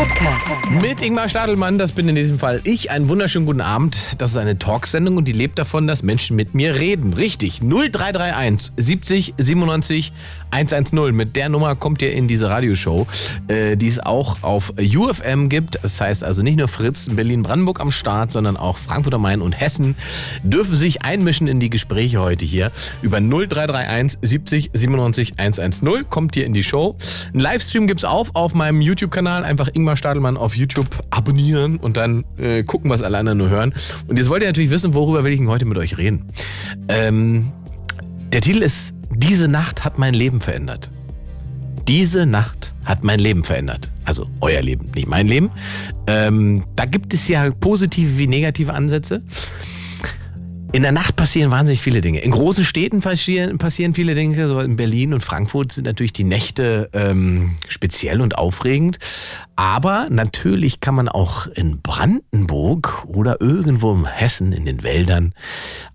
Podcast. Mit Ingmar Stadelmann, das bin in diesem Fall ich. Einen wunderschönen guten Abend. Das ist eine Talksendung und die lebt davon, dass Menschen mit mir reden. Richtig. 0331 70 97 110. Mit der Nummer kommt ihr in diese Radioshow, äh, die es auch auf UFM gibt. Das heißt also nicht nur Fritz in Berlin-Brandenburg am Start, sondern auch Frankfurt am Main und Hessen dürfen sich einmischen in die Gespräche heute hier. Über 0331 70 97 110 kommt ihr in die Show. Ein Livestream gibt es auch auf meinem YouTube-Kanal. Einfach Ingmar Ingmar Stadelmann auf YouTube abonnieren und dann äh, gucken, was alle anderen nur hören. Und jetzt wollt ihr natürlich wissen, worüber will ich denn heute mit euch reden. Ähm, der Titel ist Diese Nacht hat mein Leben verändert. Diese Nacht hat mein Leben verändert. Also euer Leben, nicht mein Leben. Ähm, da gibt es ja positive wie negative Ansätze. In der Nacht passieren wahnsinnig viele Dinge. In großen Städten passieren, passieren viele Dinge. So in Berlin und Frankfurt sind natürlich die Nächte ähm, speziell und aufregend. Aber natürlich kann man auch in Brandenburg oder irgendwo in Hessen in den Wäldern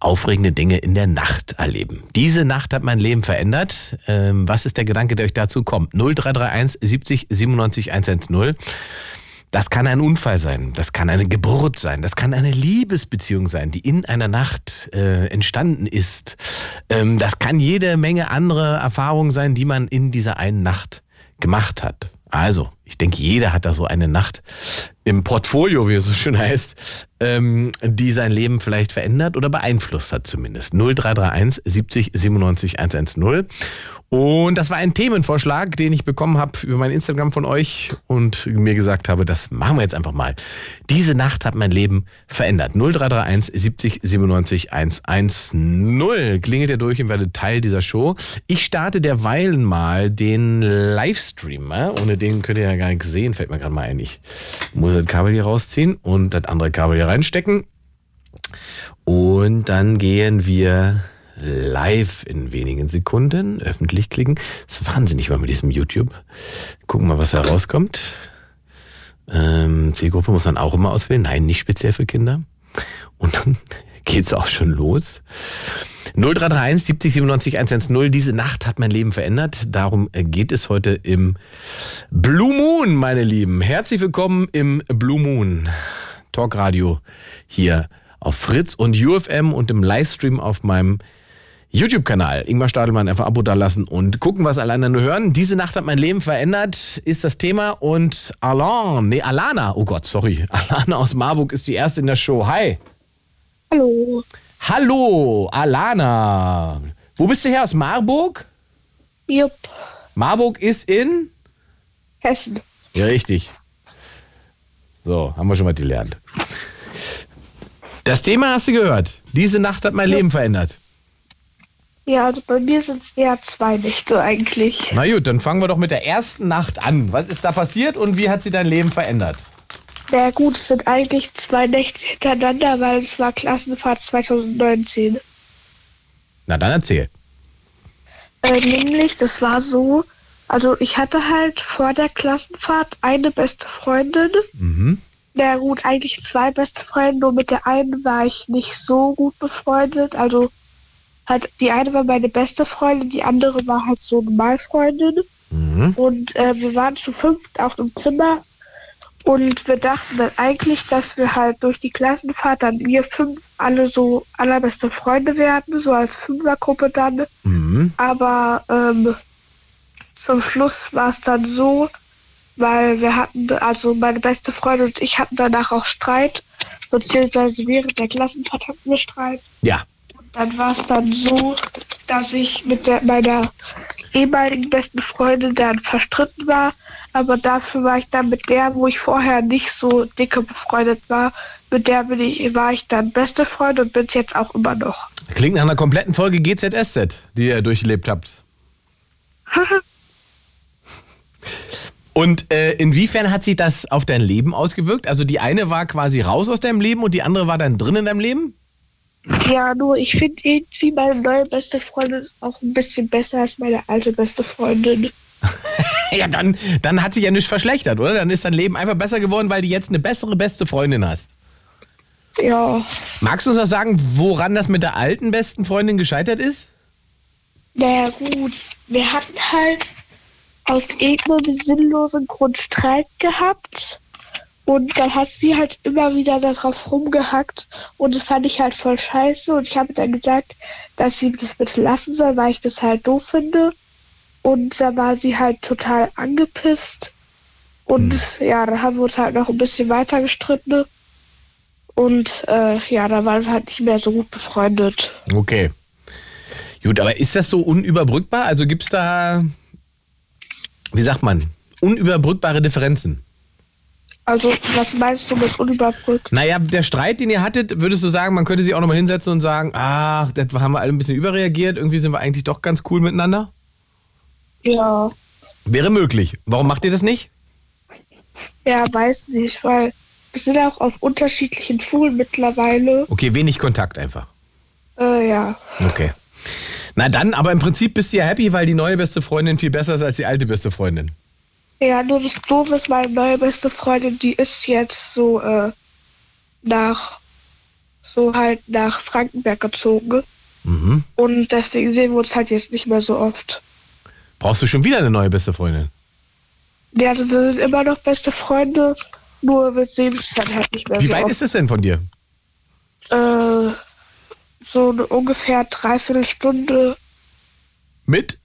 aufregende Dinge in der Nacht erleben. Diese Nacht hat mein Leben verändert. Ähm, was ist der Gedanke, der euch dazu kommt? 0331 70 97 110. Das kann ein Unfall sein, das kann eine Geburt sein, das kann eine Liebesbeziehung sein, die in einer Nacht äh, entstanden ist. Ähm, das kann jede Menge andere Erfahrungen sein, die man in dieser einen Nacht gemacht hat. Also, ich denke, jeder hat da so eine Nacht im Portfolio, wie es so schön heißt, ähm, die sein Leben vielleicht verändert oder beeinflusst hat zumindest. 0331 70 97 110. Und das war ein Themenvorschlag, den ich bekommen habe über mein Instagram von euch und mir gesagt habe, das machen wir jetzt einfach mal. Diese Nacht hat mein Leben verändert. 0331 70 97 110. Klingelt ihr durch und werdet Teil dieser Show. Ich starte derweilen mal den Livestream. Ohne den könnt ihr ja gar nichts sehen, fällt mir gerade mal ein. Ich muss das Kabel hier rausziehen und das andere Kabel hier reinstecken. Und dann gehen wir live in wenigen Sekunden öffentlich klicken. Das ist wahnsinnig mal mit diesem YouTube. Gucken mal, was da rauskommt. Ähm, Zielgruppe muss man auch immer auswählen. Nein, nicht speziell für Kinder. Und dann geht's auch schon los. 0331 70 97 110. Diese Nacht hat mein Leben verändert. Darum geht es heute im Blue Moon, meine Lieben. Herzlich willkommen im Blue Moon Talkradio hier auf Fritz und UFM und im Livestream auf meinem YouTube-Kanal. Ingmar Stadelmann einfach Abo da lassen und gucken, was alle anderen nur hören. Diese Nacht hat mein Leben verändert, ist das Thema. Und Alain, nee, Alana, oh Gott, sorry. Alana aus Marburg ist die erste in der Show. Hi. Hallo. Hallo, Alana. Wo bist du her? Aus Marburg? Jupp. Marburg ist in? Hessen. Ja, richtig. So, haben wir schon mal gelernt. Das Thema hast du gehört. Diese Nacht hat mein ja. Leben verändert. Ja, also bei mir sind es eher zwei Nächte eigentlich. Na gut, dann fangen wir doch mit der ersten Nacht an. Was ist da passiert und wie hat sie dein Leben verändert? Na gut, es sind eigentlich zwei Nächte hintereinander, weil es war Klassenfahrt 2019. Na dann erzähl. Äh, nämlich, das war so, also ich hatte halt vor der Klassenfahrt eine beste Freundin. Mhm. Na gut, eigentlich zwei beste Freunde, nur mit der einen war ich nicht so gut befreundet. Also halt, die eine war meine beste Freundin, die andere war halt so eine Malfreundin. Mhm. Und äh, wir waren zu fünft auf dem Zimmer und wir dachten dann eigentlich, dass wir halt durch die Klassenfahrt dann wir fünf alle so allerbeste Freunde werden, so als Fünfergruppe dann. Mhm. Aber ähm, zum Schluss war es dann so, weil wir hatten, also meine beste Freundin und ich hatten danach auch Streit, beziehungsweise während der Klassenfahrt hatten wir Streit. Ja dann war es dann so, dass ich mit der, meiner ehemaligen besten Freundin dann verstritten war. Aber dafür war ich dann mit der, wo ich vorher nicht so dicke befreundet war, mit der bin ich, war ich dann beste Freundin und bin es jetzt auch immer noch. Klingt nach einer kompletten Folge GZSZ, die ihr durchlebt habt. Und äh, inwiefern hat sich das auf dein Leben ausgewirkt? Also die eine war quasi raus aus deinem Leben und die andere war dann drin in deinem Leben? Ja, nur ich finde irgendwie meine neue beste Freundin ist auch ein bisschen besser als meine alte beste Freundin. ja, dann, dann hat sich ja nichts verschlechtert, oder? Dann ist dein Leben einfach besser geworden, weil du jetzt eine bessere beste Freundin hast. Ja. Magst du uns noch sagen, woran das mit der alten besten Freundin gescheitert ist? Naja, gut. Wir hatten halt aus irgendeinem sinnlosen Grund Streit gehabt. Und dann hat sie halt immer wieder darauf rumgehackt und das fand ich halt voll scheiße und ich habe dann gesagt, dass sie das bitte lassen soll, weil ich das halt doof finde. Und da war sie halt total angepisst und hm. ja, da haben wir uns halt noch ein bisschen weiter gestritten und äh, ja, da waren wir halt nicht mehr so gut befreundet. Okay. Gut, aber ist das so unüberbrückbar? Also gibt es da, wie sagt man, unüberbrückbare Differenzen? Also, was meinst du mit unüberbrückt? Naja, der Streit, den ihr hattet, würdest du sagen, man könnte sich auch nochmal hinsetzen und sagen, ach, das haben wir alle ein bisschen überreagiert, irgendwie sind wir eigentlich doch ganz cool miteinander? Ja. Wäre möglich. Warum macht ihr das nicht? Ja, weiß nicht, weil wir sind auch auf unterschiedlichen Schulen mittlerweile. Okay, wenig Kontakt einfach. Äh, ja. Okay. Na dann, aber im Prinzip bist du ja happy, weil die neue beste Freundin viel besser ist als die alte beste Freundin. Ja, nur das Doofe ist, meine neue beste Freundin, die ist jetzt so äh, nach so halt nach Frankenberg gezogen. Mhm. Und deswegen sehen wir uns halt jetzt nicht mehr so oft. Brauchst du schon wieder eine neue beste Freundin? Ja, das sind immer noch beste Freunde, nur wir sehen uns dann halt nicht mehr Wie so weit oft. ist es denn von dir? Äh, so eine ungefähr dreiviertel Stunde. Mit?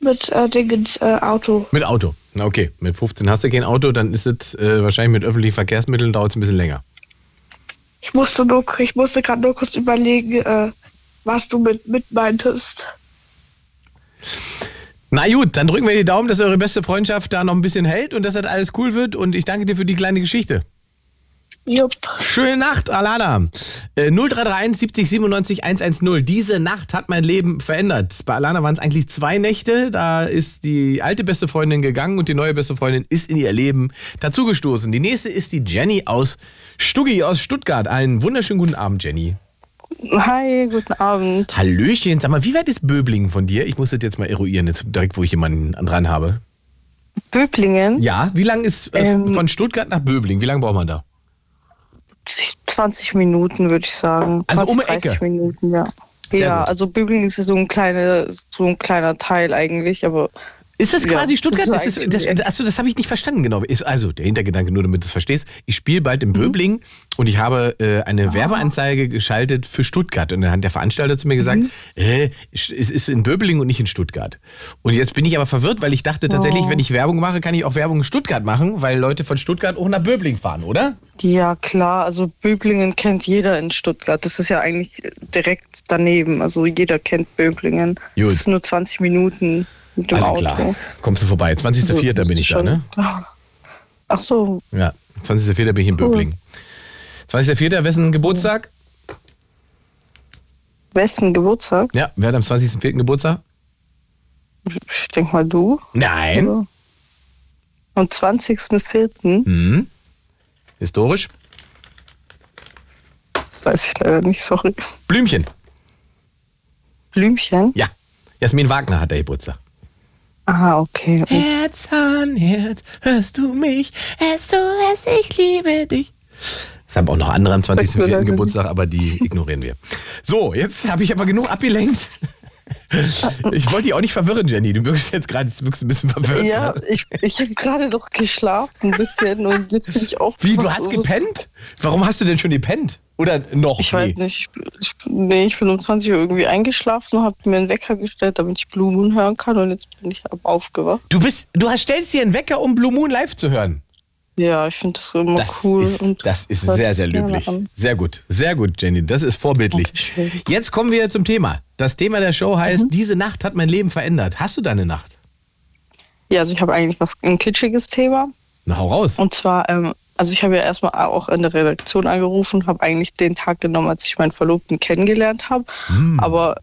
Mit äh, Dingens äh, Auto. Mit Auto. Na okay, mit 15 hast du kein Auto, dann ist es äh, wahrscheinlich mit öffentlichen Verkehrsmitteln dauert es ein bisschen länger. Ich musste nur, ich musste gerade nur kurz überlegen, äh, was du mit, mit meintest. Na gut, dann drücken wir die Daumen, dass eure beste Freundschaft da noch ein bisschen hält und dass das alles cool wird. Und ich danke dir für die kleine Geschichte. Jupp. Schöne Nacht, Alana. Äh, 0331 70 97 110. Diese Nacht hat mein Leben verändert. Bei Alana waren es eigentlich zwei Nächte. Da ist die alte beste Freundin gegangen und die neue beste Freundin ist in ihr Leben dazugestoßen. Die nächste ist die Jenny aus Stuggi aus Stuttgart. Einen wunderschönen guten Abend, Jenny. Hi, guten Abend. Hallöchen. Sag mal, wie weit ist Böblingen von dir? Ich muss das jetzt mal eruieren, jetzt direkt, wo ich jemanden dran habe. Böblingen? Ja, wie lang ist äh, ähm, von Stuttgart nach Böblingen? Wie lange braucht man da? 20 Minuten, würde ich sagen. Also 20, um 30 Ecke. Minuten, ja. Sehr ja, gut. also Böblingen ist so ein, kleine, so ein kleiner Teil eigentlich, aber ist das quasi ja, Stuttgart? Das, ist das, das, achso, das habe ich nicht verstanden, genau. Also, der Hintergedanke, nur damit du es verstehst. Ich spiele bald in mhm. Böbling mhm. und ich habe äh, eine ah. Werbeanzeige geschaltet für Stuttgart. Und dann hat der Veranstalter zu mir gesagt, mhm. äh, es ist in Böbling und nicht in Stuttgart. Und jetzt bin ich aber verwirrt, weil ich dachte tatsächlich, oh. wenn ich Werbung mache, kann ich auch Werbung in Stuttgart machen, weil Leute von Stuttgart auch nach Böbling fahren, oder? Ja, klar. Also Böblingen kennt jeder in Stuttgart. Das ist ja eigentlich direkt daneben. Also jeder kennt Böblingen. Gut. Das ist nur 20 Minuten. Mit dem Auto. Klar. Kommst du vorbei. 20.04. Also, bin ich schon. da, ne? Ach so. Ja, 20.04. bin ich in cool. Böbling. 20.04. wessen Geburtstag? Wessen Geburtstag? Ja, wer hat am 20.04. Geburtstag? Ich denke mal du. Nein. Am 20.04. Mhm. Historisch? Das weiß ich leider nicht, sorry. Blümchen. Blümchen? Ja. Jasmin Wagner hat der Geburtstag. Ah, okay. Herz an Herz, hörst du mich? Hörst du es, ich liebe dich. Es haben auch noch andere am 20.04. Geburtstag, aber die ignorieren wir. So, jetzt habe ich aber genug abgelenkt. Ich wollte dich auch nicht verwirren, Jenny. Du wirkst jetzt gerade ein bisschen verwirrt. Ja, ich, ich habe gerade noch geschlafen ein bisschen und jetzt bin ich auch. Wie, du hast gepennt? Warum hast du denn schon gepennt? Oder noch? Ich nee. weiß nicht. Ich, nee, ich bin um 20 Uhr irgendwie eingeschlafen und habe mir einen Wecker gestellt, damit ich Blue Moon hören kann und jetzt bin ich aufgewacht. Du bist, du stellst dir einen Wecker, um Blue Moon live zu hören? Ja, ich finde das immer das cool. Ist, und das ist sehr, sehr löblich. Sehr gut, sehr gut, Jenny. Das ist vorbildlich. Jetzt kommen wir zum Thema. Das Thema der Show heißt, mhm. diese Nacht hat mein Leben verändert. Hast du deine Nacht? Ja, also ich habe eigentlich was ein kitschiges Thema. Na, hau raus. Und zwar, ähm, also ich habe ja erstmal auch in der Redaktion angerufen, habe eigentlich den Tag genommen, als ich meinen Verlobten kennengelernt habe. Mhm. Aber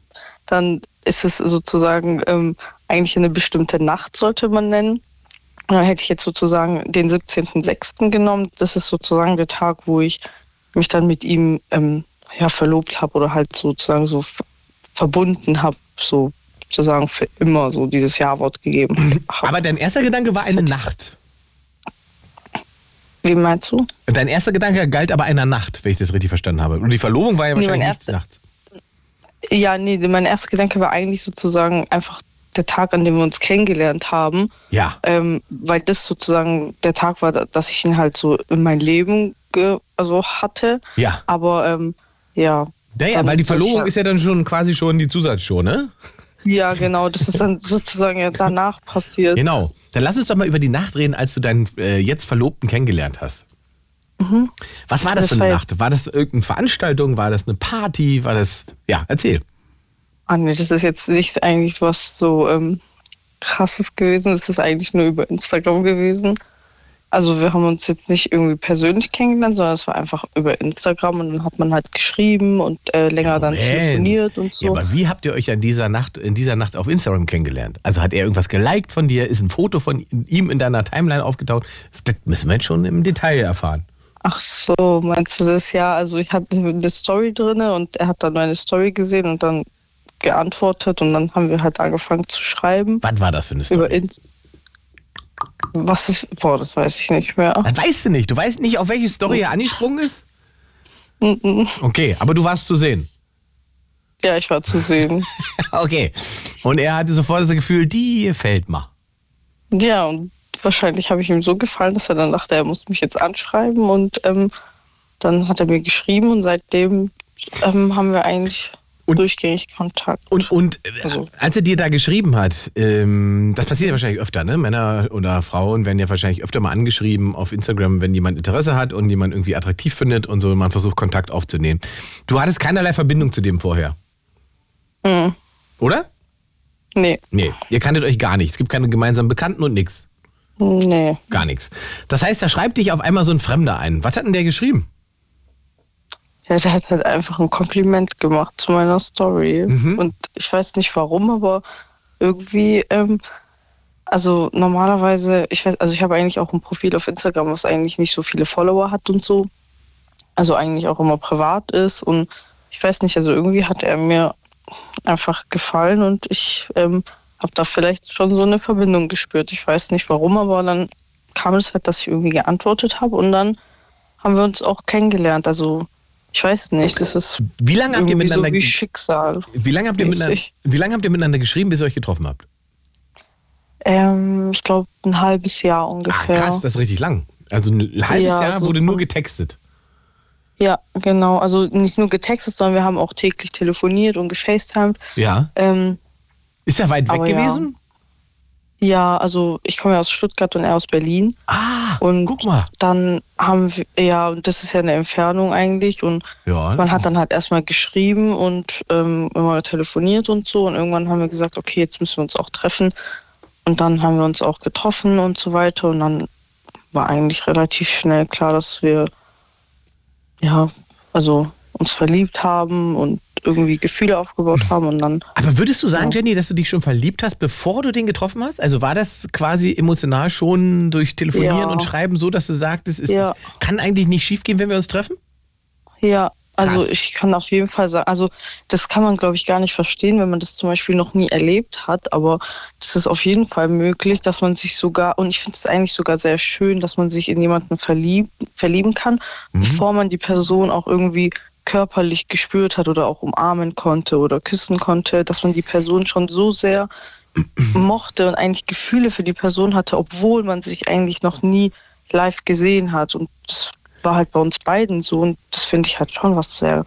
dann ist es sozusagen ähm, eigentlich eine bestimmte Nacht, sollte man nennen. Und dann hätte ich jetzt sozusagen den 17.06. genommen. Das ist sozusagen der Tag, wo ich mich dann mit ihm ähm, ja, verlobt habe oder halt sozusagen so verbunden habe, so sozusagen für immer so dieses Ja-Wort gegeben. Hab. Aber dein erster Gedanke war eine Nacht. Wie meinst du? Dein erster Gedanke galt aber einer Nacht, wenn ich das richtig verstanden habe. Und die Verlobung war ja wahrscheinlich nee, nichts nachts. Ja, nee, mein erster Gedanke war eigentlich sozusagen einfach der Tag, an dem wir uns kennengelernt haben. Ja. Ähm, weil das sozusagen der Tag war, dass ich ihn halt so in mein Leben also hatte. Ja. Aber ähm, ja. Ja, ja, weil die Verlobung ja, ist ja dann schon quasi schon die Zusatzshow, ne? Ja, genau. Das ist dann sozusagen ja danach passiert. Genau. Dann lass uns doch mal über die Nacht reden, als du deinen äh, jetzt Verlobten kennengelernt hast. Mhm. Was war das, das für eine Nacht? War das irgendeine Veranstaltung? War das eine Party? War das. Ja, erzähl. Ah, nee, das ist jetzt nicht eigentlich was so ähm, krasses gewesen. Das ist eigentlich nur über Instagram gewesen. Also wir haben uns jetzt nicht irgendwie persönlich kennengelernt, sondern es war einfach über Instagram und dann hat man halt geschrieben und äh, länger dann telefoniert und so. Ja, aber wie habt ihr euch an dieser Nacht, in dieser Nacht auf Instagram kennengelernt? Also hat er irgendwas geliked von dir? Ist ein Foto von ihm in deiner Timeline aufgetaucht? Das müssen wir jetzt schon im Detail erfahren. Ach so, meinst du das? Ja, also ich hatte eine Story drin und er hat dann meine Story gesehen und dann geantwortet und dann haben wir halt angefangen zu schreiben. Was war das für eine Story? Über Was ist, boah, das weiß ich nicht mehr. Das weißt du nicht. Du weißt nicht, auf welche Story er angesprungen ist? Okay, aber du warst zu sehen. Ja, ich war zu sehen. okay. Und er hatte sofort das Gefühl, die fällt mal. Ja, und wahrscheinlich habe ich ihm so gefallen, dass er dann dachte, er muss mich jetzt anschreiben. Und ähm, dann hat er mir geschrieben und seitdem ähm, haben wir eigentlich und, durchgängig Kontakt. Und, und äh, also. als er dir da geschrieben hat, ähm, das passiert ja wahrscheinlich öfter, ne? Männer oder Frauen werden ja wahrscheinlich öfter mal angeschrieben auf Instagram, wenn jemand Interesse hat und jemand irgendwie attraktiv findet und so, man versucht Kontakt aufzunehmen. Du hattest keinerlei Verbindung zu dem vorher. Mhm. Oder? Nee. Nee, ihr kanntet euch gar nicht. Es gibt keine gemeinsamen Bekannten und nichts. Nee. Gar nichts. Das heißt, da schreibt dich auf einmal so ein Fremder ein. Was hat denn der geschrieben? Ja, der hat halt einfach ein Kompliment gemacht zu meiner Story. Mhm. Und ich weiß nicht warum, aber irgendwie, ähm, also normalerweise, ich weiß, also ich habe eigentlich auch ein Profil auf Instagram, was eigentlich nicht so viele Follower hat und so. Also eigentlich auch immer privat ist. Und ich weiß nicht, also irgendwie hat er mir einfach gefallen und ich ähm, habe da vielleicht schon so eine Verbindung gespürt. Ich weiß nicht warum, aber dann kam es halt, dass ich irgendwie geantwortet habe und dann haben wir uns auch kennengelernt. Also ich weiß nicht, das ist wie lange habt ihr miteinander so wie Schicksal. Wie lange habt ihr miteinander, wie lange habt ihr miteinander geschrieben, bis ihr euch getroffen habt? Ähm, ich glaube ein halbes Jahr ungefähr. Ah, krass, das ist richtig lang. Also ein halbes ja, Jahr wurde nur getextet. Ja, genau. Also nicht nur getextet, sondern wir haben auch täglich telefoniert und gefacetimed. Ja. Ähm, ist er weit weg gewesen? Ja. Ja. also ich komme ja aus Stuttgart und er aus Berlin. Ah, und guck mal. Dann haben wir, ja, und das ist ja eine Entfernung eigentlich. Und ja, man hat dann halt erstmal geschrieben und ähm, immer telefoniert und so. Und irgendwann haben wir gesagt, okay, jetzt müssen wir uns auch treffen. Und dann haben wir uns auch getroffen und so weiter. Und dann war eigentlich relativ schnell klar, dass wir ja, also uns verliebt haben und irgendwie Gefühle aufgebaut haben und dann. Aber würdest du sagen, ja. Jenny, dass du dich schon verliebt hast, bevor du den getroffen hast? Also war das quasi emotional schon durch Telefonieren ja. und Schreiben so, dass du sagtest, es ja. kann eigentlich nicht schiefgehen, wenn wir uns treffen? Ja, also Krass. ich kann auf jeden Fall sagen, also das kann man, glaube ich, gar nicht verstehen, wenn man das zum Beispiel noch nie erlebt hat, aber das ist auf jeden Fall möglich, dass man sich sogar, und ich finde es eigentlich sogar sehr schön, dass man sich in jemanden verlieb, verlieben kann, mhm. bevor man die Person auch irgendwie körperlich gespürt hat oder auch umarmen konnte oder küssen konnte, dass man die Person schon so sehr mochte und eigentlich Gefühle für die Person hatte, obwohl man sich eigentlich noch nie live gesehen hat. Und das war halt bei uns beiden so und das finde ich halt schon was sehr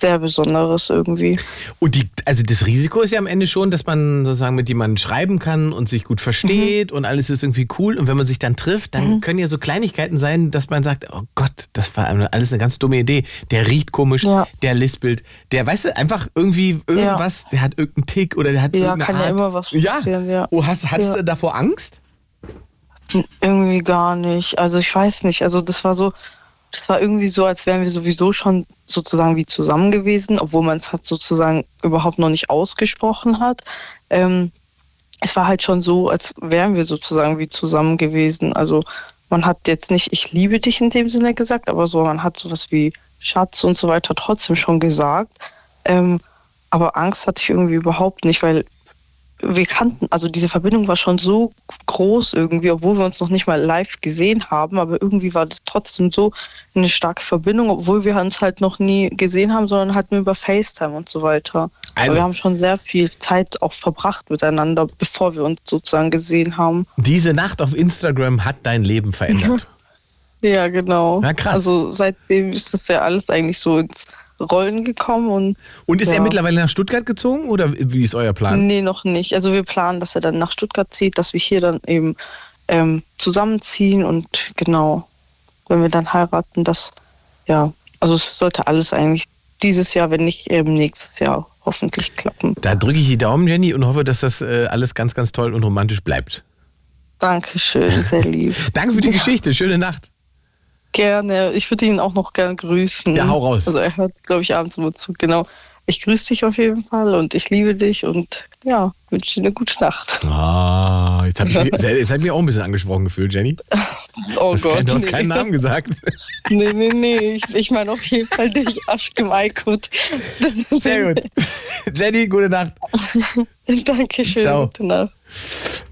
sehr Besonderes irgendwie. Und die, also das Risiko ist ja am Ende schon, dass man sozusagen mit jemandem schreiben kann und sich gut versteht mhm. und alles ist irgendwie cool. Und wenn man sich dann trifft, dann mhm. können ja so Kleinigkeiten sein, dass man sagt, oh Gott, das war alles eine ganz dumme Idee. Der riecht komisch, ja. der lispelt, der, weißt du, einfach irgendwie irgendwas, ja. der hat irgendeinen Tick oder der hat ja, irgendeine kann Art. Ja, immer was passieren, ja. Oh, hast, hattest du davor Angst? Irgendwie gar nicht. Also ich weiß nicht. Also das war so, das war irgendwie so, als wären wir sowieso schon sozusagen wie zusammen gewesen, obwohl man es halt sozusagen überhaupt noch nicht ausgesprochen hat. Ähm, es war halt schon so, als wären wir sozusagen wie zusammen gewesen. Also man hat jetzt nicht ich liebe dich in dem Sinne gesagt, aber so man hat sowas wie Schatz und so weiter trotzdem schon gesagt. Ähm, aber Angst hatte ich irgendwie überhaupt nicht, weil wir kannten, also diese Verbindung war schon so groß irgendwie, obwohl wir uns noch nicht mal live gesehen haben, aber irgendwie war das trotzdem so eine starke Verbindung, obwohl wir uns halt noch nie gesehen haben, sondern halt nur über FaceTime und so weiter. Also, wir haben schon sehr viel Zeit auch verbracht miteinander, bevor wir uns sozusagen gesehen haben. Diese Nacht auf Instagram hat dein Leben verändert. ja, genau. Ja, krass. Also seitdem ist das ja alles eigentlich so ins Rollen gekommen. Und, und ist ja. er mittlerweile nach Stuttgart gezogen oder wie ist euer Plan? Nee, noch nicht. Also wir planen, dass er dann nach Stuttgart zieht, dass wir hier dann eben ähm, zusammenziehen und genau, wenn wir dann heiraten, das, ja, also es sollte alles eigentlich dieses Jahr, wenn nicht eben nächstes Jahr hoffentlich klappen. Da drücke ich die Daumen, Jenny, und hoffe, dass das äh, alles ganz, ganz toll und romantisch bleibt. Dankeschön, sehr lieb. Danke für die ja. Geschichte. Schöne Nacht. Gerne. Ich würde ihn auch noch gerne grüßen. Ja, hau raus. Also er hört, glaube ich, abends immer zu. Genau. Ich grüße dich auf jeden Fall und ich liebe dich und ja, wünsche dir eine gute Nacht. Ah, jetzt habe ich, jetzt hab ich mich auch ein bisschen angesprochen gefühlt, Jenny. Oh du Gott. Kein, du hast nee. keinen Namen gesagt. Nee, nee, nee. Ich, ich meine auf jeden Fall dich, Aschke Maikut. Sehr gut. Jenny, gute Nacht. Dankeschön. Ciao. Gute Nacht.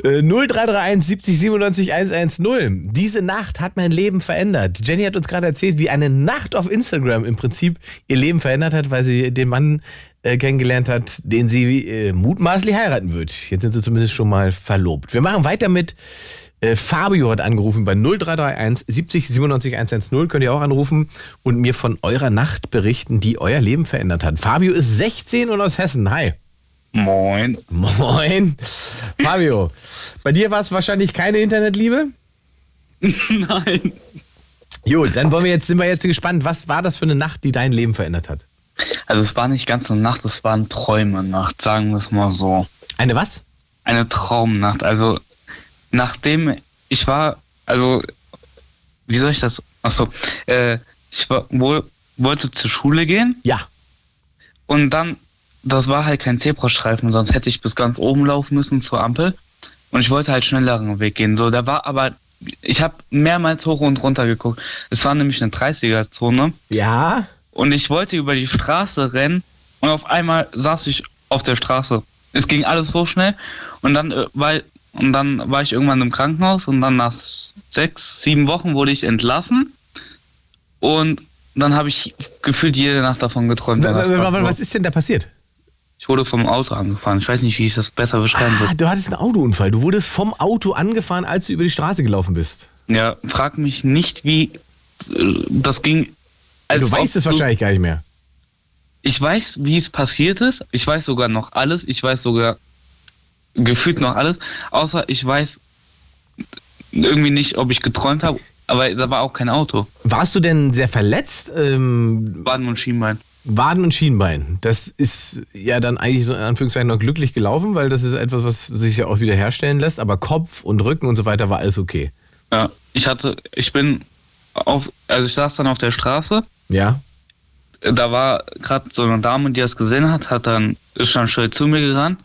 0331 70 97 110. Diese Nacht hat mein Leben verändert. Jenny hat uns gerade erzählt, wie eine Nacht auf Instagram im Prinzip ihr Leben verändert hat, weil sie den Mann äh, kennengelernt hat, den sie äh, mutmaßlich heiraten wird. Jetzt sind sie zumindest schon mal verlobt. Wir machen weiter mit äh, Fabio hat angerufen bei 0331 70 97 110. Könnt ihr auch anrufen und mir von eurer Nacht berichten, die euer Leben verändert hat. Fabio ist 16 und aus Hessen. Hi. Moin. Moin. Fabio, bei dir war es wahrscheinlich keine Internetliebe? Nein. Gut, dann wollen wir jetzt, sind wir jetzt gespannt. Was war das für eine Nacht, die dein Leben verändert hat? Also es war nicht ganz eine Nacht, es war eine Träume-Nacht, sagen wir es mal so. Eine was? Eine Traumnacht. Also nachdem ich war, also wie soll ich das? Achso, äh, ich war, wohl, wollte zur Schule gehen. Ja. Und dann das war halt kein Zebrastreifen, sonst hätte ich bis ganz oben laufen müssen zur Ampel. Und ich wollte halt schnelleren Weg gehen. So, da war aber, ich habe mehrmals hoch und runter geguckt. Es war nämlich eine 30er-Zone. Ja. Und ich wollte über die Straße rennen und auf einmal saß ich auf der Straße. Es ging alles so schnell und dann äh, war, und dann war ich irgendwann im Krankenhaus und dann nach sechs, sieben Wochen wurde ich entlassen. Und dann habe ich gefühlt jede Nacht davon geträumt. Was ist denn da passiert? Ich wurde vom Auto angefahren. Ich weiß nicht, wie ich das besser beschreiben soll. Ah, du hattest einen Autounfall. Du wurdest vom Auto angefahren, als du über die Straße gelaufen bist. Ja, frag mich nicht, wie das ging. du weißt es wahrscheinlich gar nicht mehr. Ich weiß, wie es passiert ist. Ich weiß sogar noch alles. Ich weiß sogar gefühlt noch alles. Außer ich weiß irgendwie nicht, ob ich geträumt habe. Aber da war auch kein Auto. Warst du denn sehr verletzt? Ähm, Waden und Schienbein. Waden und Schienbein. Das ist ja dann eigentlich so in Anführungszeichen noch glücklich gelaufen, weil das ist etwas, was sich ja auch wieder herstellen lässt. Aber Kopf und Rücken und so weiter war alles okay. Ja, ich hatte, ich bin auf, also ich saß dann auf der Straße. Ja. Da war gerade so eine Dame, die das gesehen hat, hat dann, ist dann schnell zu mir gerannt,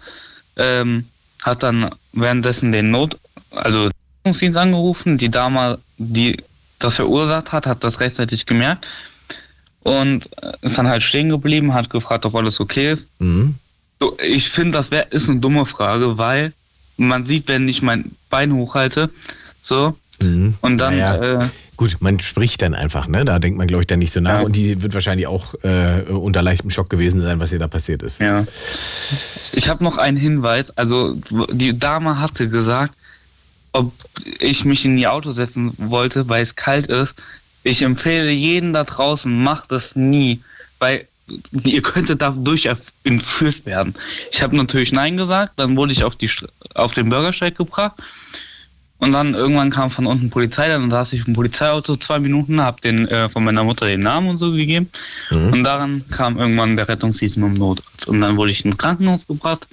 ähm, hat dann währenddessen den Not, also Dienst angerufen. Die Dame, die das verursacht hat, hat das rechtzeitig gemerkt und ist dann halt stehen geblieben, hat gefragt, ob alles okay ist. Mhm. So, ich finde, das wär, ist eine dumme Frage, weil man sieht, wenn ich mein Bein hochhalte, so, mhm. und dann. Naja. Äh, Gut, man spricht dann einfach, ne? Da denkt man, glaube ich, dann nicht so nach. Ja. Und die wird wahrscheinlich auch äh, unter leichtem Schock gewesen sein, was ihr da passiert ist. Ja. Ich habe noch einen Hinweis. Also, die Dame hatte gesagt, ob ich mich in ihr Auto setzen wollte, weil es kalt ist. Ich empfehle jeden da draußen, macht das nie, weil ihr könntet dadurch entführt werden. Ich habe natürlich Nein gesagt, dann wurde ich auf, die, auf den Bürgersteig gebracht und dann irgendwann kam von unten Polizei, dann saß ich im Polizeiauto zwei Minuten, habe den äh, von meiner Mutter den Namen und so gegeben mhm. und daran kam irgendwann der Rettungsdienst mit dem Notarzt und dann wurde ich ins Krankenhaus gebracht.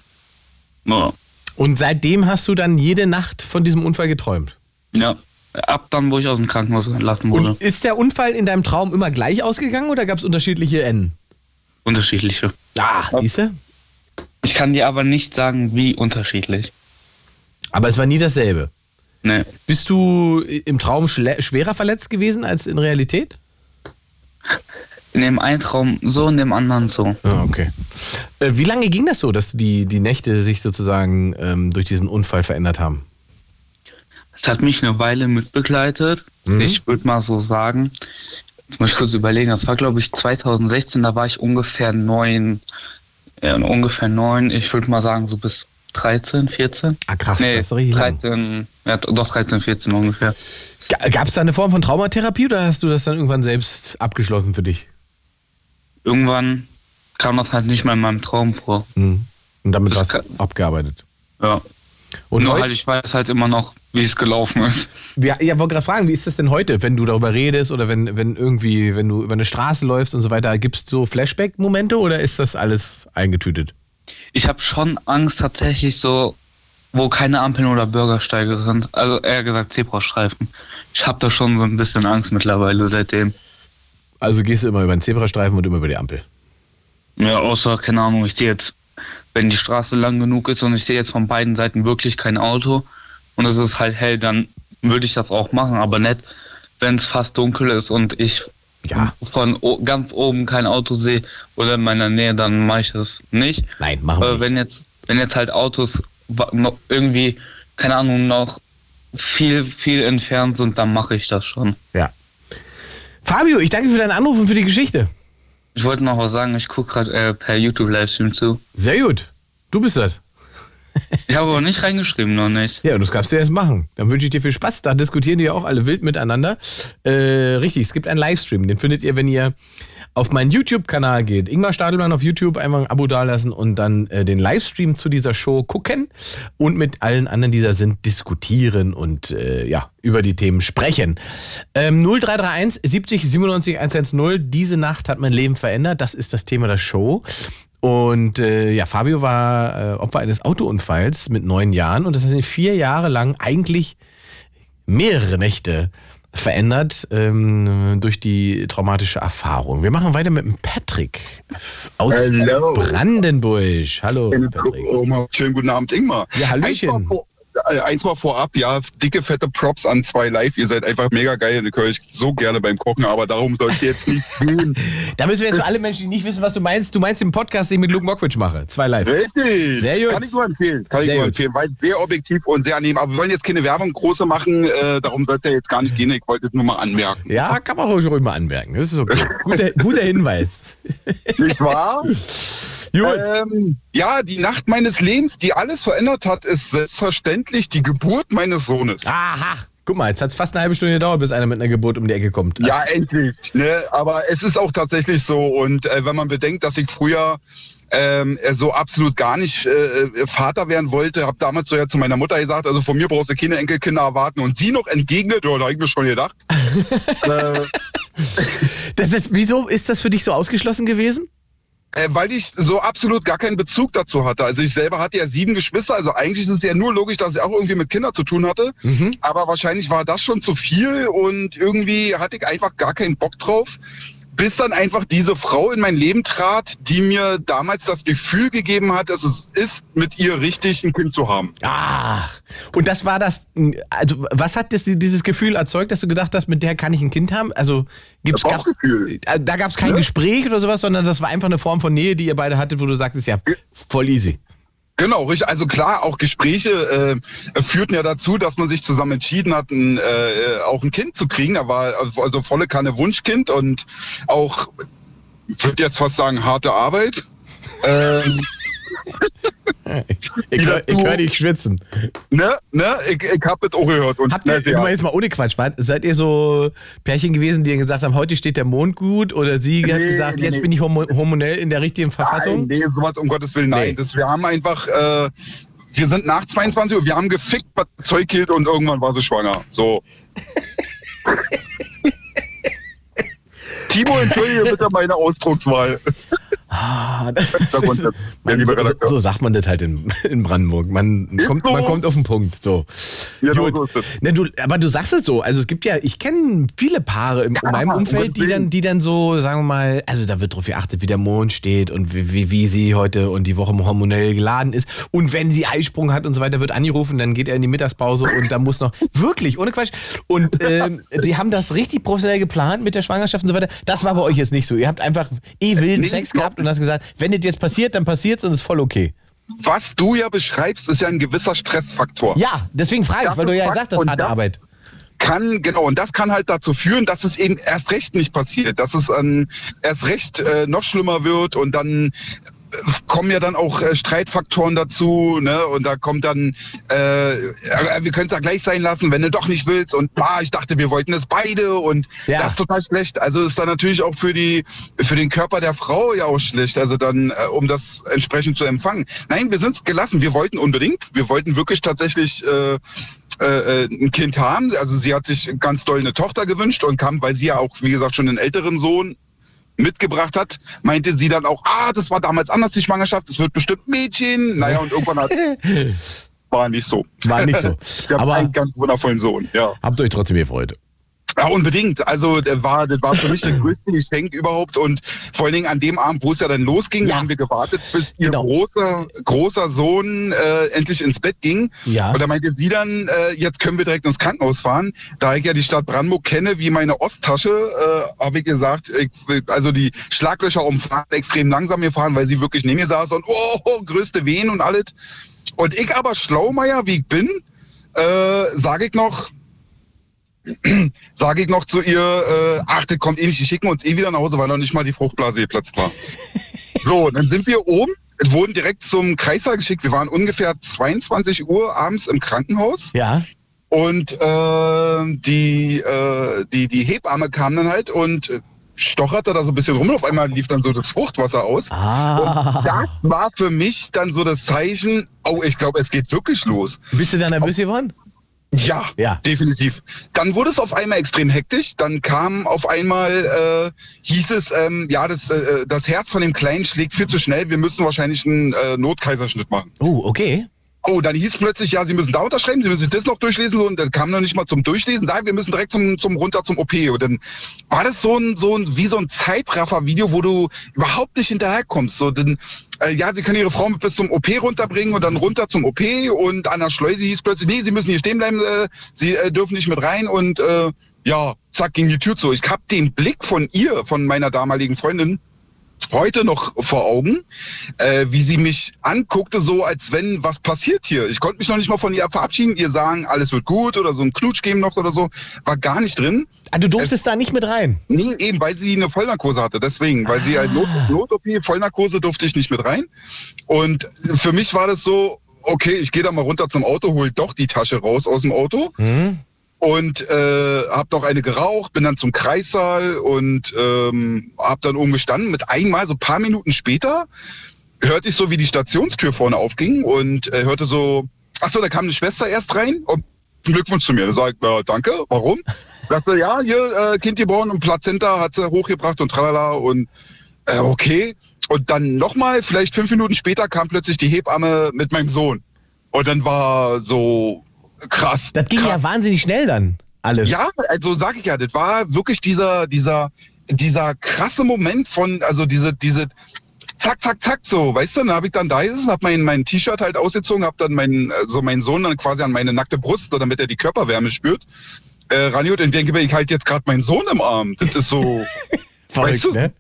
Ja. Und seitdem hast du dann jede Nacht von diesem Unfall geträumt? Ja. Ab dann, wo ich aus dem Krankenhaus entlassen wurde. Und ist der Unfall in deinem Traum immer gleich ausgegangen oder gab es unterschiedliche Enden? Unterschiedliche. Ah, siehst du? Ich kann dir aber nicht sagen, wie unterschiedlich. Aber es war nie dasselbe. Nee. Bist du im Traum schwerer verletzt gewesen als in Realität? In dem einen Traum so, in dem anderen so. Ah, okay. Äh, wie lange ging das so, dass die, die Nächte sich sozusagen ähm, durch diesen Unfall verändert haben? Es hat mich eine Weile mitbegleitet. Mhm. Ich würde mal so sagen, jetzt muss ich kurz überlegen, das war glaube ich 2016, da war ich ungefähr neun, ja, ungefähr neun, ich würde mal sagen so bis 13, 14. Ah krass, nee, das ist richtig 13, ja, doch 13, 14 ungefähr. Gab es da eine Form von Traumatherapie oder hast du das dann irgendwann selbst abgeschlossen für dich? Irgendwann kam das halt nicht mehr in meinem Traum vor. Mhm. Und damit war es abgearbeitet. Ja. Und Nur halt, ich weiß halt immer noch, wie es gelaufen ist. Ja, ja wollte gerade fragen, wie ist das denn heute, wenn du darüber redest oder wenn, wenn irgendwie, wenn du über eine Straße läufst und so weiter, gibt es so Flashback-Momente oder ist das alles eingetütet? Ich habe schon Angst tatsächlich so, wo keine Ampeln oder Bürgersteige sind. Also eher gesagt Zebrastreifen. Ich habe da schon so ein bisschen Angst mittlerweile seitdem. Also gehst du immer über den Zebrastreifen und immer über die Ampel? Ja, außer, keine Ahnung, ich sehe jetzt, wenn die Straße lang genug ist und ich sehe jetzt von beiden Seiten wirklich kein Auto und es ist halt hell, dann würde ich das auch machen, aber nicht, wenn es fast dunkel ist und ich ja. von ganz oben kein Auto sehe oder in meiner Nähe, dann mache ich das nicht. Nein, machen wir Aber wenn jetzt, wenn jetzt halt Autos noch irgendwie, keine Ahnung, noch viel, viel entfernt sind, dann mache ich das schon. Ja. Fabio, ich danke für deinen Anruf und für die Geschichte. Ich wollte noch was sagen, ich gucke gerade äh, per YouTube-Livestream zu. Sehr gut. Du bist das. Ich habe aber nicht reingeschrieben, noch nicht. Ja, das kannst du erst machen. Dann wünsche ich dir viel Spaß. Da diskutieren die ja auch alle wild miteinander. Äh, richtig, es gibt einen Livestream. Den findet ihr, wenn ihr auf meinen YouTube-Kanal geht. Ingmar Stadelmann auf YouTube, einfach ein Abo dalassen und dann äh, den Livestream zu dieser Show gucken und mit allen anderen, die da sind, diskutieren und äh, ja, über die Themen sprechen. Ähm, 0331 70 97 110. Diese Nacht hat mein Leben verändert. Das ist das Thema der Show. Und äh, ja, Fabio war äh, Opfer eines Autounfalls mit neun Jahren und das hat ihn vier Jahre lang eigentlich mehrere Nächte verändert ähm, durch die traumatische Erfahrung. Wir machen weiter mit dem Patrick aus Hello. Brandenburg. Hallo, Patrick. Oh, schönen guten Abend, Ingmar. Ja, Hallöchen. Äh, eins mal vorab, ja, dicke, fette Props an zwei Live. Ihr seid einfach mega geil und ich höre euch so gerne beim Kochen, aber darum soll ich jetzt nicht gehen. da müssen wir jetzt für alle Menschen, die nicht wissen, was du meinst, du meinst den Podcast, den ich mit Luke Mokwitsch mache. Zwei Live. Richtig. Sehr gut. Kann ich nur empfehlen. Kann sehr ich nur empfehlen, weil sehr objektiv und sehr angenehm. Aber wir wollen jetzt keine Werbung große machen, äh, darum sollte er jetzt gar nicht gehen. Ich wollte es nur mal anmerken. Ja, kann man ruhig, ruhig mal anmerken. Das ist okay. guter, guter Hinweis. Nicht wahr? Ähm, ja, die Nacht meines Lebens, die alles verändert hat, ist selbstverständlich die Geburt meines Sohnes. Aha. Guck mal, jetzt hat es fast eine halbe Stunde gedauert, bis einer mit einer Geburt um die Ecke kommt. Ja, endlich. Ne? Aber es ist auch tatsächlich so. Und äh, wenn man bedenkt, dass ich früher ähm, so absolut gar nicht äh, Vater werden wollte, habe damals so ja zu meiner Mutter gesagt, also von mir brauchst du keine Enkelkinder erwarten. Und sie noch entgegnet, ja, da habe ich mir schon gedacht. äh, das ist, wieso ist das für dich so ausgeschlossen gewesen? Äh, weil ich so absolut gar keinen Bezug dazu hatte. Also ich selber hatte ja sieben Geschwister, also eigentlich ist es ja nur logisch, dass ich auch irgendwie mit Kindern zu tun hatte. Mhm. Aber wahrscheinlich war das schon zu viel und irgendwie hatte ich einfach gar keinen Bock drauf bis dann einfach diese Frau in mein Leben trat, die mir damals das Gefühl gegeben hat, dass es ist, mit ihr richtig ein Kind zu haben. Ach, und das war das, also was hat das, dieses Gefühl erzeugt, dass du gedacht hast, mit der kann ich ein Kind haben? Also gibt's gab's, äh, da gab es kein ja. Gespräch oder sowas, sondern das war einfach eine Form von Nähe, die ihr beide hattet, wo du sagtest, ja, voll easy. Genau, richtig. Also klar, auch Gespräche äh, führten ja dazu, dass man sich zusammen entschieden hat, ein, äh, auch ein Kind zu kriegen. Er war also volle Kanne Wunschkind und auch, ich würde jetzt fast sagen, harte Arbeit. Ähm, ich, höre hör dich schwitzen. Ne, ne, ich, ich hab das auch gehört. Und Habt ihr, du meinst mal ohne Quatsch, seid ihr so Pärchen gewesen, die gesagt haben, heute steht der Mond gut oder sie nee, hat gesagt, nee, jetzt nee. bin ich hormonell in der richtigen Verfassung? Nein, nee, sowas um Gottes Willen, nein. Das, wir haben einfach, äh, wir sind nach 22 Uhr, wir haben gefickt, was Zeug hielt und irgendwann war sie schwanger. So. Timo, entschuldige bitte meine Ausdruckswahl. Ah, man, so, so, sagt man das halt in, in Brandenburg. Man kommt, so. man kommt auf den Punkt. So. Ja, so Na, du, aber du sagst es so. Also es gibt ja, ich kenne viele Paare in, ja, in meinem Umfeld, die dann, die dann so, sagen wir mal, also da wird drauf geachtet, wie der Mond steht und wie, wie, wie sie heute und die Woche hormonell geladen ist. Und wenn sie Eisprung hat und so weiter, wird angerufen, dann geht er in die Mittagspause und da muss noch, wirklich, ohne Quatsch. Und äh, die haben das richtig professionell geplant mit der Schwangerschaft und so weiter. Das war bei euch jetzt nicht so. Ihr habt einfach eh wilden Sex gehabt und hast gesagt, wenn das jetzt passiert, dann passiert's und ist voll okay. Was du ja beschreibst, ist ja ein gewisser Stressfaktor. Ja, deswegen frage ich, weil du ja das ist harte Arbeit kann, genau, und das kann halt dazu führen, dass es eben erst recht nicht passiert, dass es ähm, erst recht äh, noch schlimmer wird und dann kommen ja dann auch äh, Streitfaktoren dazu, ne? Und da kommt dann, äh, wir können es ja gleich sein lassen, wenn du doch nicht willst. Und bla, ich dachte, wir wollten es beide und ja. das ist total schlecht. Also ist dann natürlich auch für die, für den Körper der Frau ja auch schlecht. Also dann, äh, um das entsprechend zu empfangen. Nein, wir sind gelassen. Wir wollten unbedingt. Wir wollten wirklich tatsächlich äh, äh, ein Kind haben. Also sie hat sich ganz doll eine Tochter gewünscht und kam, weil sie ja auch, wie gesagt, schon einen älteren Sohn mitgebracht hat, meinte sie dann auch, ah, das war damals anders, die Schwangerschaft, es wird bestimmt Mädchen. Naja, und irgendwann hat... War nicht so. War nicht so. ich habe einen ganz wundervollen Sohn, ja. Habt euch trotzdem gefreut? Ja, unbedingt. Also das war, das war für mich das größte Geschenk überhaupt. Und vor allen Dingen an dem Abend, wo es ja dann losging, ja. haben wir gewartet, bis ihr genau. großer, großer Sohn äh, endlich ins Bett ging. Ja. Und da meinte sie dann, äh, jetzt können wir direkt ins Krankenhaus fahren. Da ich ja die Stadt Brandenburg kenne wie meine Osttasche, äh, habe ich gesagt, ich, also die Schlaglöcher umfahren extrem langsam gefahren, weil sie wirklich neben mir saß und oh, größte Wehen und alles. Und ich aber Schlaumeier, wie ich bin, äh, sage ich noch, sage ich noch zu ihr, äh, ach, das kommt eh nicht, die schicken uns eh wieder nach Hause, weil noch nicht mal die Fruchtblase geplatzt war. so, dann sind wir oben, wurden direkt zum Kreissaal geschickt. Wir waren ungefähr 22 Uhr abends im Krankenhaus. Ja. Und äh, die, äh, die, die Hebamme kam dann halt und stocherte da so ein bisschen rum. Auf einmal lief dann so das Fruchtwasser aus. Ah. Und das war für mich dann so das Zeichen, oh, ich glaube, es geht wirklich los. Bist du da nervös geworden? Ja, ja, definitiv. Dann wurde es auf einmal extrem hektisch. Dann kam auf einmal, äh, hieß es, ähm, ja, das, äh, das Herz von dem Kleinen schlägt viel zu schnell. Wir müssen wahrscheinlich einen äh, Notkaiserschnitt machen. Oh, okay. Oh, dann hieß plötzlich, ja, Sie müssen da unterschreiben, Sie müssen das noch durchlesen und dann kam noch nicht mal zum Durchlesen. Da, wir müssen direkt zum, zum runter zum OP. Und dann war das so ein, so ein, wie so ein Zeitraffer-Video, wo du überhaupt nicht hinterherkommst. So, denn, äh, ja, Sie können Ihre Frau bis zum OP runterbringen und dann runter zum OP und an der Schleuse hieß plötzlich, nee, Sie müssen hier stehen bleiben, äh, Sie äh, dürfen nicht mit rein und äh, ja, zack, ging die Tür zu. Ich hab den Blick von ihr, von meiner damaligen Freundin, heute noch vor Augen, äh, wie sie mich anguckte, so als wenn was passiert hier. Ich konnte mich noch nicht mal von ihr verabschieden, ihr sagen, alles wird gut oder so ein Knutsch geben noch oder so, war gar nicht drin. Ah, du durftest es, da nicht mit rein? Nee, eben, weil sie eine Vollnarkose hatte, deswegen, weil ah. sie halt Not, Not-OP, Vollnarkose durfte ich nicht mit rein. Und für mich war das so, okay, ich gehe da mal runter zum Auto, hol doch die Tasche raus aus dem Auto. Mhm und äh, habe noch eine geraucht, bin dann zum Kreissaal und ähm, habe dann oben gestanden. Mit einmal, so paar Minuten später, hörte ich so, wie die Stationstür vorne aufging und äh, hörte so, ach so, da kam eine Schwester erst rein und Glückwunsch zu mir. Da sag ich, äh, danke, warum? Sagte, ja, hier, äh, Kind geboren und Plazenta hat sie hochgebracht und tralala und äh, okay. Und dann nochmal, vielleicht fünf Minuten später, kam plötzlich die Hebamme mit meinem Sohn. Und dann war so, krass. Das ging krass. ja wahnsinnig schnell dann, alles. Ja, also sag ich ja, das war wirklich dieser, dieser, dieser krasse Moment von, also diese, diese, zack, zack, zack, so, weißt du, dann habe ich dann da gesessen, habe mein, mein T-Shirt halt ausgezogen, habe dann meinen, so meinen Sohn dann quasi an meine nackte Brust, so, damit er die Körperwärme spürt, äh, rangeholt und denke mir, ich halt jetzt gerade meinen Sohn im Arm. Das ist so, Verrückt, weißt du, ne?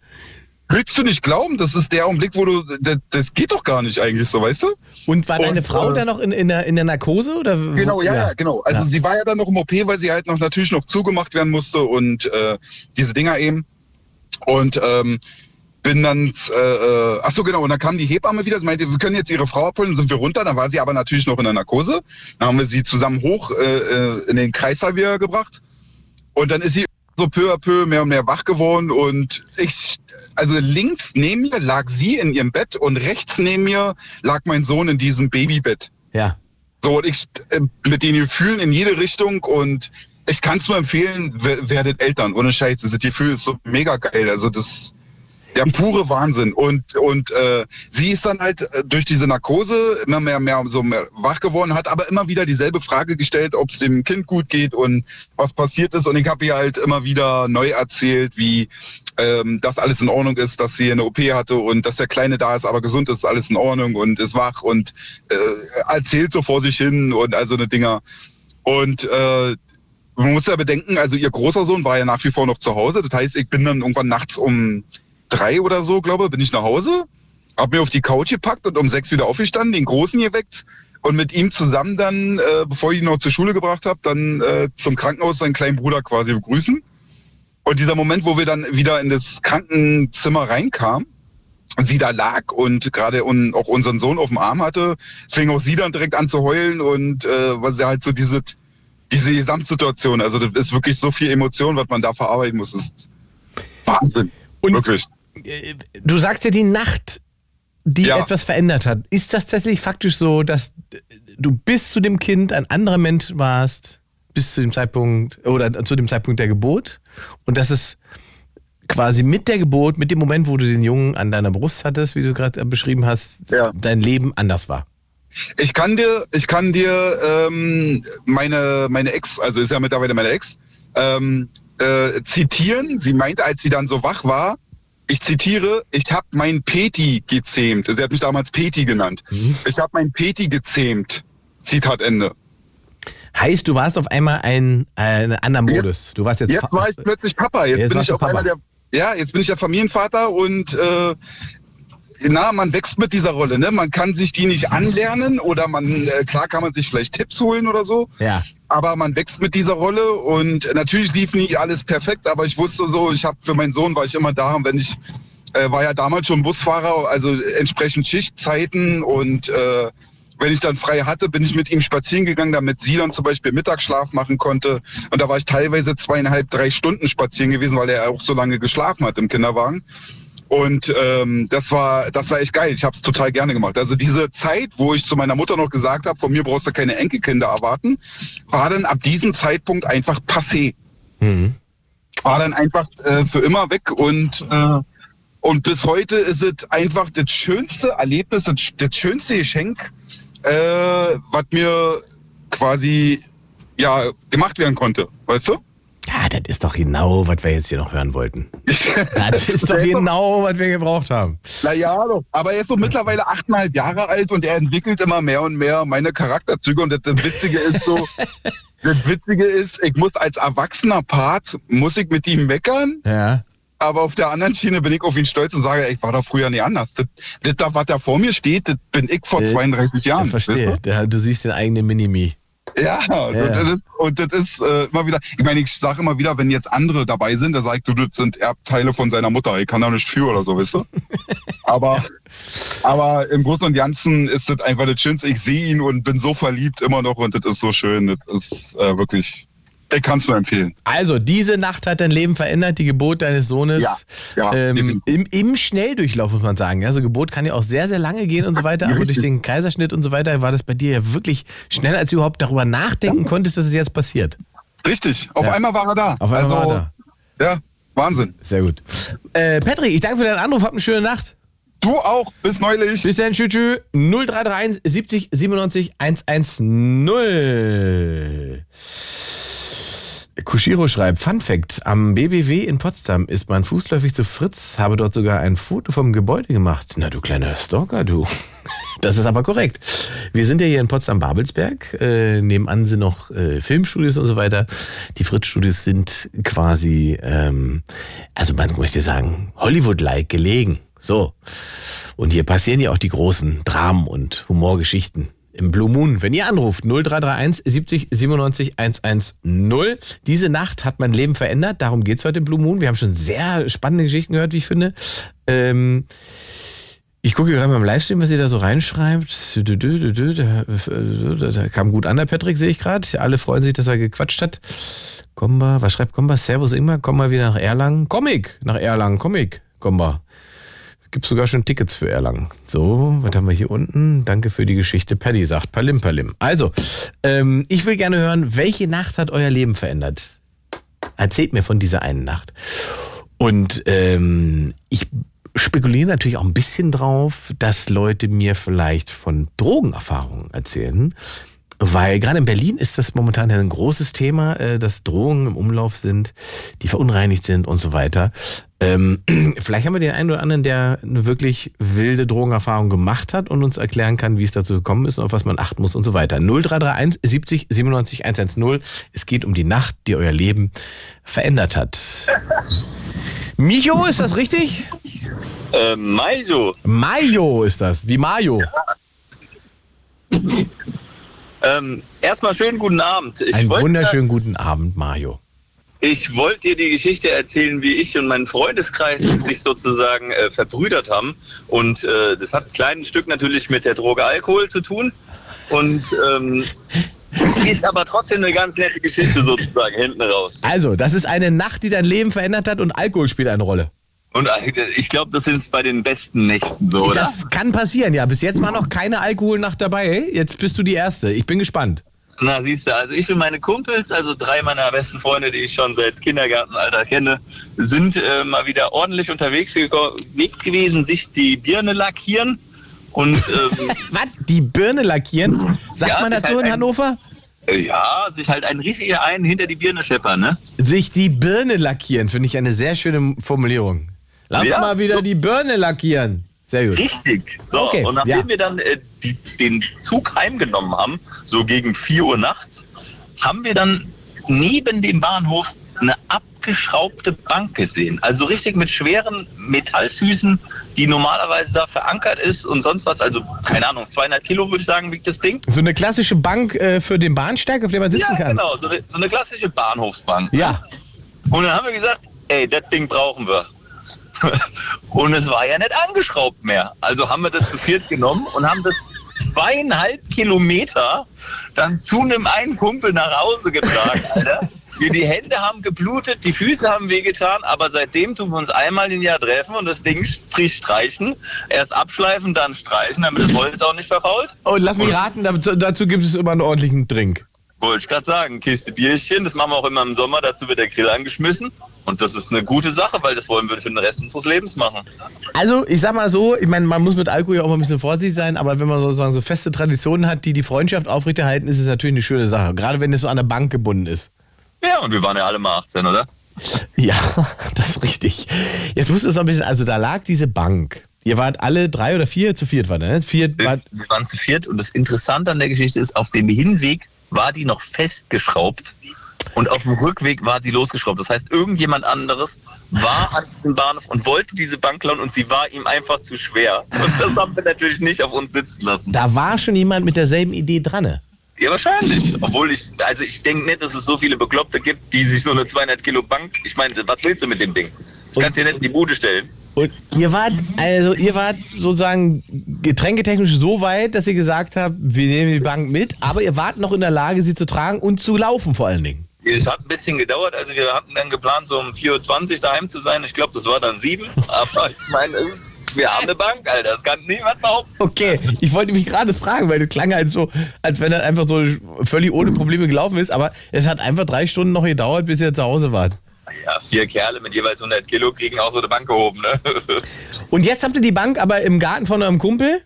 Willst du nicht glauben, das ist der Augenblick, wo du, das, das geht doch gar nicht eigentlich so, weißt du? Und war deine Frau äh, da noch in, in, der, in der Narkose? Oder? Genau, ja, ja, genau. Also ja. sie war ja dann noch im OP, weil sie halt noch natürlich noch zugemacht werden musste und äh, diese Dinger eben. Und ähm, bin dann, äh, äh, ach so genau, und dann kam die Hebamme wieder, sie meinte, wir können jetzt ihre Frau abholen, dann sind wir runter, dann war sie aber natürlich noch in der Narkose. Dann haben wir sie zusammen hoch äh, äh in den Kreißsaal wieder gebracht. Und dann ist sie so peu à peu mehr und mehr wach geworden und ich, also links neben mir lag sie in ihrem Bett und rechts neben mir lag mein Sohn in diesem Babybett. Ja. So, und ich äh, mit den Gefühlen in jede Richtung und ich kann es nur empfehlen, werdet Eltern. Ohne Scheiß, das Gefühl ist so mega geil. Also das Der pure Wahnsinn. Und, und äh, sie ist dann halt äh, durch diese Narkose immer mehr, mehr so mehr wach geworden, hat aber immer wieder dieselbe Frage gestellt, ob es dem Kind gut geht und was passiert ist. Und ich habe ihr halt immer wieder neu erzählt, wie ähm, dass alles in Ordnung ist, dass sie eine OP hatte und dass der Kleine da ist, aber gesund ist, alles in Ordnung und ist wach und äh, erzählt so vor sich hin und also eine Dinger. Und äh, man muss ja bedenken, also ihr großer Sohn war ja nach wie vor noch zu Hause. Das heißt, ich bin dann irgendwann nachts um drei oder so, glaube ich, bin ich nach Hause, habe mir auf die Couch gepackt und um sechs wieder aufgestanden, den Großen geweckt und mit ihm zusammen dann, äh, bevor ich ihn noch zur Schule gebracht habe, dann äh, zum Krankenhaus seinen kleinen Bruder quasi begrüßen. Und dieser Moment, wo wir dann wieder in das Krankenzimmer reinkamen, und sie da lag und gerade un, auch unseren Sohn auf dem Arm hatte, fing auch sie dann direkt an zu heulen und äh, was ja halt so diese diese Gesamtsituation, also das ist wirklich so viel Emotion, was man da verarbeiten muss, das ist Wahnsinn. Und wirklich. Äh, du sagst ja die Nacht, die ja. etwas verändert hat. Ist das tatsächlich faktisch so, dass du bis zu dem Kind ein anderer Mensch warst, bis zu dem Zeitpunkt oder zu dem Zeitpunkt der Geburt und dass es quasi mit der Geburt, mit dem Moment, wo du den Jungen an deiner Brust hattest, wie du gerade beschrieben hast, ja. dein Leben anders war? Ich kann dir, ich kann dir ähm, meine, meine Ex, also ist ja mittlerweile meine Ex, ähm, äh, zitieren. Sie meinte, als sie dann so wach war, ich zitiere, ich habe mein Peti gezähmt. Sie hat mich damals Peti genannt. Mhm. Ich habe mein Peti gezähmt. Zitat Ende. Heißt, du warst auf einmal ein, ein anderer Modus. Du warst jetzt, jetzt war ich plötzlich Papa. Jetzt, jetzt bin ich auf Papa. einmal der ja, jetzt bin ich der Familienvater und äh, na, man wächst mit dieser Rolle, ne? Man kann sich die nicht anlernen oder man, äh, klar kann man sich vielleicht Tipps holen oder so. Ja. Aber man wächst mit dieser Rolle und natürlich lief nie alles perfekt, aber ich wusste so, ich habe für meinen Sohn war ich immer da und wenn ich äh, war ja damals schon Busfahrer, also entsprechend Schichtzeiten und äh, wenn ich dann frei hatte, bin ich mit ihm spazieren gegangen, damit sie dann zum Beispiel Mittagsschlaf machen konnte. Und da war ich teilweise zweieinhalb, drei Stunden spazieren gewesen, weil er auch so lange geschlafen hat im Kinderwagen. Und ähm, das war das war echt geil. Ich habe es total gerne gemacht. Also diese Zeit, wo ich zu meiner Mutter noch gesagt habe, von mir brauchst du keine Enkelkinder erwarten, war dann ab diesem Zeitpunkt einfach passé. Mhm. War dann einfach äh, für immer weg und äh, und bis heute ist es einfach das schönste Erlebnis, das, das schönste Geschenk, äh, was mir quasi ja gemacht werden konnte, weißt du? Ja, das ist doch genau, was wir jetzt hier noch hören wollten. das ist doch genau, was wir gebraucht haben. Naja, aber er ist so mittlerweile achteinhalb Jahre alt und er entwickelt immer mehr und mehr meine Charakterzüge. Und das, Witzige ist so, das Witzige ist, ich muss als erwachsener Part, muss ich mit ihm meckern. Ja. Aber auf der anderen Schiene bin ich auf ihn stolz und sage, ich war da früher nie anders. Das, das, was da vor mir steht, das bin ich vor 32 Jahren. Ich verstehe. Weißt du? du siehst den eigenen Minimi. Ja, ja. Das ist, und das ist äh, immer wieder, ich meine, ich sage immer wieder, wenn jetzt andere dabei sind, da sagt du, das sind Erbteile von seiner Mutter, ich kann da nicht für oder so, weißt du? aber, aber im Großen und Ganzen ist das einfach das Schönste. Ich sehe ihn und bin so verliebt immer noch und das ist so schön. Das ist äh, wirklich ich kann es nur empfehlen. Also, diese Nacht hat dein Leben verändert, die Geburt deines Sohnes. Ja, ja, ähm, im, im, Schnelldurchlauf, muss man sagen. Also, Geburt kann ja auch sehr, sehr lange gehen und so weiter. Ja, aber richtig. durch den Kaiserschnitt und so weiter war das bei dir ja wirklich schneller, als du überhaupt darüber nachdenken konntest, dass es jetzt passiert. Richtig, auf einmal war er da. Auf einmal also, war er da. Ja, Wahnsinn. Sehr gut. Äh, Patrick, ich danke für deinen Anruf. Hab eine schöne Nacht. Du auch. Bis neulich. Bis dann. Tschüss. tschüss. 0331 70 97 110. Kushiro schreibt, Fun Fact, am BBW in Potsdam ist man fußläufig zu Fritz, habe dort sogar ein Foto vom Gebäude gemacht. Na du kleiner Stalker, du. Das ist aber korrekt. Wir sind ja hier in Potsdam-Babelsberg. Äh, nebenan sind noch äh, Filmstudios und so weiter. Die Fritz-Studios sind quasi, ähm, also man möchte sagen, Hollywood-like gelegen. So. Und hier passieren ja auch die großen Dramen und Humorgeschichten im Blue Moon. Wenn ihr anruft, 0331 70 97 110. Diese Nacht hat mein Leben verändert. Darum geht es heute im Blue Moon. Wir haben schon sehr spannende Geschichten gehört, wie ich finde. Ähm, ich gucke gerade mal im Livestream, was ihr da so reinschreibt. Da kam gut an, der Patrick, sehe ich gerade. Alle freuen sich, dass er gequatscht hat. Komba, was schreibt Komba? Servus Ingmar, komm mal wieder nach Erlangen. Comic, nach Erlangen, Comic, Komba. Gibt sogar schon Tickets für Erlangen. So, was haben wir hier unten? Danke für die Geschichte. Paddy sagt Palim Palim. Also, ähm, ich will gerne hören, welche Nacht hat euer Leben verändert? Erzählt mir von dieser einen Nacht. Und ähm, ich spekuliere natürlich auch ein bisschen drauf, dass Leute mir vielleicht von Drogenerfahrungen erzählen. Weil gerade in Berlin ist das momentan ein großes Thema, äh, dass Drogen im Umlauf sind, die verunreinigt sind und so weiter. Ähm, vielleicht haben wir den einen oder anderen, der eine wirklich wilde Drogenerfahrung gemacht hat und uns erklären kann, wie es dazu gekommen ist und auf was man achten muss und so weiter. 0331 70 97 110. Es geht um die Nacht, die euer Leben verändert hat. Micho, ist das richtig? Äh, Mayo. Mayo ist das, wie Mayo. Ja. Ähm, erstmal schönen guten Abend. Ich Einen wunderschönen guten Abend, Mario. Ich wollte dir die Geschichte erzählen, wie ich und mein Freundeskreis sich sozusagen äh, verbrüdert haben. Und äh, das hat ein kleines Stück natürlich mit der Droge Alkohol zu tun. Und ähm, ist aber trotzdem eine ganz nette Geschichte sozusagen hinten raus. Also, das ist eine Nacht, die dein Leben verändert hat und Alkohol spielt eine Rolle. Und äh, ich glaube, das sind bei den besten Nächten so, oder? Das kann passieren, ja. Bis jetzt war noch keine Alkoholnacht dabei. Jetzt bist du die Erste. Ich bin gespannt. Na, siehst du, also ich und meine Kumpels, also drei meiner besten Freunde, die ich schon seit Kindergartenalter kenne, sind äh, mal wieder ordentlich unterwegs gewesen, sich die Birne lackieren. Und, ähm, Was? Die Birne lackieren? Sagt ja, man dazu halt in Hannover? Ein, ja, sich halt ein richtiger einen hinter die Birne scheppern, ne? Sich die Birne lackieren, finde ich eine sehr schöne Formulierung. Lass ja. mal wieder die Birne lackieren. Sehr gut. Richtig. So, okay. und nachdem ja. wir dann äh, die, den Zug heimgenommen haben, so gegen 4 Uhr nachts, haben wir dann neben dem Bahnhof eine abgeschraubte Bank gesehen. Also richtig mit schweren Metallfüßen, die normalerweise da verankert ist und sonst was. Also, keine Ahnung, 200 Kilo würde ich sagen, wiegt das Ding. So eine klassische Bank äh, für den Bahnsteig, auf der man sitzen ja, kann. genau. So eine, so eine klassische Bahnhofsbank. Ja. Und dann haben wir gesagt, ey, das Ding brauchen wir. Und es war ja nicht angeschraubt mehr. Also haben wir das zu viert genommen und haben das zweieinhalb Kilometer dann zu einem einen Kumpel nach Hause getragen, Alter. Wir, die Hände haben geblutet, die Füße haben wehgetan, aber seitdem tun wir uns einmal im Jahr treffen und das Ding frisch streichen. Erst abschleifen, dann streichen, damit das Holz auch nicht verfault. Und lass mich raten, dazu, dazu gibt es immer einen ordentlichen Drink. Wollte ich gerade sagen, Kiste Bierchen, das machen wir auch immer im Sommer, dazu wird der Grill angeschmissen. Und das ist eine gute Sache, weil das wollen wir für den Rest unseres Lebens machen. Also, ich sag mal so, ich meine, man muss mit Alkohol ja auch mal ein bisschen vorsichtig sein, aber wenn man sozusagen so feste Traditionen hat, die die Freundschaft aufrechterhalten, ist es natürlich eine schöne Sache. Gerade wenn es so an der Bank gebunden ist. Ja, und wir waren ja alle mal 18, oder? Ja, das ist richtig. Jetzt musst du es noch ein bisschen, also da lag diese Bank. Ihr wart alle drei oder vier, zu viert war ne? Wir, wir waren zu viert und das Interessante an der Geschichte ist, auf dem Hinweg war die noch festgeschraubt und auf dem Rückweg war sie losgeschraubt. Das heißt, irgendjemand anderes war an diesem Bahnhof und wollte diese Bank klauen und sie war ihm einfach zu schwer. Und das haben wir natürlich nicht auf uns sitzen lassen. Da war schon jemand mit derselben Idee dran. Ne? Ja, wahrscheinlich. Obwohl ich, also ich denke nicht, dass es so viele Bekloppte gibt, die sich so eine 200 Kilo Bank, ich meine, was willst du mit dem Ding? Das kannst du dir nicht in die Bude stellen. Und ihr wart, also ihr wart sozusagen getränketechnisch so weit, dass ihr gesagt habt, wir nehmen die Bank mit, aber ihr wart noch in der Lage, sie zu tragen und zu laufen vor allen Dingen. Es hat ein bisschen gedauert, also wir hatten dann geplant, so um 4.20 Uhr daheim zu sein. Ich glaube, das war dann 7, aber ich meine, wir haben eine Bank, Alter, das kann niemand behaupten. Okay, ich wollte mich gerade fragen, weil das klang halt so, als wenn das einfach so völlig ohne Probleme gelaufen ist, aber es hat einfach drei Stunden noch gedauert, bis ihr zu Hause wart. Ja, vier Kerle mit jeweils 100 Kilo kriegen auch so eine Bank gehoben, ne? Und jetzt habt ihr die Bank aber im Garten von eurem Kumpel?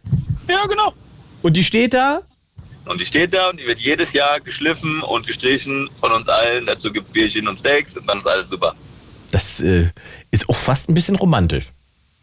Ja, genau. Und die steht da? Und die steht da und die wird jedes Jahr geschliffen und gestrichen von uns allen. Dazu gibt es Bierchen und Steaks und dann ist alles super. Das äh, ist auch fast ein bisschen romantisch.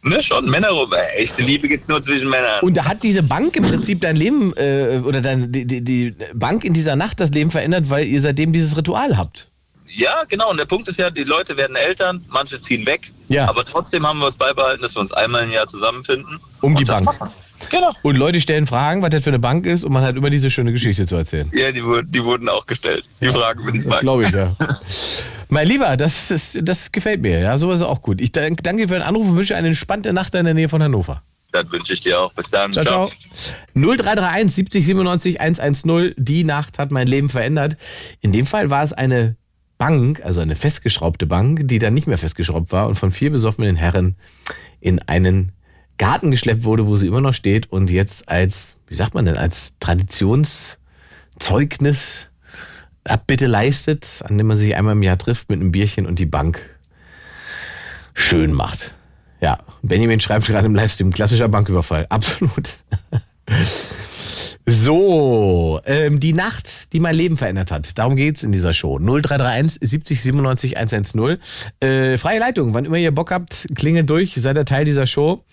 Ne, schon. Männer, echte Liebe gibt es nur zwischen Männern. Und da hat diese Bank im Prinzip dein Leben, äh, oder dein, die, die Bank in dieser Nacht das Leben verändert, weil ihr seitdem dieses Ritual habt. Ja, genau. Und der Punkt ist ja, die Leute werden Eltern, manche ziehen weg. Ja. Aber trotzdem haben wir es beibehalten, dass wir uns einmal im Jahr zusammenfinden. Um die Bank. Machen. Genau. Und Leute stellen Fragen, was das für eine Bank ist, und man hat immer diese schöne Geschichte zu erzählen. Ja, die, die wurden auch gestellt. Die Fragen bin ich bei. Glaube ich, ja. mein Lieber, das, das, das gefällt mir. Ja, sowas ist auch gut. Ich danke dir für den Anruf und wünsche eine entspannte Nacht in der Nähe von Hannover. Das wünsche ich dir auch. Bis dann. Ciao, ciao. ciao. 0331 70 97 110. Die Nacht hat mein Leben verändert. In dem Fall war es eine Bank, also eine festgeschraubte Bank, die dann nicht mehr festgeschraubt war und von vier besoffenen Herren in einen Garten geschleppt wurde, wo sie immer noch steht und jetzt als, wie sagt man denn, als Traditionszeugnis Abbitte leistet, an dem man sich einmal im Jahr trifft mit einem Bierchen und die Bank schön macht. Ja, Benjamin schreibt gerade im Livestream, klassischer Banküberfall. Absolut. So, ähm, die Nacht, die mein Leben verändert hat. Darum geht's in dieser Show. 0331 70 97 110. Äh, freie Leitung, wann immer ihr Bock habt, klingelt durch, seid ihr Teil dieser Show.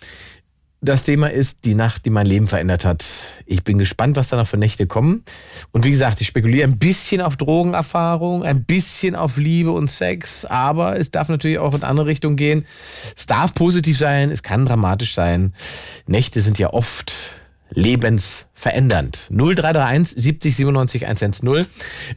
Das Thema ist die Nacht, die mein Leben verändert hat. Ich bin gespannt, was da noch für Nächte kommen. Und wie gesagt, ich spekuliere ein bisschen auf Drogenerfahrung, ein bisschen auf Liebe und Sex, aber es darf natürlich auch in andere Richtung gehen. Es darf positiv sein, es kann dramatisch sein. Nächte sind ja oft lebensverändernd. 0331 70 97 110.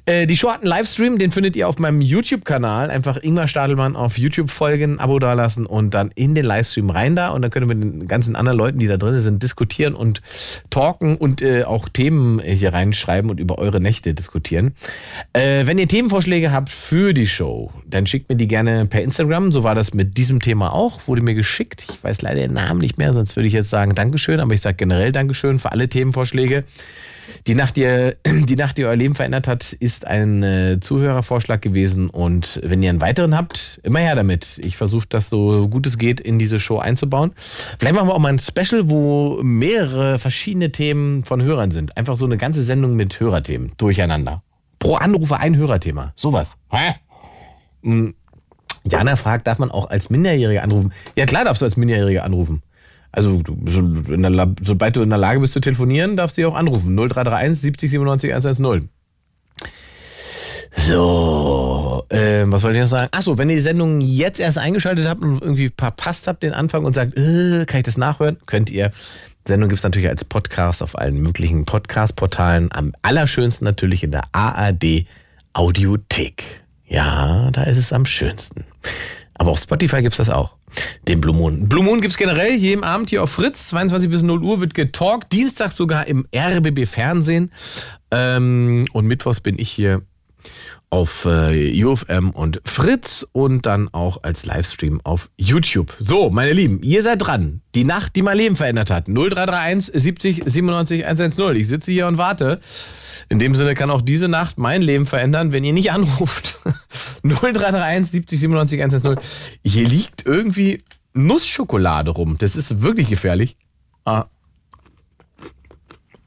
Äh, die Show hat einen Livestream, den findet ihr auf meinem YouTube-Kanal. Einfach Ingmar Stadelmann auf YouTube folgen, Abo dalassen und dann in den Livestream rein da. Und dann könnt ihr mit den ganzen anderen Leuten, die da drin sind, diskutieren und talken und äh, auch Themen hier reinschreiben und über eure Nächte diskutieren. Äh, wenn ihr Themenvorschläge habt für die Show, dann schickt mir die gerne per Instagram. So war das mit diesem Thema auch. Wurde mir geschickt. Ich weiß leider den Namen nicht mehr, sonst würde ich jetzt sagen Dankeschön, aber ich sage generell Dankeschön schön für alle Themenvorschläge. Die Nacht, die, die Nacht, die euer Leben verändert hat, ist ein äh, Zuhörervorschlag gewesen. Und wenn ihr einen weiteren habt, immer her damit. Ich versuche das so gut es geht in diese Show einzubauen. Vielleicht machen wir auch mal ein Special, wo mehrere verschiedene Themen von Hörern sind. Einfach so eine ganze Sendung mit Hörerthemen durcheinander. Pro Anrufer ein Hörerthema. Sowas. Hm. Jana fragt, darf man auch als Minderjähriger anrufen? Ja, klar darfst du als Minderjähriger anrufen. Also, der, sobald du in der Lage bist zu telefonieren, darfst du dich auch anrufen. 0331 70 97 110. So, äh, was wollte ich noch sagen? Achso, wenn ihr die Sendung jetzt erst eingeschaltet habt und irgendwie verpasst habt den Anfang und sagt, äh, kann ich das nachhören? Könnt ihr. Die Sendung gibt es natürlich als Podcast auf allen möglichen Podcast-Portalen. Am allerschönsten natürlich in der ARD Audiothek. Ja, da ist es am schönsten. Aber auf Spotify gibt es das auch. Den Blue Moon. Blue Moon gibt es generell jeden Abend hier auf Fritz. 22 bis 0 Uhr wird getalkt. Dienstag sogar im RBB Fernsehen. Ähm, und mittwochs bin ich hier auf äh, UFM und Fritz und dann auch als Livestream auf YouTube. So, meine Lieben, ihr seid dran. Die Nacht, die mein Leben verändert hat. 0331 70 97 110. Ich sitze hier und warte. In dem Sinne kann auch diese Nacht mein Leben verändern, wenn ihr nicht anruft. 0331 70 97 110. Hier liegt irgendwie Nussschokolade rum. Das ist wirklich gefährlich. Ah.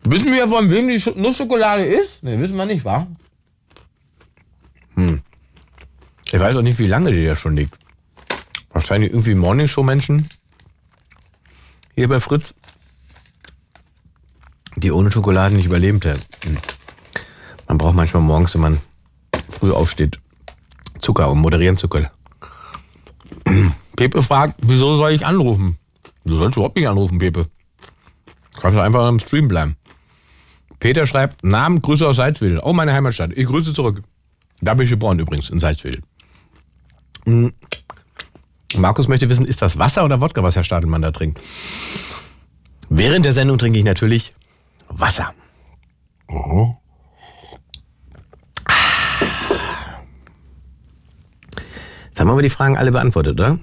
Wissen wir, von wem die Nussschokolade ist? Ne, wissen wir nicht, wa? Hm. Ich weiß auch nicht, wie lange die da schon liegt. Wahrscheinlich irgendwie Morningshow-Menschen. Hier bei Fritz. Die ohne Schokolade nicht überlebt hätten. Hm. Man braucht manchmal morgens, wenn man früh aufsteht, Zucker, um moderieren zu können. Pepe fragt, wieso soll ich anrufen? Du sollst überhaupt nicht anrufen, Pepe. Du kannst einfach im Stream bleiben. Peter schreibt, Namen, Grüße aus Salzwedel. Oh, meine Heimatstadt. Ich grüße zurück. Da bin ich geboren übrigens, in Salzwedel. Hm. Markus möchte wissen, ist das Wasser oder Wodka, was Herr Stadelmann da trinkt? Während der Sendung trinke ich natürlich Wasser. Oh. Jetzt haben wir aber die Fragen alle beantwortet, oder?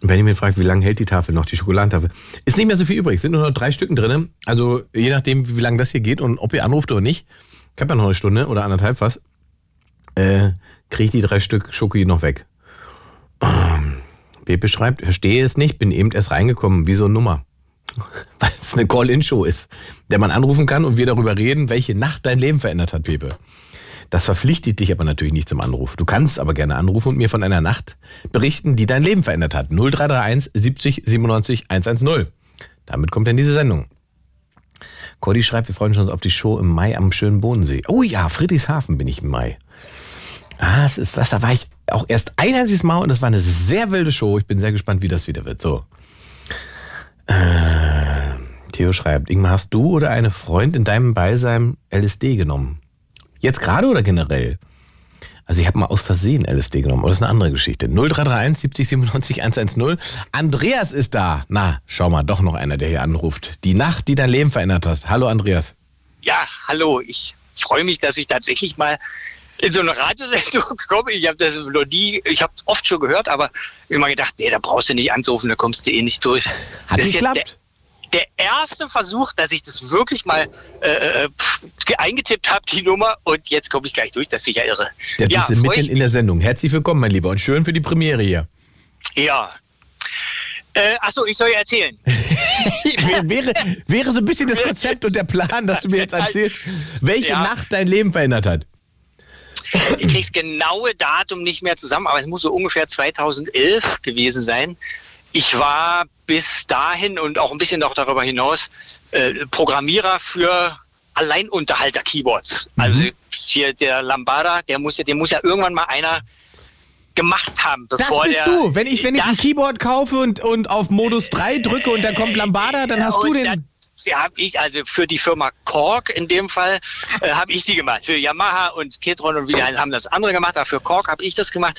Wenn ich mir fragt, wie lange hält die Tafel noch, die Schokoladentafel? Ist nicht mehr so viel übrig, sind nur noch drei Stücken drin. Also je nachdem, wie lange das hier geht und ob ihr anruft oder nicht, ich habe ja noch eine Stunde oder anderthalb was, äh, kriege ich die drei Stück Schoki noch weg. Ähm, Bepe schreibt, verstehe es nicht, bin eben erst reingekommen, wie so eine Nummer. Weil es eine Call-In-Show ist, der man anrufen kann und wir darüber reden, welche Nacht dein Leben verändert hat, Pepe. Das verpflichtet dich aber natürlich nicht zum Anruf. Du kannst aber gerne anrufen und mir von einer Nacht berichten, die dein Leben verändert hat. 0331 70 97 110. Damit kommt dann diese Sendung. Cody schreibt, wir freuen uns auf die Show im Mai am schönen Bodensee. Oh ja, Friedrichshafen bin ich im Mai. Ah, es ist das, da war ich auch erst ein einziges Mal und es war eine sehr wilde Show. Ich bin sehr gespannt, wie das wieder wird. So. Äh, Theo schreibt, Ingmar, hast du oder eine Freund in deinem Beisein LSD genommen? Jetzt gerade oder generell? Also ich habe mal aus Versehen LSD genommen, aber das ist eine andere Geschichte. 0331 70 97 110. Andreas ist da. Na, schau mal, doch noch einer, der hier anruft. Die Nacht, die dein Leben verändert hat. Hallo Andreas. Ja, hallo. Ich freue mich, dass ich tatsächlich mal in so eine Radiosendung komme. Ich habe das noch nie, ich habe oft schon gehört, aber immer gedacht, nee, da brauchst du nicht anrufen, da kommst du eh nicht durch. Hat das geklappt? der erste Versuch, dass ich das wirklich mal äh, äh eingetippt habe, die Nummer. Und jetzt komme ich gleich durch. Das ist ja irre. Ja, du ja, bist mitten in der Sendung. Herzlich willkommen, mein Lieber. Und schön für die Premiere hier. Ja. Äh, achso, ich soll ja erzählen. wäre, wäre so ein bisschen das Konzept und der Plan, dass du mir jetzt erzählst, welche ja. Nacht dein Leben verändert hat. Ich krieg's genaue Datum nicht mehr zusammen, aber es muss so ungefähr 2011 gewesen sein. Ich war bis dahin und auch ein bisschen noch darüber hinaus äh, Programmierer für Alleinunterhalter-Keyboards. Mhm. Also hier der Lambada, der muss ja, den muss ja irgendwann mal einer gemacht haben. Bevor das bist der, du. Wenn ich, wenn ich ein Keyboard kaufe und, und auf Modus 3 drücke und da kommt Lambada, dann hast du den. Ja, habe ich, also für die Firma Korg in dem Fall, äh, habe ich die gemacht. Für Yamaha und Kitron und wieder haben das andere gemacht, aber für Korg habe ich das gemacht.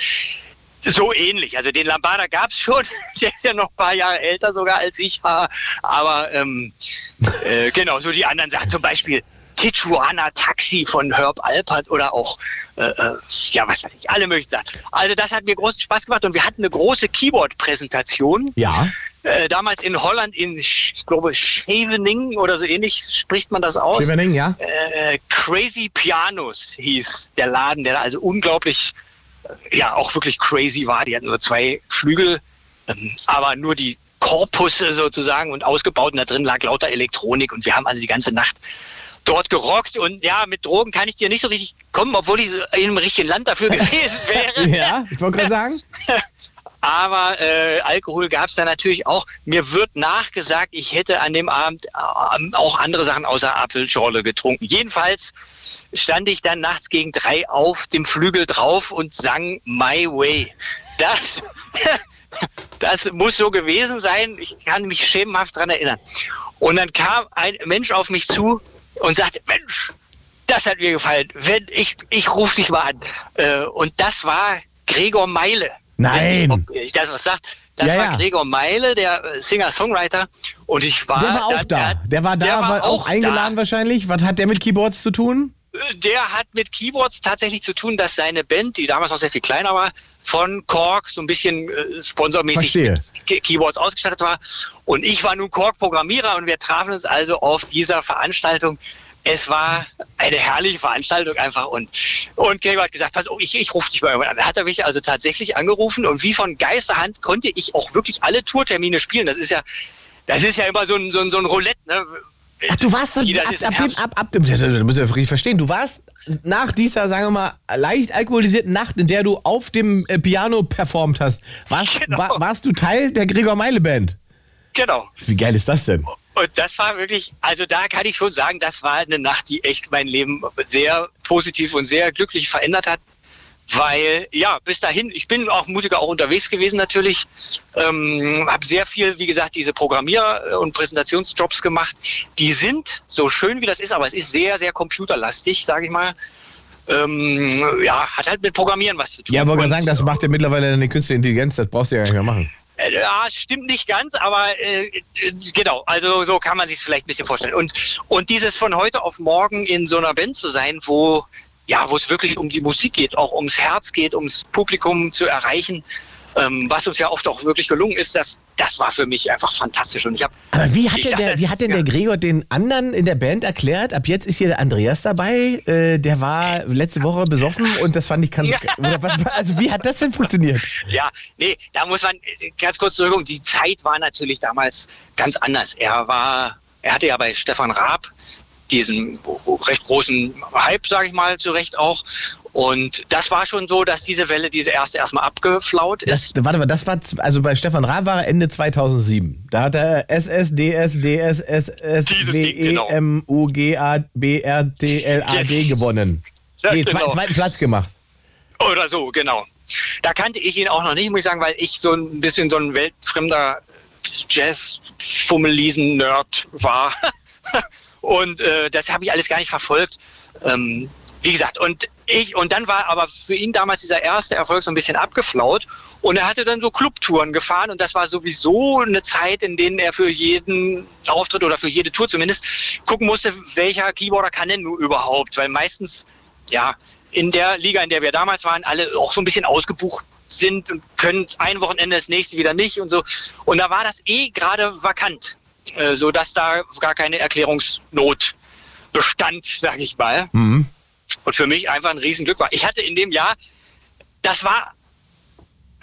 So ähnlich. Also den Lambada gab es schon. Der ist ja noch ein paar Jahre älter sogar als ich war. Aber ähm, äh, genau, so die anderen Sachen. Zum Beispiel Tijuana Taxi von Herb Alpert oder auch, äh, äh, ja, was weiß ich, alle möglichen Sachen. Also das hat mir großen Spaß gemacht und wir hatten eine große Keyboard-Präsentation. Ja. Äh, damals in Holland, in, ich glaube, Scheveningen oder so ähnlich spricht man das aus. Scheveningen, ja. Äh, Crazy Pianos hieß der Laden, der also unglaublich, äh, ja, auch wirklich crazy war. Die hatten nur zwei Flügel, ähm, aber nur die Korpusse sozusagen und ausgebaut und da drin lag lauter Elektronik und wir haben also die ganze Nacht dort gerockt und ja, mit Drogen kann ich dir nicht so richtig kommen, obwohl ich in einem richtigen Land dafür gewesen wäre. ja, ich wollte gerade sagen. Aber äh, Alkohol gab es da natürlich auch. Mir wird nachgesagt, ich hätte an dem Abend äh, auch andere Sachen außer Apfelschorle getrunken. Jedenfalls stand ich dann nachts gegen drei auf dem Flügel drauf und sang My Way. Das, das muss so gewesen sein. Ich kann mich schemenhaft daran erinnern. Und dann kam ein Mensch auf mich zu und sagte, Mensch, das hat mir gefallen. Wenn ich, ich rufe dich mal an. Äh, und das war Gregor Meile. Nein. Nicht, ob ich das was sagt. Das ja, war ja. Gregor Meile, der Singer-Songwriter. Und ich war. Der war auch da. Der war da, der war, war auch, eingeladen da. wahrscheinlich. Was hat der mit Keyboards zu tun? Der hat mit Keyboards tatsächlich zu tun, dass seine Band, die damals noch sehr viel kleiner war, von Korg so ein bisschen äh, sponsormäßig Keyboards ausgestattet war. Und ich war nun Korg-Programmierer und wir trafen uns also auf dieser Veranstaltung. Es war eine herrliche Veranstaltung einfach und, und Gregor hat gesagt, pass auf, ich, ich rufe dich mal irgendwann an. Da hat er mich also tatsächlich angerufen und wie von Geisterhand konnte ich auch wirklich alle Tourtermine spielen. Das ist ja, das ist ja immer so ein, so ein, so ein Roulette, ne? Ach, du warst ab, ab, ab, ab, ab, dem, das müssen wir richtig verstehen. Du warst nach dieser, sagen wir mal, leicht alkoholisierten Nacht, in der du auf dem äh, Piano performt hast, warst, genau. war, warst du Teil der Gregor Meile Band? Genau. Wie geil ist das denn? Und das war wirklich, also da kann ich schon sagen, das war eine Nacht, die echt mein Leben sehr positiv und sehr glücklich verändert hat weil ja, bis dahin, ich bin auch Musiker auch unterwegs gewesen natürlich, ähm, habe sehr viel, wie gesagt, diese Programmier- und Präsentationsjobs gemacht. Die sind so schön wie das ist, aber es ist sehr, sehr computerlastig, sage ich mal. Ähm, ja, hat halt mit Programmieren was zu tun. Ja, aber ich sagen, das macht ja mittlerweile eine künstliche Intelligenz, das brauchst du ja gar nicht mehr machen. Äh, ja, stimmt nicht ganz, aber äh, genau, also so kann man sich vielleicht ein bisschen vorstellen. Und, und dieses von heute auf morgen in so einer Band zu sein, wo ja, wo es wirklich um die Musik geht, auch ums Herz geht, ums Publikum zu erreichen. Ähm, was uns ja oft auch wirklich gelungen ist, das, das war für mich einfach fantastisch. Und ich hab, Aber wie hat, denn, der, wie hat denn der Gregor den anderen in der Band erklärt? Ab jetzt ist hier der Andreas dabei. Äh, der war letzte Woche besoffen und das fand ich was, also wie hat das denn funktioniert? Ja, nee, da muss man ganz kurz zurückkommen. Die Zeit war natürlich damals ganz anders. Er war, er hatte ja bei Stefan Raab diesen recht großen Hype, sage ich mal, zu Recht auch. Und das war schon so, dass diese Welle, diese erste erstmal abgeflaut ist. Das, warte mal, das war, also bei Stefan Raab war Ende 2007. Da hat er SS, DS, DS, SS, W, E, M, U, G, A, B, R, T, L, A, D gewonnen. Ja, nee, genau. zweiten Platz gemacht. Oder so, genau. Da kannte ich ihn auch noch nicht, muss ich sagen, weil ich so ein bisschen so ein weltfremder Jazz-Fummelisen-Nerd war. Und äh, das habe ich alles gar nicht verfolgt. Ähm, wie gesagt, und ich, und dann war aber für ihn damals dieser erste Erfolg so ein bisschen abgeflaut. Und er hatte dann so Clubtouren gefahren und das war sowieso eine Zeit, in denen er für jeden Auftritt oder für jede Tour zumindest gucken musste, welcher Keyboarder kann denn nur überhaupt? Weil meistens, ja, in der Liga, in der wir damals waren, alle auch so ein bisschen ausgebucht sind und können ein Wochenende das nächste wieder nicht und so. Und da war das eh gerade vakant. Äh, so dass da gar keine Erklärungsnot bestand, sage ich mal. Mhm. Und für mich einfach ein Riesenglück war. Ich hatte in dem Jahr, das war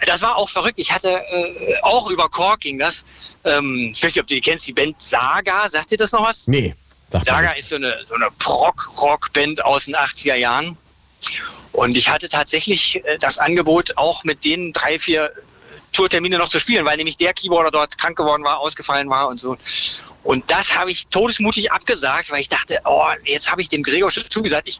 das war auch verrückt. Ich hatte äh, auch über Kork ging das. Ähm, ich weiß nicht, ob du die kennst, die Band Saga. Sagt dir das noch was? Nee. Saga ist so eine, so eine Prog-Rock-Band aus den 80er Jahren. Und ich hatte tatsächlich äh, das Angebot, auch mit denen drei, vier Tourtermine noch zu spielen, weil nämlich der Keyboarder dort krank geworden war, ausgefallen war und so. Und das habe ich todesmutig abgesagt, weil ich dachte, oh, jetzt habe ich dem Gregor schon zugesagt. Ich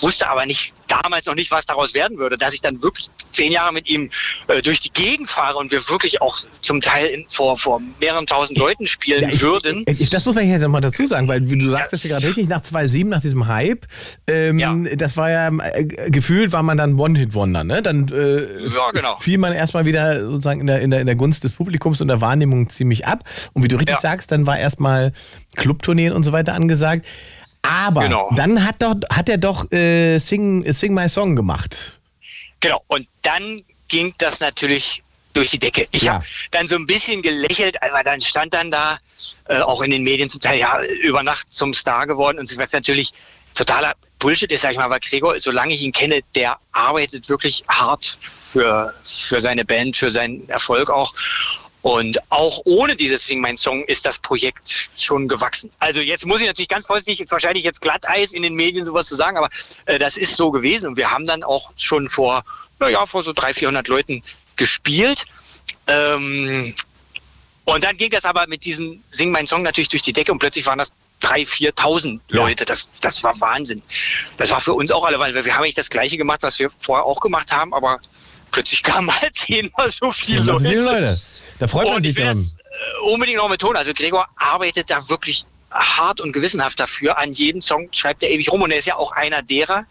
wusste aber nicht, damals noch nicht, was daraus werden würde, dass ich dann wirklich zehn Jahre mit ihm äh, durch die Gegend fahre und wir wirklich auch zum Teil in, vor, vor mehreren tausend Leuten spielen ja, ich, würden. Ich, das muss man hier nochmal dazu sagen, weil wie du sagst das ja gerade richtig, nach 2.7, nach diesem Hype, ähm, ja. das war ja, äh, gefühlt war man dann One-Hit-Wonder, ne? Dann äh, ja, genau. fiel man erstmal wieder sozusagen in der, in, der, in der Gunst des Publikums und der Wahrnehmung ziemlich ab. Und wie du richtig sagst, dann war erstmal Clubtourneen und so weiter angesagt. Aber genau. dann hat, doch, hat er doch äh, Sing, Sing My Song gemacht. Genau, und dann ging das natürlich durch die Decke. Ich ja. habe dann so ein bisschen gelächelt, aber dann stand dann da, äh, auch in den Medien zum Teil, ja, über Nacht zum Star geworden und was natürlich totaler Bullshit ist, sag ich mal, weil Gregor, solange ich ihn kenne, der arbeitet wirklich hart für, für seine Band, für seinen Erfolg auch. Und auch ohne dieses Sing Mein Song ist das Projekt schon gewachsen. Also jetzt muss ich natürlich ganz vorsichtig, jetzt wahrscheinlich jetzt Glatteis in den Medien sowas zu sagen, aber äh, das ist so gewesen. Und wir haben dann auch schon vor, naja, vor so 300, 400 Leuten gespielt. Ähm, und dann ging das aber mit diesem Sing Mein Song natürlich durch die Decke und plötzlich waren das 3.000, 4.000 Leute. Ja. Das, das war Wahnsinn. Das war für uns auch alle, weil wir haben eigentlich das Gleiche gemacht, was wir vorher auch gemacht haben, aber plötzlich kamen halt zehnmal so viele Leute. Viele Leute. Da freut man sich dran. Äh, unbedingt noch betonen. Also Gregor arbeitet da wirklich hart und gewissenhaft dafür. An jedem Song schreibt er ewig rum und er ist ja auch einer derer,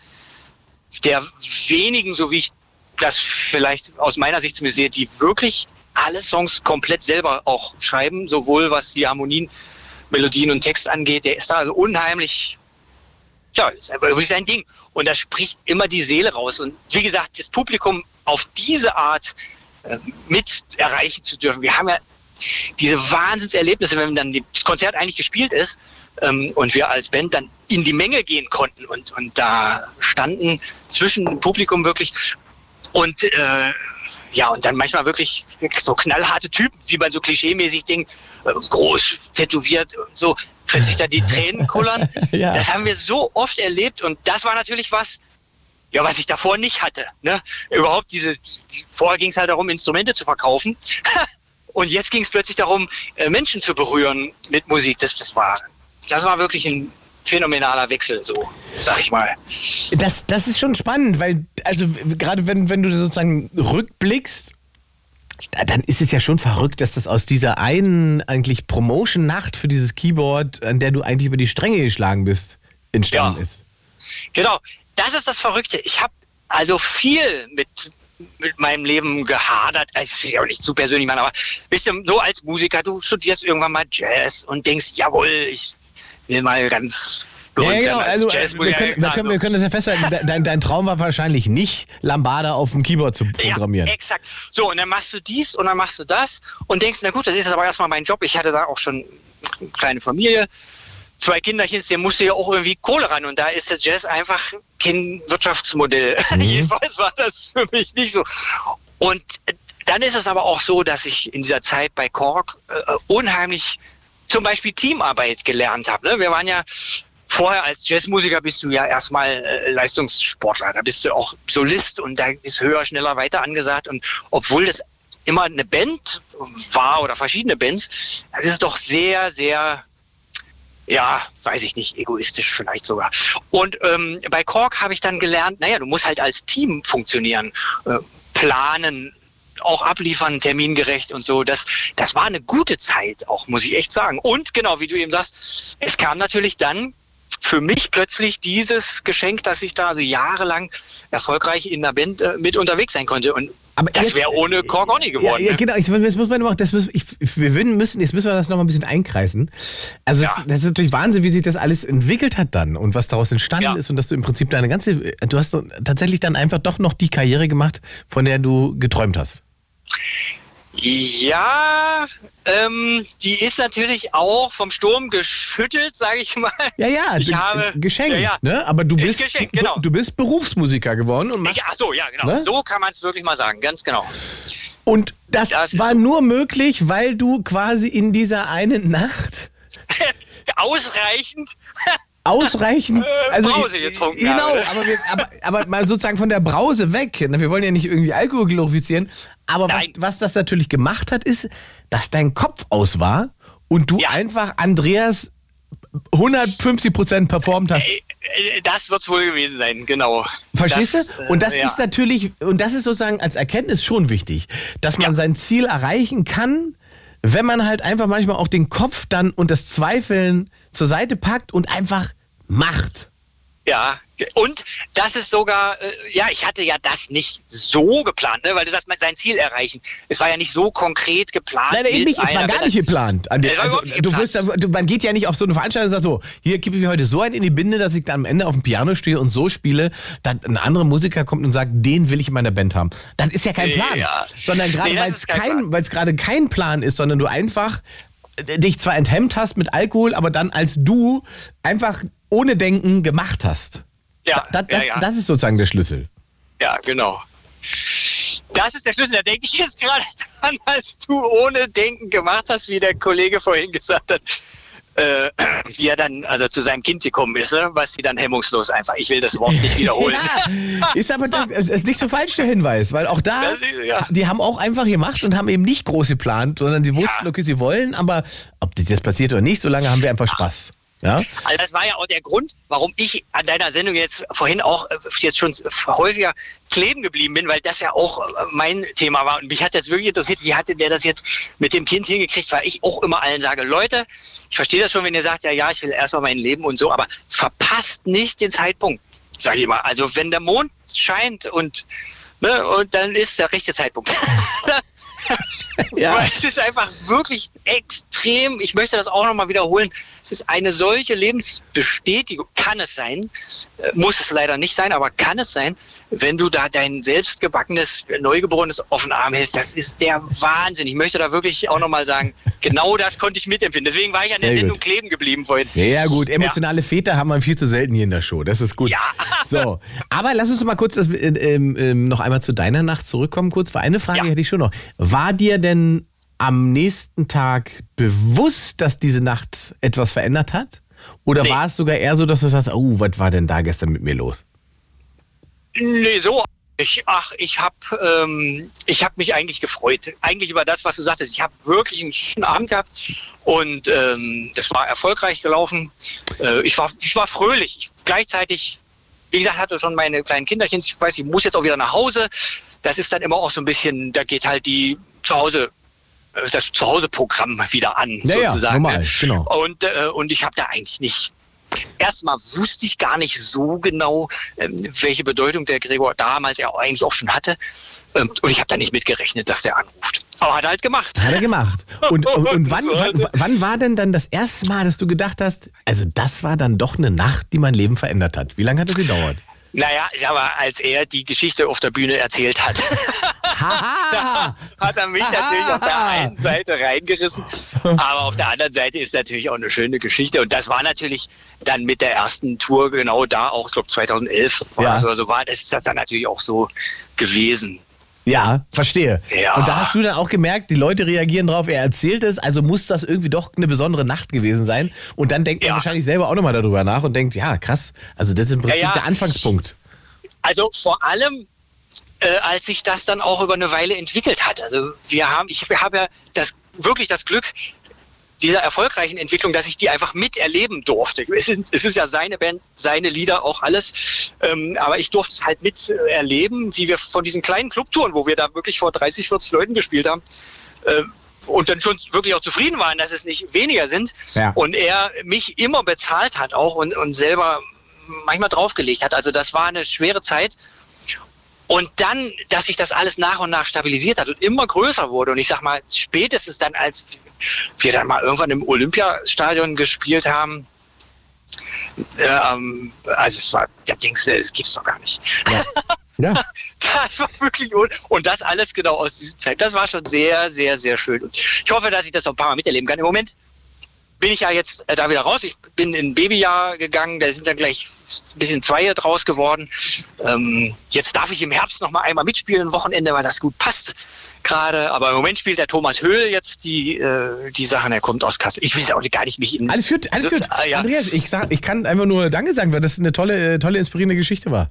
der wenigen, so wie ich das vielleicht aus meiner Sicht zumindest sehe, die wirklich alle Songs komplett selber auch schreiben, sowohl was die Harmonien, Melodien und Text angeht. Der ist da also unheimlich Tja, das ist einfach wirklich sein Ding. Und da spricht immer die Seele raus. Und wie gesagt, das Publikum auf diese Art äh, mit erreichen zu dürfen. Wir haben ja diese Wahnsinnserlebnisse, wenn dann das Konzert eigentlich gespielt ist ähm, und wir als Band dann in die Menge gehen konnten und, und da standen zwischen dem Publikum wirklich und äh, ja, und dann manchmal wirklich so knallharte Typen, wie man so klischeemäßig denkt, äh, groß, tätowiert und so, plötzlich da die Tränen kullern. ja. Das haben wir so oft erlebt und das war natürlich was, ja, was ich davor nicht hatte. Ne? Überhaupt diese, vorher ging es halt darum, Instrumente zu verkaufen. und jetzt ging es plötzlich darum, äh, Menschen zu berühren mit Musik. Das, das war, das war wirklich ein phänomenaler Wechsel, so, sag ich mal. Das, das ist schon spannend, weil, also gerade wenn, wenn du sozusagen rückblickst, dann ist es ja schon verrückt, dass das aus dieser einen eigentlich Promotion-Nacht für dieses Keyboard, an der du eigentlich über die Stränge geschlagen bist, entstanden ja. ist. Genau, das ist das Verrückte. Ich habe also viel mit, mit meinem Leben gehadert. Ich will auch nicht zu persönlich machen, aber bist du so als Musiker, du studierst irgendwann mal Jazz und denkst, jawohl, ich will mal ganz ja, genau. Also, wir, können, wir, können, wir können das ja festhalten. Dein, dein Traum war wahrscheinlich nicht, Lambada auf dem Keyboard zu programmieren. Ja, exakt. So, und dann machst du dies und dann machst du das und denkst, na gut, das ist aber erstmal mein Job. Ich hatte da auch schon eine kleine Familie zwei Kinderchen, der musste ja auch irgendwie Kohle ran. Und da ist der Jazz einfach kein Wirtschaftsmodell. Mhm. Jedenfalls war das für mich nicht so. Und dann ist es aber auch so, dass ich in dieser Zeit bei Kork äh, unheimlich zum Beispiel Teamarbeit gelernt habe. Ne? Wir waren ja vorher als Jazzmusiker bist du ja erstmal äh, Leistungssportler. Da bist du auch Solist und da ist höher, schneller, weiter angesagt. Und obwohl das immer eine Band war oder verschiedene Bands, das ist doch sehr, sehr ja, weiß ich nicht, egoistisch vielleicht sogar. Und ähm, bei Kork habe ich dann gelernt, naja, du musst halt als Team funktionieren, äh, planen, auch abliefern, termingerecht und so. Das, das war eine gute Zeit auch, muss ich echt sagen. Und genau, wie du eben sagst, es kam natürlich dann für mich plötzlich dieses Geschenk, dass ich da also jahrelang erfolgreich in der Band äh, mit unterwegs sein konnte. Und aber das wäre ohne Kork auch nie geworden. Ja, ja ne? genau, ich, das muss man noch, das muss, ich, wir müssen, jetzt müssen wir das noch mal ein bisschen einkreisen. Also ja. das, das, ist natürlich Wahnsinn, wie sich das alles entwickelt hat dann und was daraus entstanden ja. ist und dass du im Prinzip deine ganze, du hast tatsächlich dann einfach doch noch die Karriere gemacht, von der du geträumt hast. Ja, ähm, die ist natürlich auch vom Sturm geschüttelt, sage ich mal. Ja, ja, ich habe, geschenkt. Ja, ja. Ne? Aber du bist, genau. du, du, bist Berufsmusiker geworden. Und machst, ich, ach so, ja, genau. Ne? So kann man es wirklich mal sagen, ganz genau. Und das, das war so. nur möglich, weil du quasi in dieser einen Nacht ausreichend ausreichend äh, also, Brause getrunken genau, aber, wir, aber, aber, mal sozusagen von der Brause weg. Wir wollen ja nicht irgendwie Alkohol glorifizieren, aber was, was, das natürlich gemacht hat, ist, dass dein Kopf aus war und du ja. einfach Andreas 150 Prozent performt hast. Äh, äh, das wird es wohl gewesen sein, genau. Verstehst das, du? Und das äh, ist ja. natürlich, und das ist sozusagen als Erkenntnis schon wichtig, dass man ja. sein Ziel erreichen kann, wenn man halt einfach manchmal auch den Kopf dann und das Zweifeln zur Seite packt und einfach macht. Ja, und das ist sogar, äh, ja, ich hatte ja das nicht so geplant, ne, weil du sagst, sein Ziel erreichen. Es war ja nicht so konkret geplant. Nein, eben nicht, es war gar nicht geplant. Also, du wirst, du, man geht ja nicht auf so eine Veranstaltung und sagt so, hier kippe ich mir heute so ein in die Binde, dass ich dann am Ende auf dem Piano stehe und so spiele, dann ein anderer Musiker kommt und sagt, den will ich in meiner Band haben. Das ist ja kein Plan. Ja. Sondern gerade, nee, weil es kein, weil es gerade kein Plan ist, sondern du einfach dich zwar enthemmt hast mit Alkohol, aber dann als du einfach ohne Denken gemacht hast. Ja, da, da, ja, ja. Das ist sozusagen der Schlüssel. Ja, genau. Das ist der Schlüssel. Da denke ich jetzt gerade dran, als du ohne Denken gemacht hast, wie der Kollege vorhin gesagt hat, äh, wie er dann also zu seinem Kind gekommen ist, ne? was sie dann hemmungslos einfach. Ich will das Wort nicht wiederholen. ja, ist aber das, ist nicht so falsch der Hinweis, weil auch da, ist, ja. die haben auch einfach gemacht und haben eben nicht groß geplant, sondern sie wussten, okay, sie wollen, aber ob das jetzt passiert oder nicht, solange haben wir einfach Spaß. Ja? Also das war ja auch der Grund, warum ich an deiner Sendung jetzt vorhin auch äh, jetzt schon häufiger kleben geblieben bin, weil das ja auch äh, mein Thema war. Und mich hat jetzt wirklich interessiert, wie hatte der das jetzt mit dem Kind hingekriegt, weil ich auch immer allen sage, Leute, ich verstehe das schon, wenn ihr sagt, ja, ja, ich will erstmal mein Leben und so, aber verpasst nicht den Zeitpunkt, sage ich mal. Also wenn der Mond scheint und, ne, und dann ist der rechte Zeitpunkt. ja. Weil es ist einfach wirklich extrem, ich möchte das auch nochmal wiederholen, es ist eine solche Lebensbestätigung, kann es sein, äh, muss es leider nicht sein, aber kann es sein, wenn du da dein selbstgebackenes, neugeborenes offen Arm hältst, das ist der Wahnsinn. Ich möchte da wirklich auch nochmal sagen, genau das konnte ich mitempfinden. Deswegen war ich an der Sendung kleben geblieben vorhin. Sehr gut. Emotionale ja. Väter haben wir viel zu selten hier in der Show. Das ist gut. Ja. So. Aber lass uns mal kurz das, äh, äh, noch einmal zu deiner Nacht zurückkommen, kurz, weil eine Frage ja. hätte ich schon noch. War dir denn am nächsten Tag bewusst, dass diese Nacht etwas verändert hat? Oder nee. war es sogar eher so, dass du sagst, oh, was war denn da gestern mit mir los? Nee, so. Ich, ach, ich habe ähm, hab mich eigentlich gefreut. Eigentlich über das, was du sagtest. Ich habe wirklich einen schönen Abend gehabt und ähm, das war erfolgreich gelaufen. Äh, ich, war, ich war fröhlich. Ich, gleichzeitig, wie gesagt, hatte schon meine kleinen Kinderchen. Ich weiß, ich muss jetzt auch wieder nach Hause. Das ist dann immer auch so ein bisschen, da geht halt die zu Hause äh, das Zuhause-Programm wieder an, ja, sozusagen. Ja, normal, genau. Und, äh, und ich habe da eigentlich nicht. Erstmal wusste ich gar nicht so genau, ähm, welche Bedeutung der Gregor damals ja eigentlich auch schon hatte. Ähm, und ich habe da nicht mitgerechnet, dass der anruft. Aber hat er halt gemacht. Hat er gemacht. Und, und, und wann, wann, wann war denn dann das erste Mal, dass du gedacht hast, also das war dann doch eine Nacht, die mein Leben verändert hat? Wie lange hat es gedauert? Naja, aber als er die Geschichte auf der Bühne erzählt hat, hat er mich natürlich auf der einen Seite reingerissen, aber auf der anderen Seite ist natürlich auch eine schöne Geschichte. Und das war natürlich dann mit der ersten Tour genau da, auch ich glaube 2011 war ja. so, war das ist das dann natürlich auch so gewesen. Ja, verstehe. Ja. Und da hast du dann auch gemerkt, die Leute reagieren drauf, er erzählt es, also muss das irgendwie doch eine besondere Nacht gewesen sein. Und dann denkt ja. man wahrscheinlich selber auch nochmal darüber nach und denkt, ja, krass, also das ist im Prinzip ja, der Anfangspunkt. Also vor allem, äh, als sich das dann auch über eine Weile entwickelt hat. Also wir haben, ich habe ja das wirklich das Glück, dieser erfolgreichen Entwicklung, dass ich die einfach miterleben durfte. Es ist, es ist ja seine Band, seine Lieder, auch alles. Ähm, aber ich durfte es halt miterleben, wie wir von diesen kleinen Clubtouren, wo wir da wirklich vor 30, 40 Leuten gespielt haben, äh, und dann schon wirklich auch zufrieden waren, dass es nicht weniger sind. Ja. Und er mich immer bezahlt hat auch und, und selber manchmal draufgelegt hat. Also das war eine schwere Zeit. Und dann, dass sich das alles nach und nach stabilisiert hat und immer größer wurde. Und ich sag mal, spätestens dann, als wir dann mal irgendwann im Olympiastadion gespielt haben, ähm, also es war, da denkst du, das gibt's doch gar nicht. Ja. ja. Das war wirklich, und das alles genau aus diesem Zeit. Das war schon sehr, sehr, sehr schön. Und ich hoffe, dass ich das noch ein paar Mal miterleben kann. Im Moment bin ich ja jetzt äh, da wieder raus. Ich bin in ein Babyjahr gegangen, da sind dann gleich ein bisschen zwei draus geworden. Ähm, jetzt darf ich im Herbst noch mal einmal mitspielen, ein Wochenende, weil das gut passt. Gerade. Aber im Moment spielt der Thomas Höhl jetzt die, äh, die Sachen. Er kommt aus Kassel. Ich will da auch gar nicht mich in. Alles gut, alles gut. Ah, ja. Andreas, ich, sag, ich kann einfach nur Danke sagen, weil das eine tolle, äh, tolle, inspirierende Geschichte war.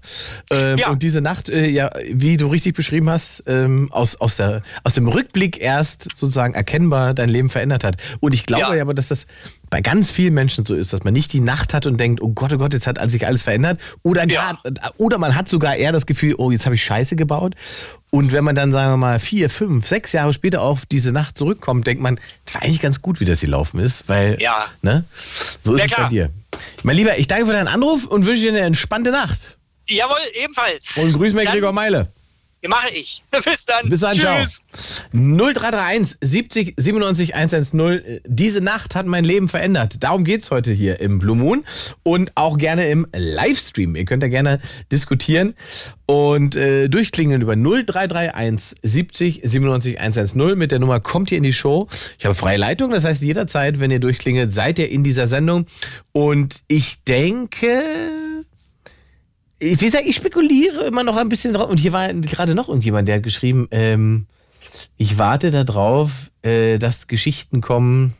Ähm, ja. Und diese Nacht, äh, ja, wie du richtig beschrieben hast, ähm, aus, aus, der, aus dem Rückblick erst sozusagen erkennbar dein Leben verändert hat. Und ich glaube ja aber, dass das bei ganz vielen Menschen so ist, dass man nicht die Nacht hat und denkt, oh Gott, oh Gott, jetzt hat sich alles verändert. Oder, ja. gar, oder man hat sogar eher das Gefühl, oh, jetzt habe ich Scheiße gebaut. Und wenn man dann, sagen wir mal, vier, fünf, sechs Jahre später auf diese Nacht zurückkommt, denkt man, es war eigentlich ganz gut, wie das hier laufen ist, weil, ja. ne, so ist ja, es bei dir. Mein Lieber, ich danke für deinen Anruf und wünsche dir eine entspannte Nacht. Jawohl, ebenfalls. Und grüß mich, Gregor Meile. Mache ich. Bis dann. Bis dann, Tschüss. ciao. 0331 70 97 110. Diese Nacht hat mein Leben verändert. Darum geht es heute hier im Blue Moon und auch gerne im Livestream. Ihr könnt da gerne diskutieren und äh, durchklingeln über 0331 70 97 110. Mit der Nummer kommt ihr in die Show. Ich habe freie Leitung, das heißt jederzeit, wenn ihr durchklingelt, seid ihr in dieser Sendung. Und ich denke ich will sagen, ich spekuliere immer noch ein bisschen drauf. Und hier war gerade noch irgendjemand, der hat geschrieben, ähm, ich warte darauf, äh, dass Geschichten kommen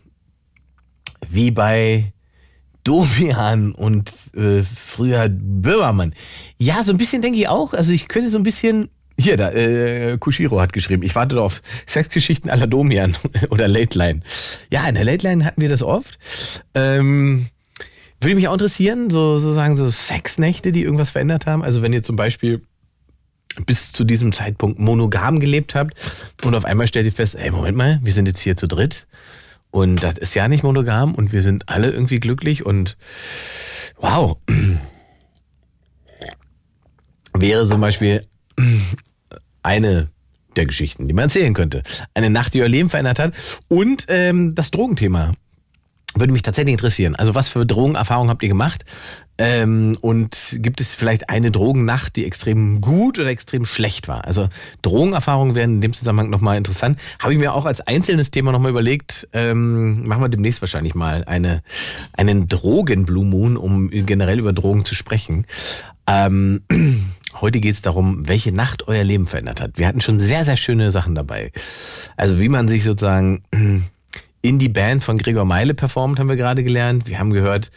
wie bei Domian und äh, früher Böhmermann. Ja, so ein bisschen denke ich auch. Also ich könnte so ein bisschen. Hier, da, äh, Kushiro hat geschrieben, ich warte auf Sexgeschichten la Domian oder Late Line. Ja, in der Late Line hatten wir das oft. Ähm, würde mich auch interessieren, so, so sagen, so Sexnächte, die irgendwas verändert haben. Also wenn ihr zum Beispiel bis zu diesem Zeitpunkt monogam gelebt habt und auf einmal stellt ihr fest, ey, Moment mal, wir sind jetzt hier zu dritt und das ist ja nicht monogam und wir sind alle irgendwie glücklich und wow. Wäre zum Beispiel eine der Geschichten, die man erzählen könnte. Eine Nacht, die euer Leben verändert hat und ähm, das Drogenthema würde mich tatsächlich interessieren. Also was für Drogenerfahrungen habt ihr gemacht? Ähm, und gibt es vielleicht eine Drogennacht, die extrem gut oder extrem schlecht war? Also Drogenerfahrungen wären in dem Zusammenhang nochmal interessant. Habe ich mir auch als einzelnes Thema nochmal überlegt, ähm, machen wir demnächst wahrscheinlich mal eine, einen Drogen-Blue Moon, um generell über Drogen zu sprechen. Ähm, Heute geht es darum, welche Nacht euer Leben verändert hat. Wir hatten schon sehr, sehr schöne Sachen dabei. Also wie man sich sozusagen in die Band von Gregor Meile performt, haben wir gerade gelernt. Wir haben gehört,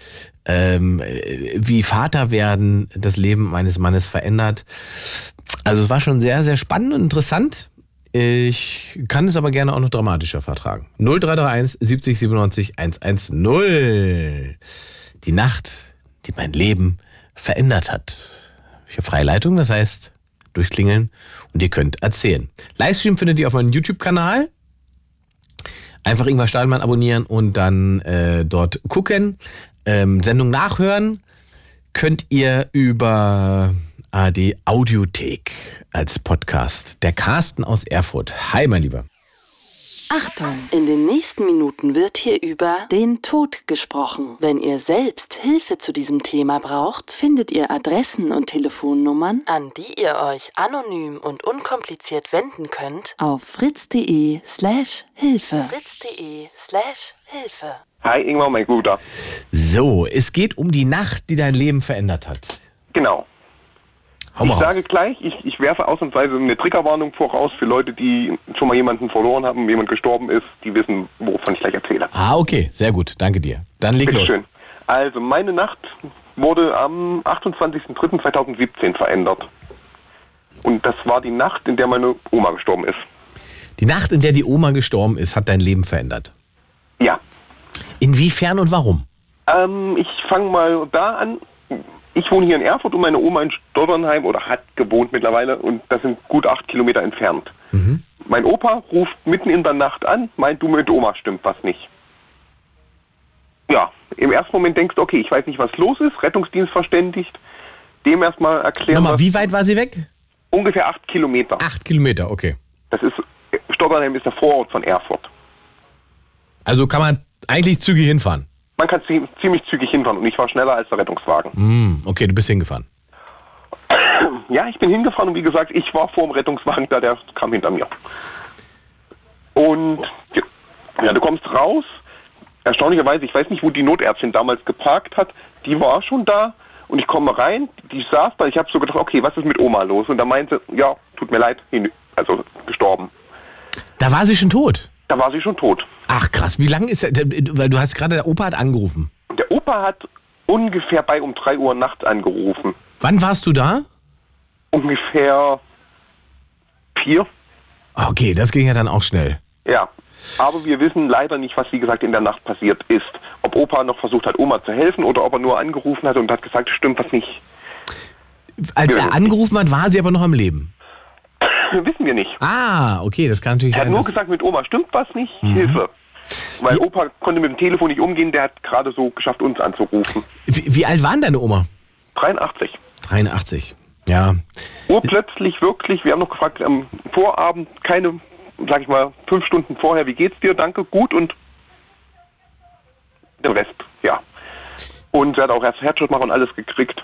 ähm, wie Vater werden das Leben meines Mannes verändert. Also es war schon sehr, sehr spannend und interessant. Ich kann es aber gerne auch noch dramatischer vertragen. 0331 70 97 110. Die Nacht, die mein Leben verändert hat. Ich habe freie Leitung, das heißt durchklingeln und ihr könnt erzählen. Livestream findet ihr auf meinem YouTube-Kanal. Einfach Ingmar Stahlmann abonnieren und dann äh, dort gucken. Ähm, Sendung nachhören könnt ihr über AD Audiothek als Podcast. Der Carsten aus Erfurt. Hi, mein Lieber. Achtung, in den nächsten Minuten wird hier über den Tod gesprochen. Wenn ihr selbst Hilfe zu diesem Thema braucht, findet ihr Adressen und Telefonnummern, an die ihr euch anonym und unkompliziert wenden könnt, auf fritz.de slash Hilfe. fritz.de slash Hilfe. Hi Ingmar, mein Guter. So, es geht um die Nacht, die dein Leben verändert hat. Genau. Hau ich sage gleich, ich, ich werfe ausnahmsweise eine Triggerwarnung voraus für Leute, die schon mal jemanden verloren haben, jemand gestorben ist, die wissen, wovon ich gleich erzähle. Ah, okay, sehr gut, danke dir. Dann leg Bitte los. Schön. Also, meine Nacht wurde am 28.03.2017 verändert. Und das war die Nacht, in der meine Oma gestorben ist. Die Nacht, in der die Oma gestorben ist, hat dein Leben verändert? Ja. Inwiefern und warum? Ähm, ich fange mal da an ich wohne hier in Erfurt und meine Oma in Stotternheim oder hat gewohnt mittlerweile und das sind gut acht Kilometer entfernt. Mhm. Mein Opa ruft mitten in der Nacht an, meint, du mit Oma stimmt was nicht. Ja, im ersten Moment denkst du, okay, ich weiß nicht, was los ist, Rettungsdienst verständigt, dem erstmal erklären. Nochmal, wie weit war sie weg? Ungefähr acht Kilometer. Acht Kilometer, okay. Das ist, Stotternheim ist der Vorort von Erfurt. Also kann man eigentlich zügig hinfahren? Man kann ziemlich zügig hinfahren und ich war schneller als der Rettungswagen. Mm, okay, du bist hingefahren. Ja, ich bin hingefahren und wie gesagt, ich war vor dem Rettungswagen da, der kam hinter mir. Und ja, du kommst raus. Erstaunlicherweise, ich weiß nicht, wo die Notärztin damals geparkt hat, die war schon da und ich komme rein, die saß da, ich habe so gedacht, okay, was ist mit Oma los? Und da meinte, ja, tut mir leid, also gestorben. Da war sie schon tot? Da war sie schon tot. Ach krass, wie lange ist er, weil du hast gerade, der Opa hat angerufen. Der Opa hat ungefähr bei um 3 Uhr nachts angerufen. Wann warst du da? Ungefähr vier. Okay, das ging ja dann auch schnell. Ja, aber wir wissen leider nicht, was wie gesagt in der Nacht passiert ist. Ob Opa noch versucht hat, Oma zu helfen oder ob er nur angerufen hat und hat gesagt, stimmt was nicht. Als er angerufen hat, war sie aber noch am Leben. Wissen wir nicht. Ah, okay, das kann natürlich Er hat sein. nur dass- gesagt, mit Oma stimmt was nicht, Mhm. Hilfe. Weil Opa konnte mit dem Telefon nicht umgehen, der hat gerade so geschafft, uns anzurufen. wie, wie alt waren deine Oma? 83. 83. Ja. Urplötzlich wirklich, wir haben noch gefragt, am Vorabend, keine, sag ich mal, fünf Stunden vorher, wie geht's dir? Danke, gut und den Rest, ja. Und er hat auch erst Herzschrittmacher und alles gekriegt.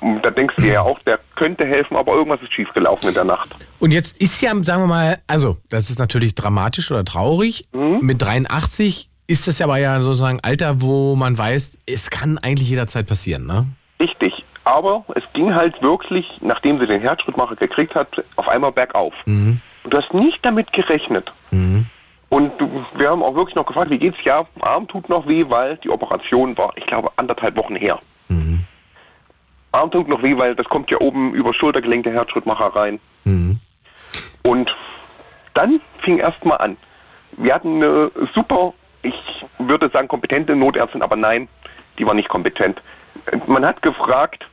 Und da denkst du ja auch, der könnte helfen, aber irgendwas ist schiefgelaufen in der Nacht. Und jetzt ist ja, sagen wir mal, also, das ist natürlich dramatisch oder traurig. Mhm. Mit 83 ist das ja aber ja sozusagen Alter, wo man weiß, es kann eigentlich jederzeit passieren, ne? Richtig. Aber es ging halt wirklich, nachdem sie den Herzschrittmacher gekriegt hat, auf einmal bergauf. Mhm. Und du hast nicht damit gerechnet. Und du, wir haben auch wirklich noch gefragt, wie geht's? Ja, Arm tut noch weh, weil die Operation war, ich glaube, anderthalb Wochen her. Arm tut noch weh, weil das kommt ja oben über Schultergelenk der Herzschrittmacher rein. Und dann fing erst mal an. Wir hatten eine super, ich würde sagen, kompetente Notärztin, aber nein, die war nicht kompetent. Man hat gefragt,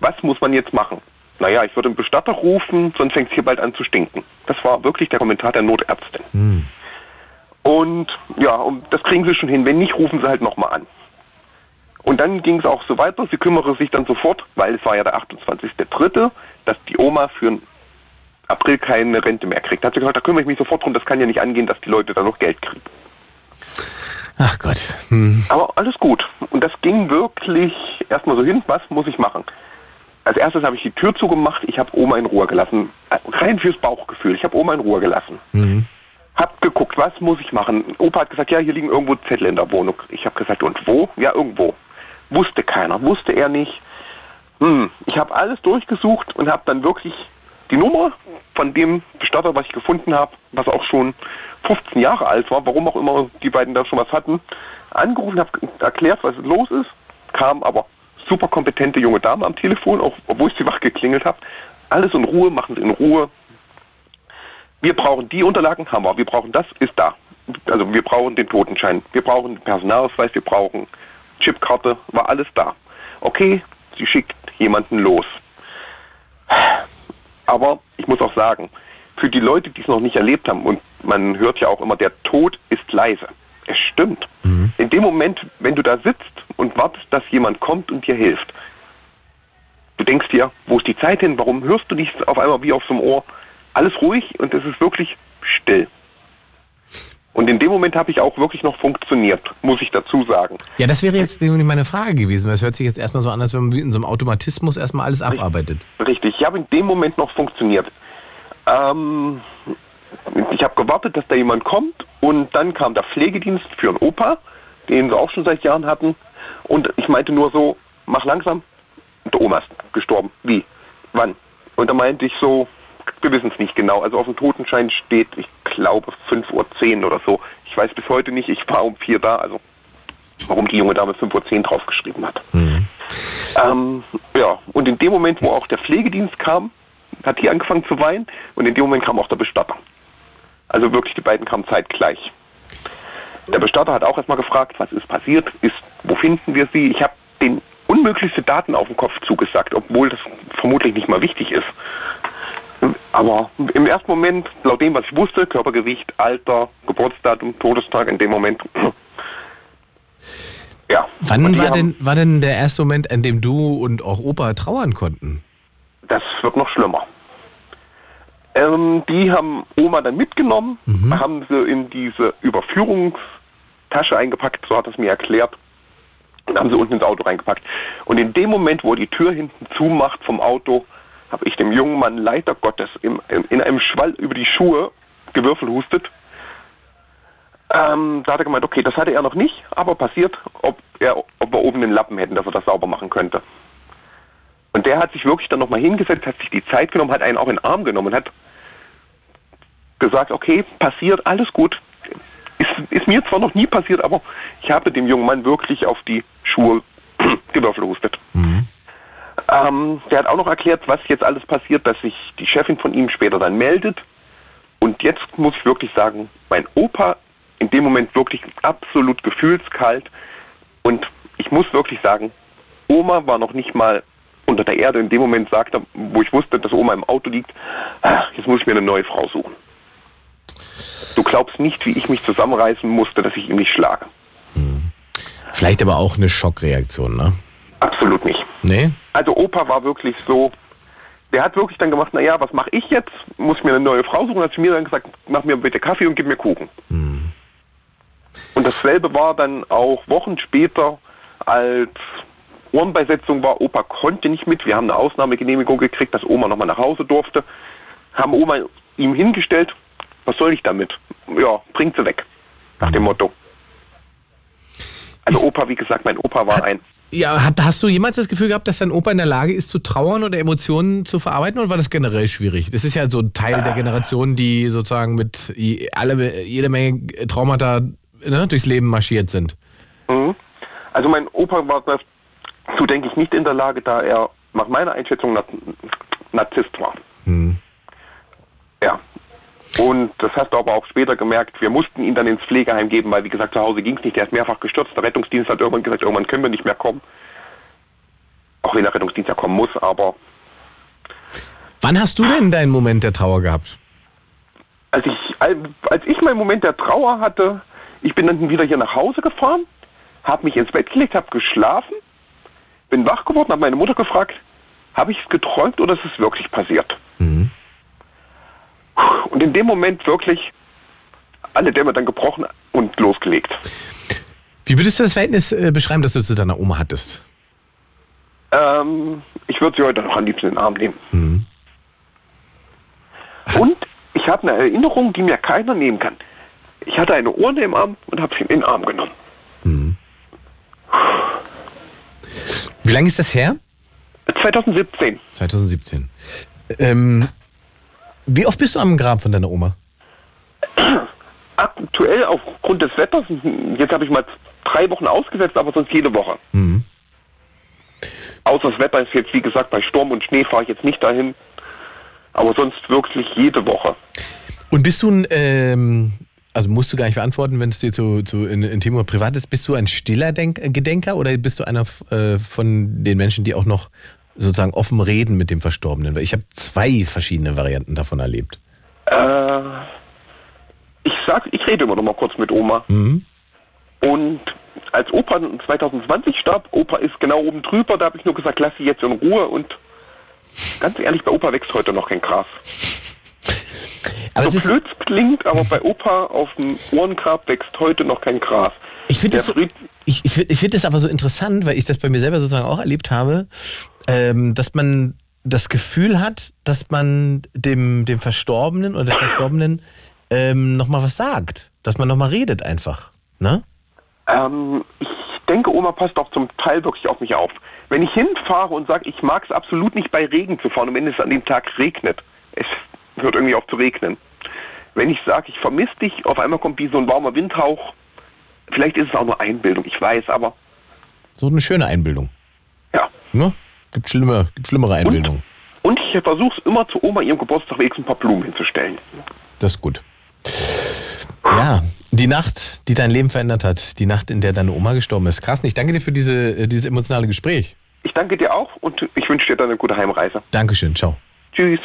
was muss man jetzt machen? Naja, ich würde einen Bestatter rufen, sonst fängt es hier bald an zu stinken. Das war wirklich der Kommentar der Notärztin. Und ja, und das kriegen sie schon hin. Wenn nicht, rufen sie halt nochmal an. Und dann ging es auch so weiter. Sie kümmere sich dann sofort, weil es war ja der 28.3., dass die Oma für den April keine Rente mehr kriegt. Da hat sie gesagt, da kümmere ich mich sofort drum. Das kann ja nicht angehen, dass die Leute da noch Geld kriegen. Ach Gott. Hm. Aber alles gut. Und das ging wirklich erstmal so hin, was muss ich machen? Als erstes habe ich die Tür zugemacht, ich habe Oma in Ruhe gelassen. Äh, Rein fürs Bauchgefühl, ich habe Oma in Ruhe gelassen. Mhm. Hab geguckt, was muss ich machen? Opa hat gesagt, ja, hier liegen irgendwo Zettel in der Wohnung. Ich habe gesagt, und wo? Ja, irgendwo. Wusste keiner, wusste er nicht. Hm. Ich habe alles durchgesucht und habe dann wirklich die Nummer von dem Bestatter, was ich gefunden habe, was auch schon 15 Jahre alt war, warum auch immer die beiden da schon was hatten, angerufen, habe erklärt, was los ist, kam aber super kompetente junge Dame am Telefon, auch obwohl ich sie wach geklingelt habe. Alles in Ruhe, machen Sie in Ruhe. Wir brauchen die Unterlagen, haben wir. Wir brauchen das, ist da. Also wir brauchen den Totenschein, wir brauchen den Personalausweis, wir brauchen Chipkarte, war alles da. Okay, sie schickt jemanden los. Aber ich muss auch sagen, für die Leute, die es noch nicht erlebt haben, und man hört ja auch immer, der Tod ist leise. Es stimmt. In dem Moment, wenn du da sitzt und wartest, dass jemand kommt und dir hilft, du denkst dir, wo ist die Zeit hin? Warum hörst du nicht auf einmal wie auf so einem Ohr? Alles ruhig und es ist wirklich still. Und in dem Moment habe ich auch wirklich noch funktioniert, muss ich dazu sagen. Ja, das wäre jetzt meine Frage gewesen. Es hört sich jetzt erstmal so an, als wenn man in so einem Automatismus erstmal alles abarbeitet. Richtig, ich habe in dem Moment noch funktioniert. Ähm, ich habe gewartet, dass da jemand kommt und dann kam der Pflegedienst für einen Opa, den sie auch schon seit Jahren hatten. Und ich meinte nur so, mach langsam, der Oma ist gestorben. Wie? Wann? Und da meinte ich so, wir wissen es nicht genau. Also auf dem Totenschein steht, ich glaube, 5.10 Uhr oder so. Ich weiß bis heute nicht, ich war um 4 da, also warum die junge Dame 5.10 Uhr draufgeschrieben hat. Ähm, ja, und in dem Moment, wo auch der Pflegedienst kam, hat die angefangen zu weinen und in dem Moment kam auch der Bestatter. Also wirklich, die beiden kamen zeitgleich. Der Bestatter hat auch erstmal gefragt, was ist passiert, ist, wo finden wir sie? Ich habe den unmöglichste Daten auf den Kopf zugesagt, obwohl das vermutlich nicht mal wichtig ist. Aber im ersten Moment, laut dem, was ich wusste, Körpergewicht, Alter, Geburtsdatum, Todestag, in dem Moment. Ja. Wann war denn, war denn der erste Moment, an dem du und auch Opa trauern konnten? Das wird noch schlimmer. Ähm, die haben Oma dann mitgenommen, haben sie in diese Überführungstasche eingepackt, so hat es mir erklärt, und haben sie unten ins Auto reingepackt. Und in dem Moment, wo die Tür hinten zumacht vom Auto, habe ich dem jungen Mann leider Gottes im, im, in einem Schwall über die Schuhe gewürfelhustet. Ähm, da hat er gemeint, okay, das hatte er noch nicht, aber passiert, ob, er, ob wir oben den Lappen hätten, dass er das sauber machen könnte. Und der hat sich wirklich dann nochmal hingesetzt, hat sich die Zeit genommen, hat einen auch in den Arm genommen und hat gesagt, okay, passiert, alles gut. Ist, ist mir zwar noch nie passiert, aber ich habe dem jungen Mann wirklich auf die Schuhe gewürfelhustet. Mhm. Ähm, der hat auch noch erklärt, was jetzt alles passiert, dass sich die Chefin von ihm später dann meldet. Und jetzt muss ich wirklich sagen, mein Opa in dem Moment wirklich absolut gefühlskalt. Und ich muss wirklich sagen, Oma war noch nicht mal unter der Erde in dem Moment sagte, wo ich wusste, dass Oma im Auto liegt, ah, jetzt muss ich mir eine neue Frau suchen. Du glaubst nicht, wie ich mich zusammenreißen musste, dass ich ihn nicht schlage. Hm. Vielleicht aber auch eine Schockreaktion, ne? Absolut nicht. Nee? Also Opa war wirklich so, der hat wirklich dann gemacht, naja, was mache ich jetzt? Muss ich mir eine neue Frau suchen? Hat zu mir dann gesagt, mach mir bitte Kaffee und gib mir Kuchen. Hm. Und dasselbe war dann auch Wochen später, als Ohrenbeisetzung war. Opa konnte nicht mit. Wir haben eine Ausnahmegenehmigung gekriegt, dass Oma nochmal nach Hause durfte. Haben Oma ihm hingestellt. Was soll ich damit? Ja, bringt sie weg. Nach dem Motto. Also Opa, wie gesagt, mein Opa war ein. Ja, hast du jemals das Gefühl gehabt, dass dein Opa in der Lage ist, zu trauern oder Emotionen zu verarbeiten oder war das generell schwierig? Das ist ja so ein Teil der Generation, die sozusagen mit alle, jede Menge Traumata ne, durchs Leben marschiert sind. Mhm. Also mein Opa war dazu, denke ich, nicht in der Lage, da er nach meiner Einschätzung Narzisst war. Mhm. Und das hast du aber auch später gemerkt, wir mussten ihn dann ins Pflegeheim geben, weil wie gesagt, zu Hause ging es nicht, er ist mehrfach gestürzt. Der Rettungsdienst hat irgendwann gesagt, irgendwann können wir nicht mehr kommen. Auch wenn der Rettungsdienst ja kommen muss, aber... Wann hast du denn deinen Moment der Trauer gehabt? Als ich, als ich meinen Moment der Trauer hatte, ich bin dann wieder hier nach Hause gefahren, habe mich ins Bett gelegt, habe geschlafen, bin wach geworden, habe meine Mutter gefragt, habe ich es geträumt oder ist es wirklich passiert? Mhm. Und in dem Moment wirklich alle Dämme dann gebrochen und losgelegt. Wie würdest du das Verhältnis äh, beschreiben, das du zu deiner Oma hattest? Ähm, ich würde sie heute noch am liebsten in den Arm nehmen. Mhm. Und ich habe eine Erinnerung, die mir keiner nehmen kann. Ich hatte eine Urne im Arm und habe sie in den Arm genommen. Mhm. Wie lange ist das her? 2017. 2017. Ähm, wie oft bist du am Grab von deiner Oma? Aktuell aufgrund des Wetters, jetzt habe ich mal drei Wochen ausgesetzt, aber sonst jede Woche. Mhm. Außer das Wetter ist jetzt, wie gesagt, bei Sturm und Schnee fahre ich jetzt nicht dahin. Aber sonst wirklich jede Woche. Und bist du ein, ähm, also musst du gar nicht beantworten, wenn es dir zu, zu intim oder privat ist, bist du ein stiller Denk Gedenker oder bist du einer äh, von den Menschen, die auch noch sozusagen offen reden mit dem Verstorbenen? Weil ich habe zwei verschiedene Varianten davon erlebt. Äh, ich sag, ich rede immer noch mal kurz mit Oma. Mhm. Und als Opa 2020 starb, Opa ist genau oben drüber, da habe ich nur gesagt, lass sie jetzt in Ruhe und ganz ehrlich, bei Opa wächst heute noch kein Gras. Aber so blöd klingt, aber bei Opa auf dem Ohrengrab wächst heute noch kein Gras. Ich finde das, so, ich, ich find das aber so interessant, weil ich das bei mir selber sozusagen auch erlebt habe, ähm, dass man das Gefühl hat, dass man dem, dem Verstorbenen oder der Verstorbenen ähm, nochmal was sagt. Dass man nochmal redet einfach. Ne? Ähm, ich denke, Oma passt auch zum Teil wirklich auf mich auf. Wenn ich hinfahre und sage, ich mag es absolut nicht bei Regen zu fahren und wenn es an dem Tag regnet, es hört irgendwie auf zu regnen. Wenn ich sage, ich vermisse dich, auf einmal kommt wie so ein warmer Windhauch. Vielleicht ist es auch nur Einbildung, ich weiß, aber. So eine schöne Einbildung. Ja. Ne? Gibt, schlimme, gibt schlimmere Einbildungen. Und, und ich versuche es immer zu Oma ihrem Geburtstag wenigstens ein paar Blumen hinzustellen. Das ist gut. Ja, die Nacht, die dein Leben verändert hat, die Nacht, in der deine Oma gestorben ist. Carsten, ich danke dir für diese, äh, dieses emotionale Gespräch. Ich danke dir auch und ich wünsche dir dann eine gute Heimreise. Dankeschön, ciao. Tschüss.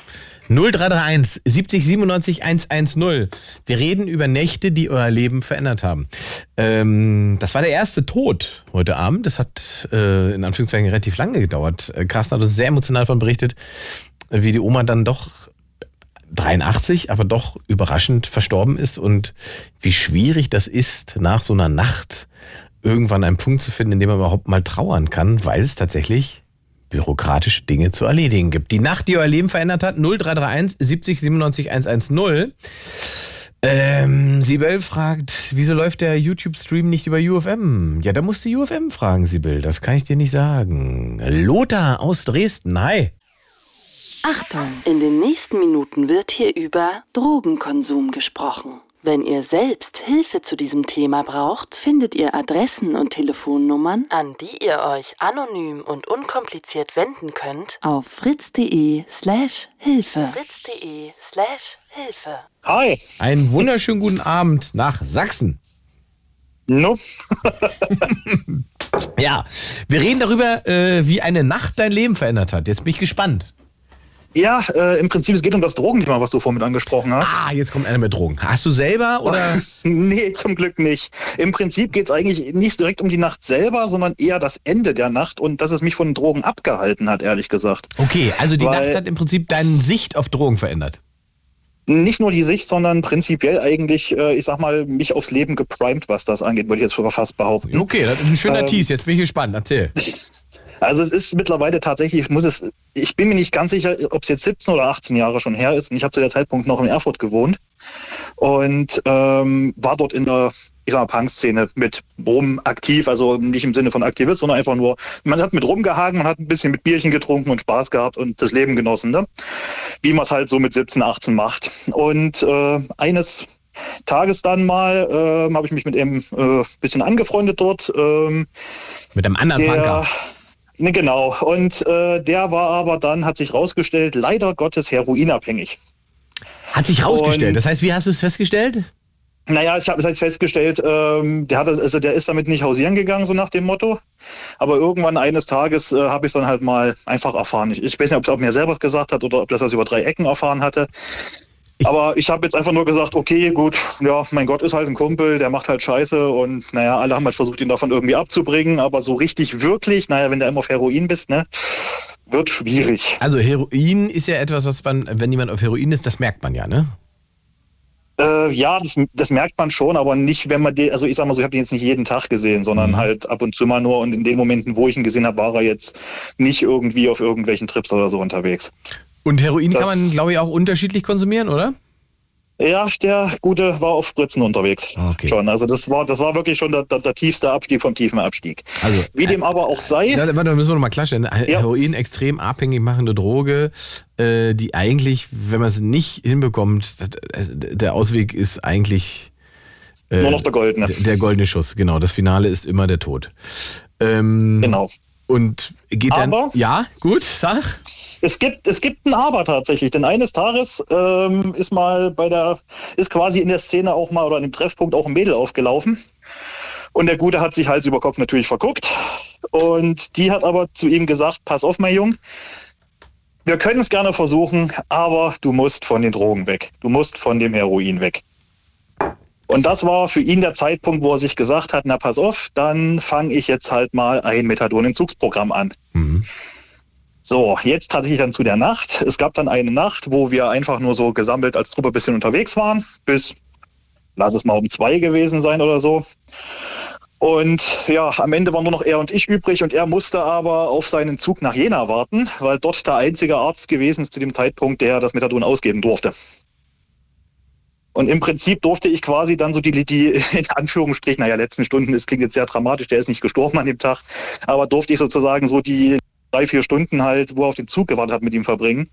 0331 70 97 110. Wir reden über Nächte, die euer Leben verändert haben. Ähm, das war der erste Tod heute Abend. Das hat äh, in Anführungszeichen relativ lange gedauert. Äh, Carsten hat uns sehr emotional davon berichtet, wie die Oma dann doch 83, aber doch überraschend verstorben ist und wie schwierig das ist, nach so einer Nacht irgendwann einen Punkt zu finden, in dem man überhaupt mal trauern kann, weil es tatsächlich bürokratische Dinge zu erledigen gibt. Die Nacht, die euer Leben verändert hat, 0331 70 97 110. Ähm, Sibel fragt, wieso läuft der YouTube-Stream nicht über UFM? Ja, da musst du UFM fragen, Sibel. Das kann ich dir nicht sagen. Lothar aus Dresden, hi. Achtung, in den nächsten Minuten wird hier über Drogenkonsum gesprochen. Wenn ihr selbst Hilfe zu diesem Thema braucht, findet ihr Adressen und Telefonnummern, an die ihr euch anonym und unkompliziert wenden könnt, auf fritz.de slash Hilfe. fritz.de slash Hilfe. Hi. Einen wunderschönen guten Abend nach Sachsen. No. ja, wir reden darüber, äh, wie eine Nacht dein Leben verändert hat. Jetzt bin ich gespannt. Ja, äh, im Prinzip, es geht um das Drogenthema, was du vorhin angesprochen hast. Ah, jetzt kommt einer mit Drogen. Hast du selber oder? nee, zum Glück nicht. Im Prinzip geht es eigentlich nicht direkt um die Nacht selber, sondern eher das Ende der Nacht und dass es mich von Drogen abgehalten hat, ehrlich gesagt. Okay, also die Weil, Nacht hat im Prinzip deine Sicht auf Drogen verändert. Nicht nur die Sicht, sondern prinzipiell eigentlich, äh, ich sag mal, mich aufs Leben geprimed, was das angeht, würde ich jetzt sogar fast behaupten. Okay, das ist ein schöner ähm, Tease, jetzt bin ich gespannt, erzähl. Also es ist mittlerweile tatsächlich, ich muss es, ich bin mir nicht ganz sicher, ob es jetzt 17 oder 18 Jahre schon her ist. Und ich habe zu der Zeitpunkt noch in Erfurt gewohnt und ähm, war dort in der ich sag mal, Punk-Szene mit Rum aktiv, also nicht im Sinne von Aktivist, sondern einfach nur, man hat mit rumgehagen, man hat ein bisschen mit Bierchen getrunken und Spaß gehabt und das Leben genossen, ne? wie man es halt so mit 17, 18 macht. Und äh, eines Tages dann mal äh, habe ich mich mit einem äh, bisschen angefreundet dort. Ähm, mit einem anderen der, Punker? Ne, genau. Und äh, der war aber dann, hat sich rausgestellt, leider Gottes heroinabhängig. Hat sich rausgestellt. Und, das heißt, wie hast du es festgestellt? Naja, ich habe es jetzt festgestellt, ähm, der, hat, also der ist damit nicht hausieren gegangen, so nach dem Motto. Aber irgendwann eines Tages äh, habe ich dann halt mal einfach erfahren. Ich, ich weiß nicht, ob es mir selber gesagt hat oder ob das das über drei Ecken erfahren hatte. Aber ich habe jetzt einfach nur gesagt, okay, gut, ja, mein Gott ist halt ein Kumpel, der macht halt Scheiße und naja, alle haben halt versucht, ihn davon irgendwie abzubringen, aber so richtig wirklich, naja, wenn du immer auf Heroin bist, ne, wird schwierig. Also Heroin ist ja etwas, was man, wenn jemand auf Heroin ist, das merkt man ja, ne? Äh, ja, das, das, merkt man schon, aber nicht, wenn man den, also ich sag mal so, ich habe den jetzt nicht jeden Tag gesehen, sondern mhm. halt ab und zu mal nur und in den Momenten, wo ich ihn gesehen habe, war er jetzt nicht irgendwie auf irgendwelchen Trips oder so unterwegs. Und Heroin das, kann man, glaube ich, auch unterschiedlich konsumieren, oder? Ja, der Gute war auf Spritzen unterwegs. Okay. Schon. Also das war, das war wirklich schon der, der, der tiefste Abstieg vom tiefen Abstieg. Also, Wie dem äh, aber auch sei. Da, da müssen wir nochmal klarstellen. Ja. Heroin extrem abhängig machende Droge, äh, die eigentlich, wenn man es nicht hinbekommt, der Ausweg ist eigentlich äh, nur noch der goldene. Der goldene Schuss, genau. Das Finale ist immer der Tod. Ähm, genau. Und geht dann. Aber, ja, gut, sag. Es gibt, es gibt ein Aber tatsächlich, denn eines Tages ähm, ist mal bei der, ist quasi in der Szene auch mal oder an dem Treffpunkt auch ein Mädel aufgelaufen. Und der Gute hat sich Hals über Kopf natürlich verguckt. Und die hat aber zu ihm gesagt: Pass auf, mein Jung, wir können es gerne versuchen, aber du musst von den Drogen weg. Du musst von dem Heroin weg. Und das war für ihn der Zeitpunkt, wo er sich gesagt hat, na pass auf, dann fange ich jetzt halt mal ein Methadon-Entzugsprogramm an. Mhm. So, jetzt tatsächlich dann zu der Nacht. Es gab dann eine Nacht, wo wir einfach nur so gesammelt als Truppe ein bisschen unterwegs waren, bis, lass es mal um zwei gewesen sein oder so. Und ja, am Ende waren nur noch er und ich übrig und er musste aber auf seinen Zug nach Jena warten, weil dort der einzige Arzt gewesen ist zu dem Zeitpunkt, der das Methadon ausgeben durfte. Und im Prinzip durfte ich quasi dann so die, die in Anführungsstrichen, naja, letzten Stunden, das klingt jetzt sehr dramatisch, der ist nicht gestorben an dem Tag, aber durfte ich sozusagen so die drei, vier Stunden halt, wo er auf den Zug gewartet hat, mit ihm verbringen.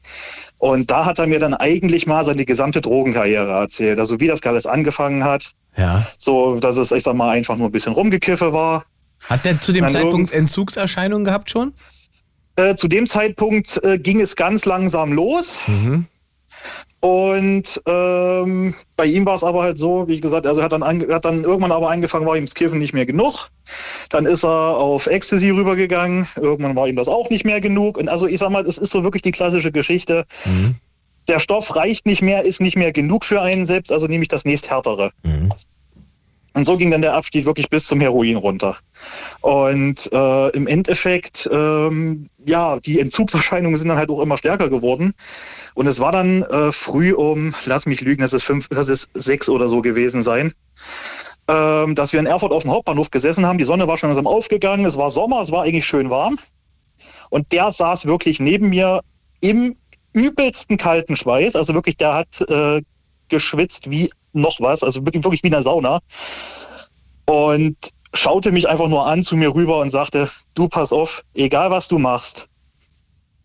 Und da hat er mir dann eigentlich mal seine gesamte Drogenkarriere erzählt. Also wie das alles angefangen hat. Ja. So, dass es, ich sag mal, einfach nur ein bisschen rumgekiffe war. Hat der zu dem Zeitpunkt Entzugserscheinungen gehabt schon? Äh, zu dem Zeitpunkt äh, ging es ganz langsam los. Mhm. Und ähm, bei ihm war es aber halt so, wie gesagt, also er hat dann, hat dann irgendwann aber angefangen, war ihm das Kiffen nicht mehr genug. Dann ist er auf Ecstasy rübergegangen. Irgendwann war ihm das auch nicht mehr genug. Und also ich sag mal, es ist so wirklich die klassische Geschichte. Mhm. Der Stoff reicht nicht mehr, ist nicht mehr genug für einen selbst, also nehme ich das nächsthärtere. Mhm. Und so ging dann der Abstieg wirklich bis zum Heroin runter. Und äh, im Endeffekt, ähm, ja, die Entzugserscheinungen sind dann halt auch immer stärker geworden. Und es war dann äh, früh um, lass mich lügen, das ist fünf, das ist sechs oder so gewesen sein, ähm, dass wir in Erfurt auf dem Hauptbahnhof gesessen haben. Die Sonne war schon langsam aufgegangen, es war Sommer, es war eigentlich schön warm. Und der saß wirklich neben mir im übelsten kalten Schweiß. Also wirklich, der hat äh, geschwitzt wie noch was, also wirklich, wirklich wie in einer Sauna. Und schaute mich einfach nur an zu mir rüber und sagte, du pass auf, egal was du machst,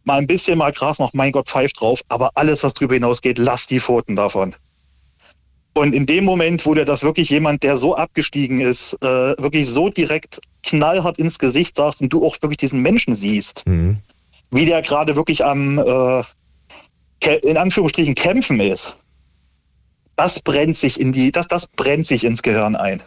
mal ein bisschen mal Gras noch, mein Gott, pfeift drauf, aber alles, was drüber hinausgeht, lass die Pfoten davon. Und in dem Moment, wo dir das wirklich jemand, der so abgestiegen ist, äh, wirklich so direkt knallhart ins Gesicht sagst und du auch wirklich diesen Menschen siehst, mhm. wie der gerade wirklich am, äh, in Anführungsstrichen, kämpfen ist, das brennt sich in die, das, das brennt sich ins Gehirn ein.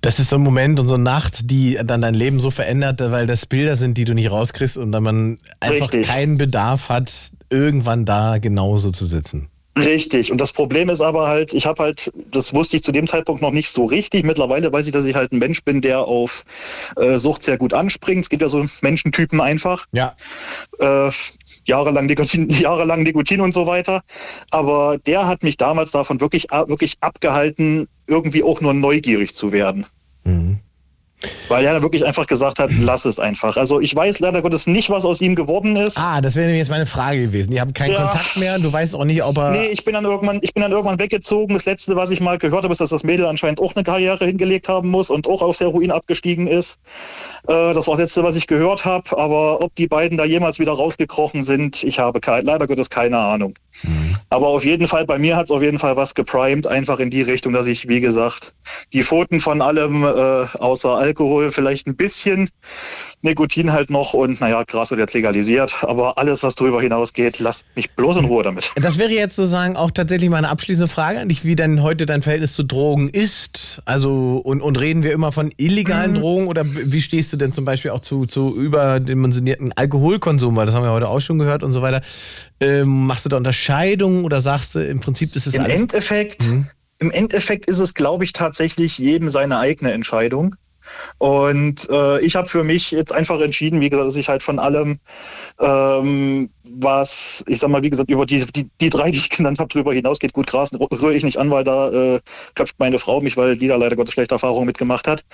Das ist so ein Moment und so eine Nacht, die dann dein Leben so verändert, weil das Bilder sind, die du nicht rauskriegst und dann man einfach Richtig. keinen Bedarf hat, irgendwann da genauso zu sitzen. Richtig. Und das Problem ist aber halt, ich habe halt, das wusste ich zu dem Zeitpunkt noch nicht so richtig. Mittlerweile weiß ich, dass ich halt ein Mensch bin, der auf äh, Sucht sehr gut anspringt. Es gibt ja so Menschentypen einfach. Ja. Äh, jahrelang, Nikotin, jahrelang Nikotin und so weiter. Aber der hat mich damals davon wirklich, wirklich abgehalten, irgendwie auch nur neugierig zu werden. Mhm. Weil er wirklich einfach gesagt hat, lass es einfach. Also ich weiß leider Gottes nicht, was aus ihm geworden ist. Ah, das wäre nämlich jetzt meine Frage gewesen. Ihr habt keinen ja. Kontakt mehr, du weißt auch nicht, ob er. Nee, ich bin dann irgendwann, ich bin dann irgendwann weggezogen. Das letzte, was ich mal gehört habe, ist, dass das Mädel anscheinend auch eine Karriere hingelegt haben muss und auch aus Heroin abgestiegen ist. Äh, das war das letzte, was ich gehört habe. Aber ob die beiden da jemals wieder rausgekrochen sind, ich habe kein, leider Gottes keine Ahnung. Mhm. Aber auf jeden Fall, bei mir hat es auf jeden Fall was geprimed, einfach in die Richtung, dass ich, wie gesagt, die Pfoten von allem äh, außer Alkohol, vielleicht ein bisschen Nikotin halt noch und naja, Gras wird jetzt legalisiert, aber alles, was darüber hinausgeht, lasst mich bloß in Ruhe damit. Das wäre jetzt sozusagen auch tatsächlich meine abschließende Frage an dich, wie denn heute dein Verhältnis zu Drogen ist. Also, und, und reden wir immer von illegalen mhm. Drogen oder wie stehst du denn zum Beispiel auch zu, zu überdimensionierten Alkoholkonsum, weil das haben wir heute auch schon gehört und so weiter. Ähm, machst du da Unterscheidungen oder sagst du, im Prinzip ist es Im alles... Endeffekt, hm? Im Endeffekt ist es, glaube ich, tatsächlich jedem seine eigene Entscheidung. Und äh, ich habe für mich jetzt einfach entschieden, wie gesagt, dass ich halt von allem, ähm, was, ich sag mal, wie gesagt, über die, die, die drei, die ich genannt habe, drüber hinausgeht, gut, Gras rühre ich nicht an, weil da äh, köpft meine Frau mich, weil die da leider Gottes schlechte Erfahrungen mitgemacht hat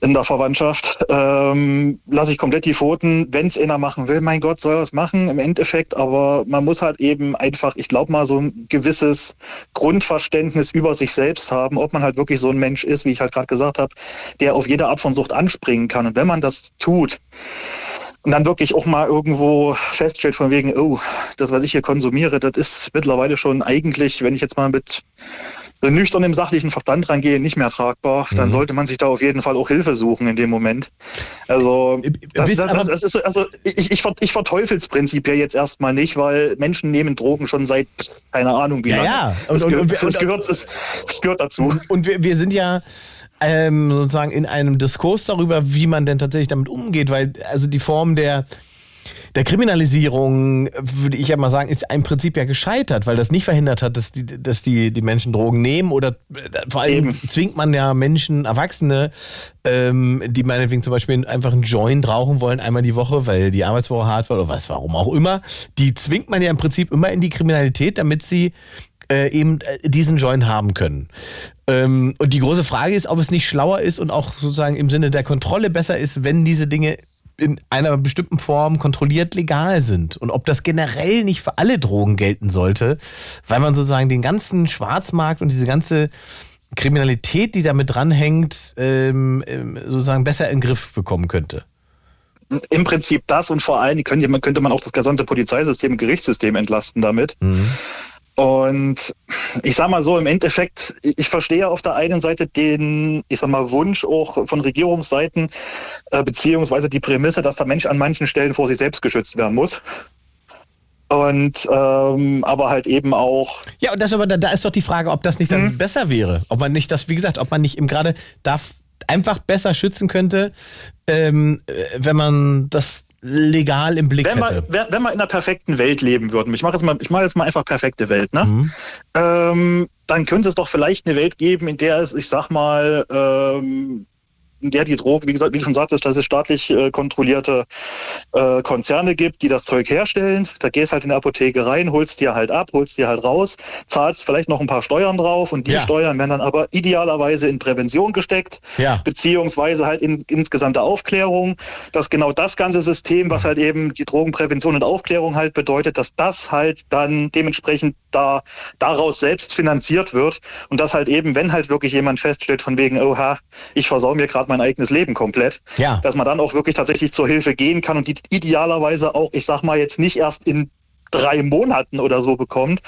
in der Verwandtschaft. Ähm, lasse ich komplett die Pfoten. Wenn es einer machen will, mein Gott, soll er es machen im Endeffekt. Aber man muss halt eben einfach, ich glaube mal, so ein gewisses Grundverständnis über sich selbst haben, ob man halt wirklich so ein Mensch ist, wie ich halt gerade gesagt habe, der auf jede Art von Sucht anspringen kann. Und wenn man das tut, und dann wirklich auch mal irgendwo feststellt von wegen, oh, das, was ich hier konsumiere, das ist mittlerweile schon eigentlich, wenn ich jetzt mal mit nüchtern im sachlichen Verstand rangehe, nicht mehr tragbar, dann mhm. sollte man sich da auf jeden Fall auch Hilfe suchen in dem Moment. Also, das, das, das, das ist, also ich, ich, ich verteufel es prinzipiell jetzt erstmal nicht, weil Menschen nehmen Drogen schon seit, keine Ahnung wie ja, lange. Ja, und, das, und, gehört, und, das, gehört, das gehört dazu. Und wir, wir sind ja ähm, sozusagen in einem Diskurs darüber, wie man denn tatsächlich damit umgeht, weil also die Form der der Kriminalisierung, würde ich ja mal sagen, ist im Prinzip ja gescheitert, weil das nicht verhindert hat, dass die, dass die, die Menschen Drogen nehmen oder äh, vor allem Eben. zwingt man ja Menschen, Erwachsene, ähm, die meinetwegen zum Beispiel einfach einen Joint rauchen wollen, einmal die Woche, weil die Arbeitswoche hart war oder was, warum auch immer, die zwingt man ja im Prinzip immer in die Kriminalität, damit sie äh, eben äh, diesen Joint haben können. Ähm, und die große Frage ist, ob es nicht schlauer ist und auch sozusagen im Sinne der Kontrolle besser ist, wenn diese Dinge in einer bestimmten Form kontrolliert legal sind und ob das generell nicht für alle Drogen gelten sollte, weil man sozusagen den ganzen Schwarzmarkt und diese ganze Kriminalität, die damit dranhängt, ähm, ähm sozusagen besser in den Griff bekommen könnte. Im Prinzip das und vor allem könnte man auch das gesamte Polizeisystem, Gerichtssystem entlasten damit. Mhm. Und ich sag mal so, im Endeffekt, ich verstehe auf der einen Seite den, ich sag mal, Wunsch auch von Regierungsseiten, äh, beziehungsweise die Prämisse, dass der Mensch an manchen Stellen vor sich selbst geschützt werden muss. Und ähm, aber halt eben auch. Ja, und das aber da, da ist doch die Frage, ob das nicht dann hm. besser wäre. Ob man nicht das, wie gesagt, ob man nicht im gerade darf einfach besser schützen könnte, ähm, äh, wenn man das legal im Blick wenn hätte. Wir, wenn wir in einer perfekten Welt leben würden, ich mache jetzt mal, ich mache jetzt mal einfach perfekte Welt, ne? Mhm. Ähm, dann könnte es doch vielleicht eine Welt geben, in der es, ich sag mal, ähm, der die Drogen, wie gesagt, wie du schon sagtest, dass es staatlich äh, kontrollierte äh, Konzerne gibt, die das Zeug herstellen. Da gehst halt in die Apotheke rein, holst dir halt ab, holst dir halt raus, zahlst vielleicht noch ein paar Steuern drauf und die ja. Steuern werden dann aber idealerweise in Prävention gesteckt, ja. beziehungsweise halt in insgesamte Aufklärung, dass genau das ganze System, was halt eben die Drogenprävention und Aufklärung halt bedeutet, dass das halt dann dementsprechend da daraus selbst finanziert wird und dass halt eben, wenn halt wirklich jemand feststellt von wegen, oha, ich versau mir gerade mein eigenes Leben komplett. Ja. Dass man dann auch wirklich tatsächlich zur Hilfe gehen kann und die idealerweise auch, ich sag mal jetzt nicht erst in drei Monaten oder so bekommt,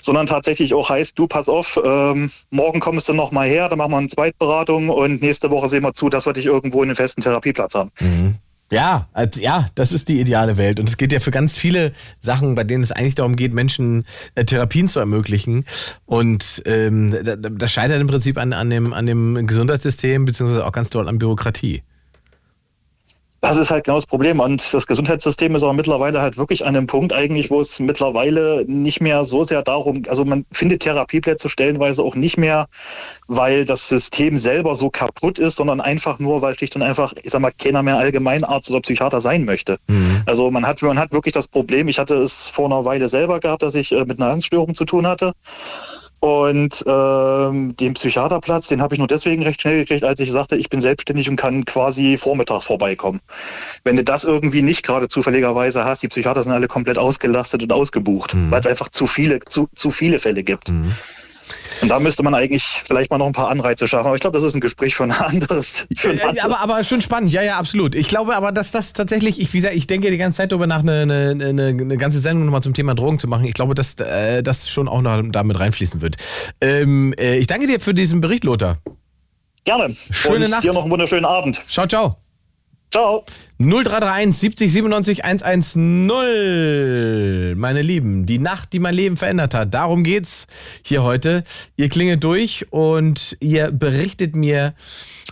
sondern tatsächlich auch heißt, du pass auf, ähm, morgen kommst du noch mal her, dann machen wir eine Zweitberatung und nächste Woche sehen wir zu, dass wir dich irgendwo in einen festen Therapieplatz haben. Mhm. Ja, also, ja, das ist die ideale Welt. Und es geht ja für ganz viele Sachen, bei denen es eigentlich darum geht, Menschen äh, Therapien zu ermöglichen. Und ähm, das scheitert im Prinzip an, an, dem, an dem Gesundheitssystem, beziehungsweise auch ganz doll an Bürokratie. Das ist halt genau das Problem. Und das Gesundheitssystem ist auch mittlerweile halt wirklich an einem Punkt eigentlich, wo es mittlerweile nicht mehr so sehr darum, also man findet Therapieplätze stellenweise auch nicht mehr, weil das System selber so kaputt ist, sondern einfach nur, weil schlicht und einfach, ich sag mal, keiner mehr Allgemeinarzt oder Psychiater sein möchte. Mhm. Also man hat, man hat wirklich das Problem, ich hatte es vor einer Weile selber gehabt, dass ich äh, mit einer Angststörung zu tun hatte. Und ähm, den Psychiaterplatz, den habe ich nur deswegen recht schnell gekriegt, als ich sagte, ich bin selbstständig und kann quasi vormittags vorbeikommen. Wenn du das irgendwie nicht gerade zufälligerweise hast, die Psychiater sind alle komplett ausgelastet und ausgebucht, mhm. weil es einfach zu viele, zu, zu viele Fälle gibt. Mhm. Und da müsste man eigentlich vielleicht mal noch ein paar Anreize schaffen. Aber ich glaube, das ist ein Gespräch für ein anderes. Für ein anderes. Aber, aber schon spannend, ja, ja, absolut. Ich glaube aber, dass das tatsächlich, ich, wie gesagt, ich denke die ganze Zeit darüber nach, eine, eine, eine, eine ganze Sendung nochmal zum Thema Drogen zu machen. Ich glaube, dass äh, das schon auch noch damit reinfließen wird. Ähm, äh, ich danke dir für diesen Bericht, Lothar. Gerne. Schöne Und Nacht. Dir noch einen wunderschönen Abend. Ciao, ciao. Ciao. 0331 70 97 110. Meine Lieben, die Nacht, die mein Leben verändert hat. Darum geht's hier heute. Ihr klingelt durch und ihr berichtet mir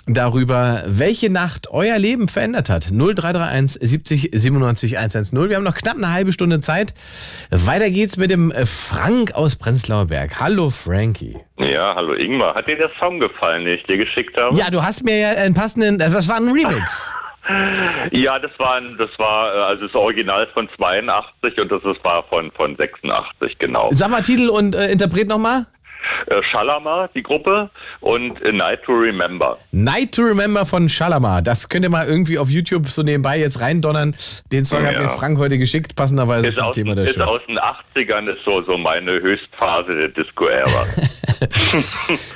darüber, welche Nacht euer Leben verändert hat. 0331 70 97 110. Wir haben noch knapp eine halbe Stunde Zeit. Weiter geht's mit dem Frank aus Prenzlauer Berg. Hallo Frankie. Ja, hallo Ingmar. Hat dir der Song gefallen, den ich dir geschickt habe? Ja, du hast mir ja einen passenden, das war ein Remix. Ja, das war, das war, äh, also das Original von 82 und das war von, von 86, genau. Sag mal Titel und äh, Interpret nochmal. Äh, Shalama, die Gruppe, und A Night to Remember. Night to Remember von Shalama. Das könnt ihr mal irgendwie auf YouTube so nebenbei jetzt reindonnern. Den Song ja. hat mir Frank heute geschickt, passenderweise ist zum aus, Thema der ist Show. aus den 80ern, ist so, so meine Höchstphase der Disco-Ära.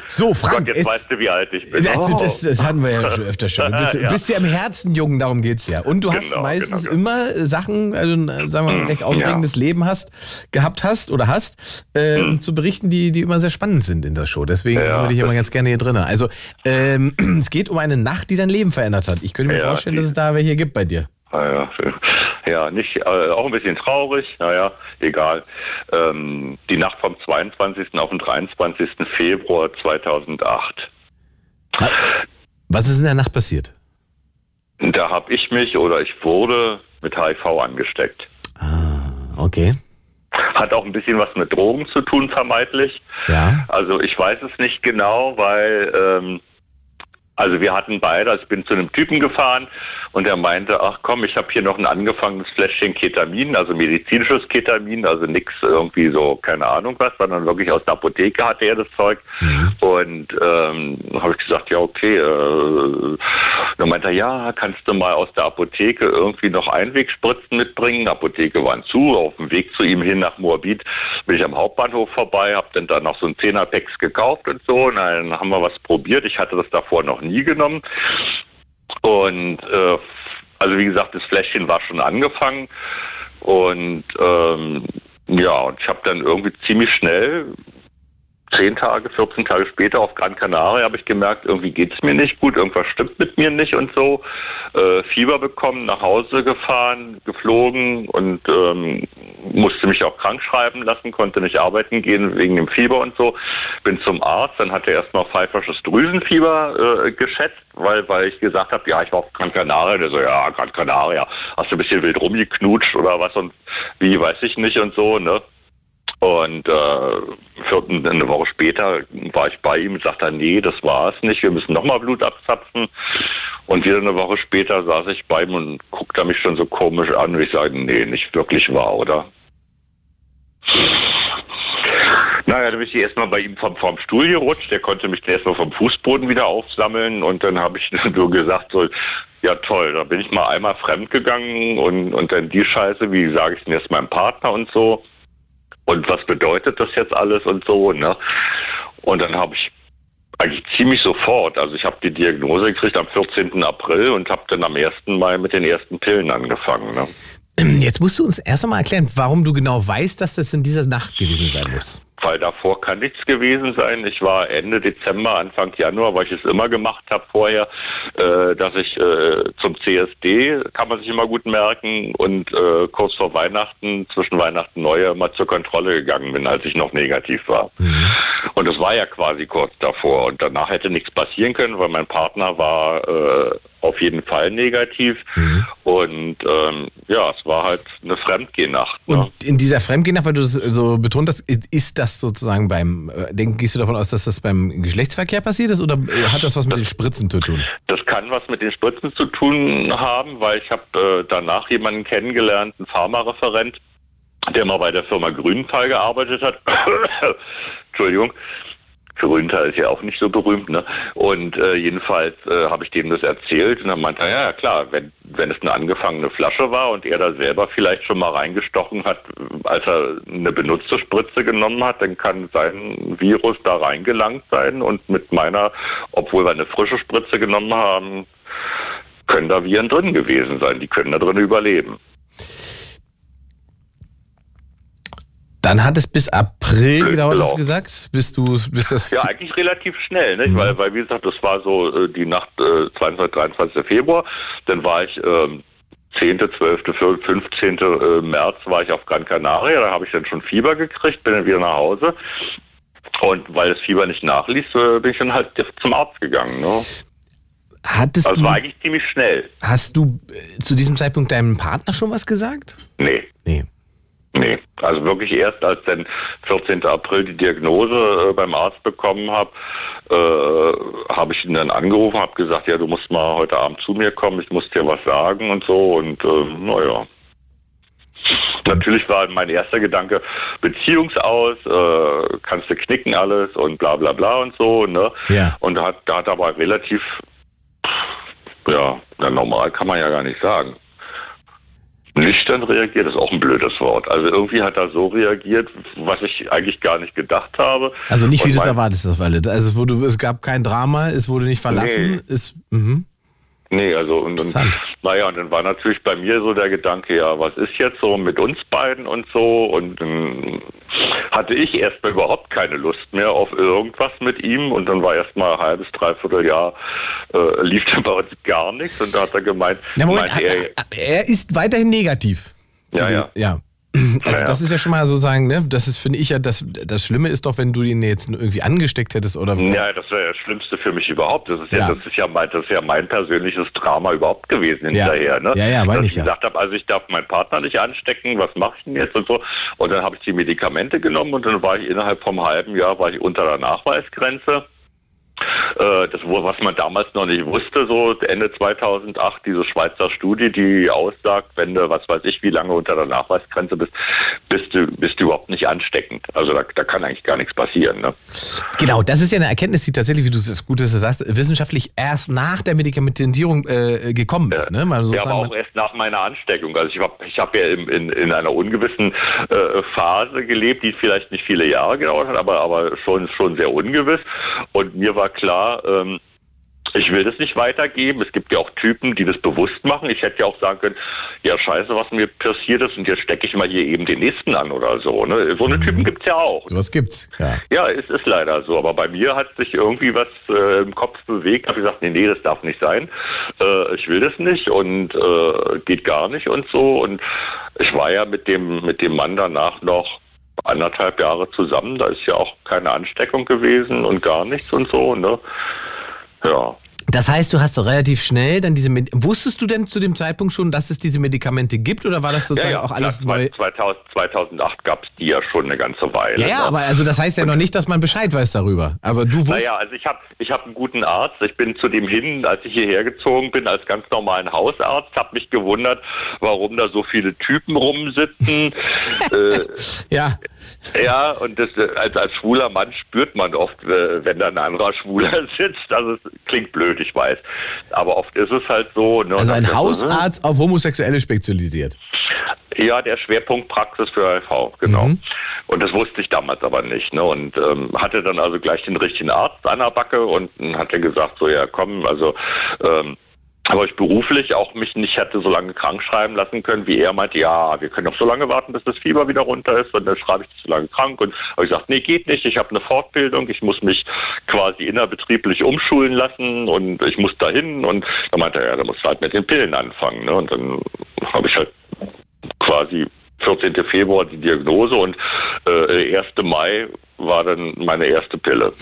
so, Frank. Gott, jetzt es, weißt du, wie alt ich bin. Das, Oh. das, das hatten wir ja schon öfter schon. Du bist, Ja. bist ja im Herzen jung, darum geht's ja. Und du hast Genau, meistens genau, immer Sachen, also ein, sagen wir mal, ein recht aufregendes Leben hast, gehabt hast oder hast, ähm, zu berichten, die, die immer sehr spannend sind in der Show. Deswegen Ja, wir dich immer ganz gerne hier drin. Also, ähm, es geht um eine Nacht, die dein Leben verändert hat. Ich könnte mir Ja, vorstellen, die- dass es da welche gibt bei dir. Ah, ja, ja, nicht, äh, auch ein bisschen traurig, naja, egal. Ähm, die Nacht vom 22. auf den 23. Februar 2008. Was ist in der Nacht passiert? Da habe ich mich oder ich wurde mit HIV angesteckt. Okay. Hat auch ein bisschen was mit Drogen zu tun, vermeintlich. Ja. Also ich weiß es nicht genau, weil ähm, also wir hatten beide, also ich bin zu einem Typen gefahren und er meinte, ach komm, ich habe hier noch ein angefangenes Fläschchen Ketamin, also medizinisches Ketamin, also nichts irgendwie so, keine Ahnung was, sondern wirklich aus der Apotheke hatte er das Zeug. Und ähm, habe ich gesagt, ja okay. Äh, dann meinte er, ja, kannst du mal aus der Apotheke irgendwie noch Einwegspritzen mitbringen? Die Apotheke waren zu, auf dem Weg zu ihm hin nach Moabit bin ich am Hauptbahnhof vorbei, habe dann da noch so ein Zehnerpacks gekauft und so. Und dann haben wir was probiert. Ich hatte das davor noch nie genommen. Und äh, also wie gesagt, das Fläschchen war schon angefangen. Und ähm, ja, und ich habe dann irgendwie ziemlich schnell, zehn Tage, 14 Tage später auf Gran Canaria, habe ich gemerkt, irgendwie geht's mir nicht gut, irgendwas stimmt mit mir nicht und so. Äh, Fieber bekommen, nach Hause gefahren, geflogen und ähm, musste mich auch krank schreiben lassen, konnte nicht arbeiten gehen wegen dem Fieber und so. Bin zum Arzt, dann hat er erstmal pfeifersches Drüsenfieber äh, geschätzt, weil, weil ich gesagt habe, ja, ich war auf Gran Canaria. Der so, ja, Gran Canaria, hast du ein bisschen wild rumgeknutscht oder was und wie, weiß ich nicht und so, ne? Und äh, vierten, eine Woche später war ich bei ihm und sagte, nee, das war es nicht, wir müssen nochmal Blut abzapfen. Und wieder eine Woche später saß ich bei ihm und guckte mich schon so komisch an und ich sage, nee, nicht wirklich wahr, oder? Naja, dann bin ich erstmal bei ihm vom, vom Stuhl gerutscht. Der konnte mich erstmal vom Fußboden wieder aufsammeln. Und dann habe ich so gesagt, so, ja toll, da bin ich mal einmal fremd gegangen und, und dann die Scheiße, wie sage ich denn jetzt meinem Partner und so. Und was bedeutet das jetzt alles und so, ne? Und dann habe ich Eigentlich ziemlich sofort. Also ich habe die Diagnose gekriegt am 14. April und habe dann am 1. Mai mit den ersten Pillen angefangen. Ne? Jetzt musst du uns erst einmal erklären, warum du genau weißt, dass das in dieser Nacht gewesen sein muss weil davor kann nichts gewesen sein. Ich war Ende Dezember, Anfang Januar, weil ich es immer gemacht habe vorher, äh, dass ich äh, zum CSD, kann man sich immer gut merken, und äh, kurz vor Weihnachten, zwischen Weihnachten und Neujahr, mal zur Kontrolle gegangen bin, als ich noch negativ war. Mhm. Und es war ja quasi kurz davor. Und danach hätte nichts passieren können, weil mein Partner war äh, auf jeden Fall negativ. Mhm. Und ähm, ja, es war halt eine Fremdgehnacht. Ne? Und in dieser Fremdgehnacht, weil du das so betont hast, ist das sozusagen beim, äh, denk, gehst du davon aus, dass das beim Geschlechtsverkehr passiert ist oder äh, hat das was mit das, den Spritzen zu tun? Das kann was mit den Spritzen zu tun haben, weil ich habe äh, danach jemanden kennengelernt, einen Pharmareferent, der mal bei der Firma Grünenthal gearbeitet hat. Entschuldigung. Grüntal ist ja auch nicht so berühmt, ne? Und äh, jedenfalls äh, habe ich dem das erzählt und dann meinte er, ja klar, wenn, wenn es eine angefangene Flasche war und er da selber vielleicht schon mal reingestochen hat, als er eine benutzte Spritze genommen hat, dann kann sein Virus da reingelangt sein und mit meiner, obwohl wir eine frische Spritze genommen haben, können da Viren drin gewesen sein, die können da drin überleben. Dann hat es bis April Blöd gedauert, hast du gesagt? Bis du, bis das ja, eigentlich relativ schnell, nicht? Mhm. Weil, weil, wie gesagt, das war so äh, die Nacht äh, 22, 23. Februar. Dann war ich äh, 10., 12., 15. März war ich auf Gran Canaria. Da habe ich dann schon Fieber gekriegt, bin dann wieder nach Hause. Und weil das Fieber nicht nachließ, äh, bin ich dann halt zum Arzt gegangen. Ne? Hattest also du, war eigentlich ziemlich schnell. Hast du äh, zu diesem Zeitpunkt deinem Partner schon was gesagt? Nee. Nee. Nee, also wirklich erst als dann 14. April die Diagnose äh, beim Arzt bekommen habe, äh, habe ich ihn dann angerufen, habe gesagt, ja, du musst mal heute Abend zu mir kommen, ich muss dir was sagen und so und äh, naja. Natürlich war mein erster Gedanke Beziehungsaus, äh, kannst du knicken alles und bla bla bla und so, ne? Ja. Und da hat, da hat aber relativ, ja, normal kann man ja gar nicht sagen nüchtern reagiert, ist auch ein blödes Wort. Also irgendwie hat er so reagiert, was ich eigentlich gar nicht gedacht habe. Also nicht wie du es erwartest, Also es, wurde, es gab kein Drama, es wurde nicht verlassen. Nee. Ist, mhm. Nee, also und, und naja, und dann war natürlich bei mir so der Gedanke, ja, was ist jetzt so mit uns beiden und so und dann hatte ich erstmal überhaupt keine Lust mehr auf irgendwas mit ihm und dann war erstmal ein halbes, dreiviertel Jahr äh, lief dann bei uns gar nichts und da hat er gemeint, Na, Moment, meint er, er ist weiterhin negativ. Ja, ja. Ja. Also das ist ja schon mal sozusagen, ne, das ist, finde ich ja, das, das Schlimme ist doch, wenn du ihn jetzt irgendwie angesteckt hättest oder. Ja, das wäre das Schlimmste für mich überhaupt. Das ist ja, ja, das ist ja mein, das ist ja mein persönliches Drama überhaupt gewesen hinterher, ne? Ja, ja, weil ich gesagt ja. habe, also ich darf meinen Partner nicht anstecken, was mache ich denn jetzt und so. Und dann habe ich die Medikamente genommen und dann war ich innerhalb vom halben Jahr war ich unter der Nachweisgrenze. Äh, das, was man damals noch nicht wusste, so Ende 2008, diese Schweizer Studie, die aussagt, wenn du, was weiß ich, wie lange unter der Nachweisgrenze bist, bist du, bist du überhaupt nicht ansteckend. Also da, da kann eigentlich gar nichts passieren. Ne? Genau, das ist ja eine Erkenntnis, die tatsächlich, wie du es gut sagst, wissenschaftlich erst nach der Medikamentisierung äh, gekommen ist. Ne? Man ja, aber auch erst nach meiner Ansteckung. Also ich habe ich hab ja in, in, in einer ungewissen äh, Phase gelebt, die vielleicht nicht viele Jahre gedauert hat, aber, aber schon, schon sehr ungewiss. Und mir war war klar, ähm, ich will das nicht weitergeben. Es gibt ja auch Typen, die das bewusst machen. Ich hätte ja auch sagen können, ja scheiße, was mir passiert ist und jetzt stecke ich mal hier eben den nächsten an oder so. Ne? So eine mhm. Typen gibt es ja auch. Was gibt's, ja. Ja, es ist leider so. Aber bei mir hat sich irgendwie was äh, im Kopf bewegt. habe gesagt, nee, nee, das darf nicht sein. Äh, ich will das nicht und äh, geht gar nicht und so. Und ich war ja mit dem, mit dem Mann danach noch anderthalb Jahre zusammen. Da ist ja auch keine Ansteckung gewesen und gar nichts und so. Ne? Ja. Das heißt, du hast relativ schnell dann diese. Med Wusstest du denn zu dem Zeitpunkt schon, dass es diese Medikamente gibt oder war das sozusagen ja, ja, auch alles klar, neu? 2000, 2008 gab es die ja schon eine ganze Weile. Ja, ja, ne? aber also das heißt ja noch nicht, dass man Bescheid weiß darüber. Aber du wusstest. Naja, also ich habe ich hab einen guten Arzt. Ich bin zu dem hin, als ich hierher gezogen bin, als ganz normalen Hausarzt, habe mich gewundert, warum da so viele Typen rumsitzen. äh, ja. Ja, und das, als, als schwuler Mann spürt man oft, äh, wenn da ein anderer Schwuler sitzt. Also es klingt blöd, ich weiß. Aber oft ist es halt so. Ne, also ein Hausarzt so, ne? auf Homosexuelle spezialisiert. Ja, der Schwerpunkt Praxis für HIV, genau. Mhm. Und das wusste ich damals aber nicht. Ne? Und ähm, hatte dann also gleich den richtigen Arzt an der Backe und hat er gesagt, so ja komm, also ähm, aber ich beruflich auch mich nicht hätte so lange krank schreiben lassen können, wie er meinte, ja, wir können noch so lange warten, bis das Fieber wieder runter ist und dann schreibe ich zu lange krank und habe ich gesagt, nee, geht nicht, ich habe eine Fortbildung, ich muss mich quasi innerbetrieblich umschulen lassen und ich muss dahin und dann meinte er, ja, da musst du halt mit den Pillen anfangen. Ne? Und dann habe ich halt quasi 14. Februar die Diagnose und äh, 1. Mai war dann meine erste Pille.